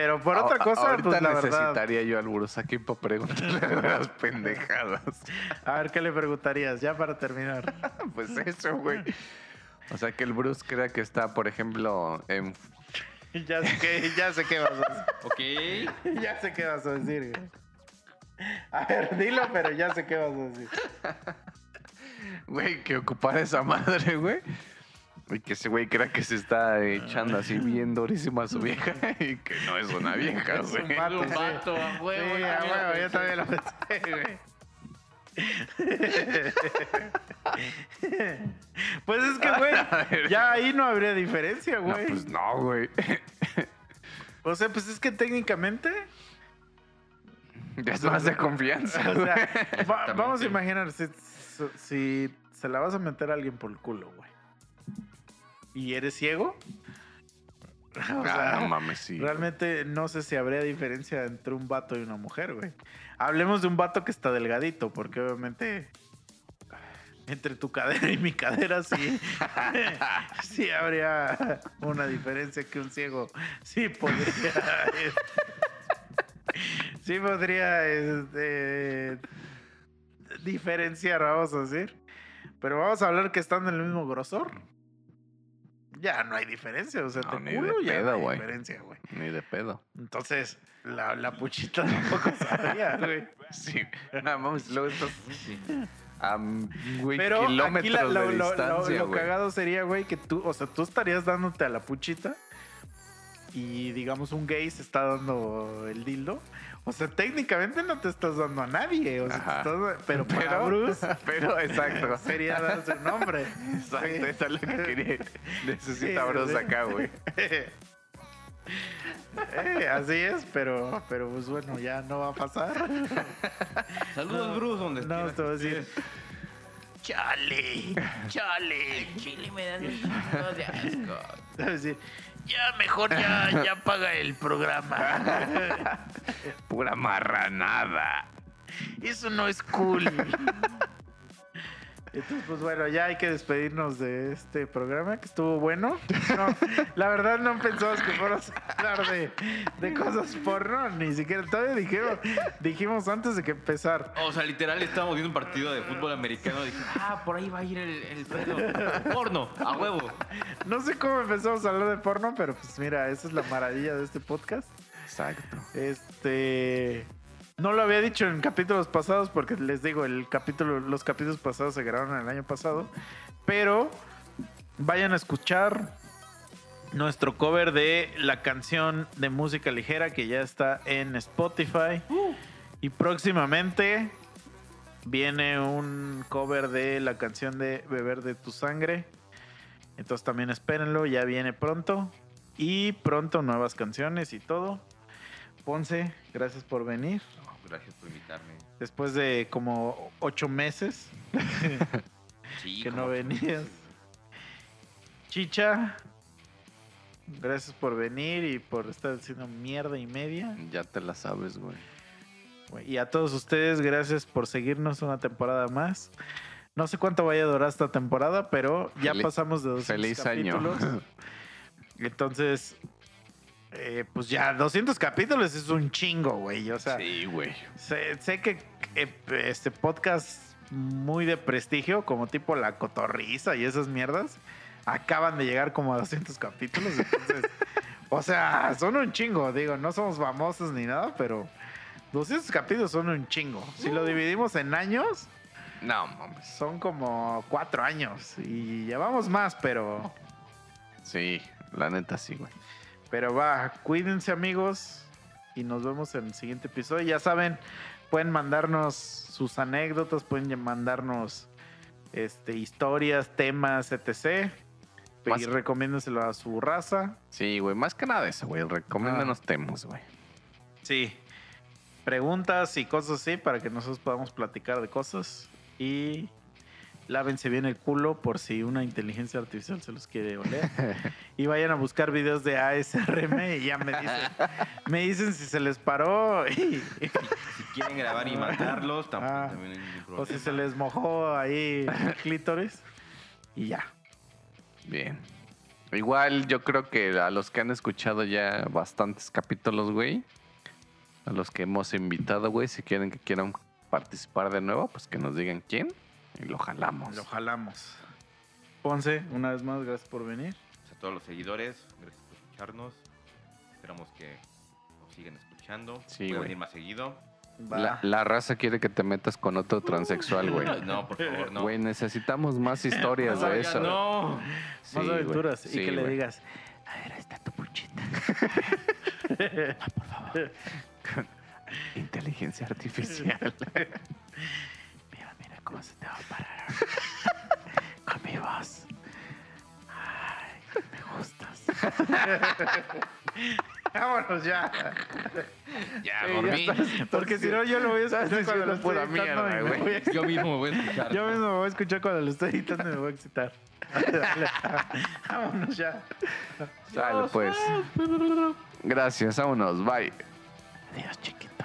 Pero por A- otra a- cosa, ahorita pues la verdad. necesitaría yo al Burusaki para preguntarle de las pendejadas. A ver qué le preguntarías, ya para terminar. pues eso, güey. O sea, que el Bruce crea que está, por ejemplo, en... ya, sé qué, ya sé qué vas a Ok. decir. Ya sé qué vas a decir, güey. A ver, dilo, pero ya sé qué vas a decir. Güey, que ocupara esa madre, güey. Y que ese güey crea que se está echando así bien durísimo a su vieja y que no es una vieja, Es un güey. vato, Un vato, a huevo, Sí, a huevo, yo también lo pensé, güey. Pues es que, güey, ya ahí no habría diferencia, No, güey. pues no, güey. O sea, pues es que técnicamente, Ya es más de confianza, o güey. sea, va- vamos a imaginar si, si se la vas a meter a alguien por el culo, güey. ¿Y eres ciego? O sea, Ah, no mames, sí. Realmente no sé si habría diferencia entre un vato y una mujer, güey. Hablemos de un vato que está delgadito, porque obviamente entre tu cadera y mi cadera sí, sí habría una diferencia que un ciego sí podría. sí podría este, diferenciar, vamos a decir. Pero vamos a hablar que están del mismo grosor. Ya no hay diferencia, o sea, No, te culo ya pedo, no hay güey. diferencia, güey. Ni de pedo. Entonces, la, la puchita tampoco sabía, güey. Sí. Nada más, luego estás a güey, Pero aquí la- lo, de lo- lo- distancia, lo cagado sería, güey, que tú, o sea, tú estarías dándote a la puchita y digamos un gay se está dando el dildo. O sea, técnicamente no te estás dando a nadie, o sea, te Ajá. estás- pero para Pero- Bruce Pero, exacto. sería darse un nombre. Exacto, eso es lo que quería. Necesita Sí, sí. acá, güey. Eh, así es, pero, pero pues bueno, ya no va a pasar. Saludos, Bruce, donde No, te voy a decir. Chale, chale. Chile me dan un de asco. Ya mejor ya, ya paga el programa. Pura marranada. Eso no es cool. Entonces, pues bueno, ya hay que despedirnos de este programa que estuvo bueno. No, la verdad no pensamos que fuéramos a hablar de, de cosas porno, ni siquiera todavía dijeron, dijimos antes de que empezar. O sea, literal, estábamos viendo un partido de fútbol americano. Dije, ah, por ahí va a ir el, el pedo. Porno, a huevo. No sé cómo empezamos a hablar de porno, pero pues mira, esa es la maravilla de este podcast. Exacto. Este. No lo había dicho en capítulos pasados porque les digo, el capítulo, los capítulos pasados se grabaron el año pasado. Pero vayan a escuchar nuestro cover de la canción de música ligera que ya está en Spotify. Y próximamente viene un cover de la canción de Beber de tu sangre. Entonces también espérenlo, ya viene pronto. Y pronto nuevas canciones y todo. Ponce, gracias por venir. Gracias por invitarme. Después de como ocho meses Sí, que no venías. Chicha, gracias por venir y por estar haciendo mierda y media. Ya te la sabes, güey. Y a todos ustedes, gracias por seguirnos una temporada más. No sé cuánto vaya a durar esta temporada, pero ya Feliz- pasamos de 200 Feliz año. capítulos. Entonces, eh, pues ya 200 capítulos es un chingo, güey. O sea, Sí, güey. Sé, sé que eh, este podcast muy de prestigio, como tipo La Cotorriza y esas mierdas, acaban de llegar como a 200 capítulos. Entonces, o sea, son un chingo. Digo, no somos famosos ni nada, pero 200 capítulos son un chingo. Si lo dividimos en años, No, mames. son como cuatro años. Y llevamos más, pero, Sí, la neta sí, güey. Pero va, cuídense amigos y nos vemos en el siguiente episodio. Ya saben, pueden mandarnos sus anécdotas, pueden mandarnos este, historias, temas, etc. Más- Y recomiéndenselo a su raza. Sí, güey. Más que nada eso, güey. Recomiéndanos temas, güey. Sí. Preguntas y cosas así para que nosotros podamos platicar de cosas. Y lávense bien el culo por si una inteligencia artificial se los quiere oler. y vayan a buscar videos de ASRM y ya me dicen, me dicen si se les paró y- Si quieren grabar y matarlos, tampoco Ah. también hay ningún o problema. si se les mojó ahí el clítoris. Y ya. Bien. Igual yo creo que a los que han escuchado ya bastantes capítulos, güey, a los que hemos invitado, güey, si quieren que quieran participar de nuevo, pues que nos digan quién y lo jalamos. Lo jalamos. Ponce, una vez más, gracias por venir. Pues a todos los seguidores, gracias por escucharnos. Esperamos que nos sigan escuchando. Sí, venir más seguido. La, la raza quiere que te metas con otro transexual, güey. No, por favor, no. Güey, necesitamos más historias de eso. No. Sí, más aventuras. Sí, y que le digas, a ver, ahí está tu puchita. Inteligencia artificial. Cómo se te va a parar. Con mi voz. Ay, me gustas. Vámonos ya. Ya, Sí, dormí. ya estás- Porque si no, yo lo voy a escuchar cuando lo estoy pura editando y mierda, me güey. voy a Yo mismo me voy a escuchar. Yo mismo me voy a escuchar cuando lo estoy editando y me voy a excitar. Vámonos ya. Sale, pues. Gracias, vámonos. Bye. Adiós, chiquito.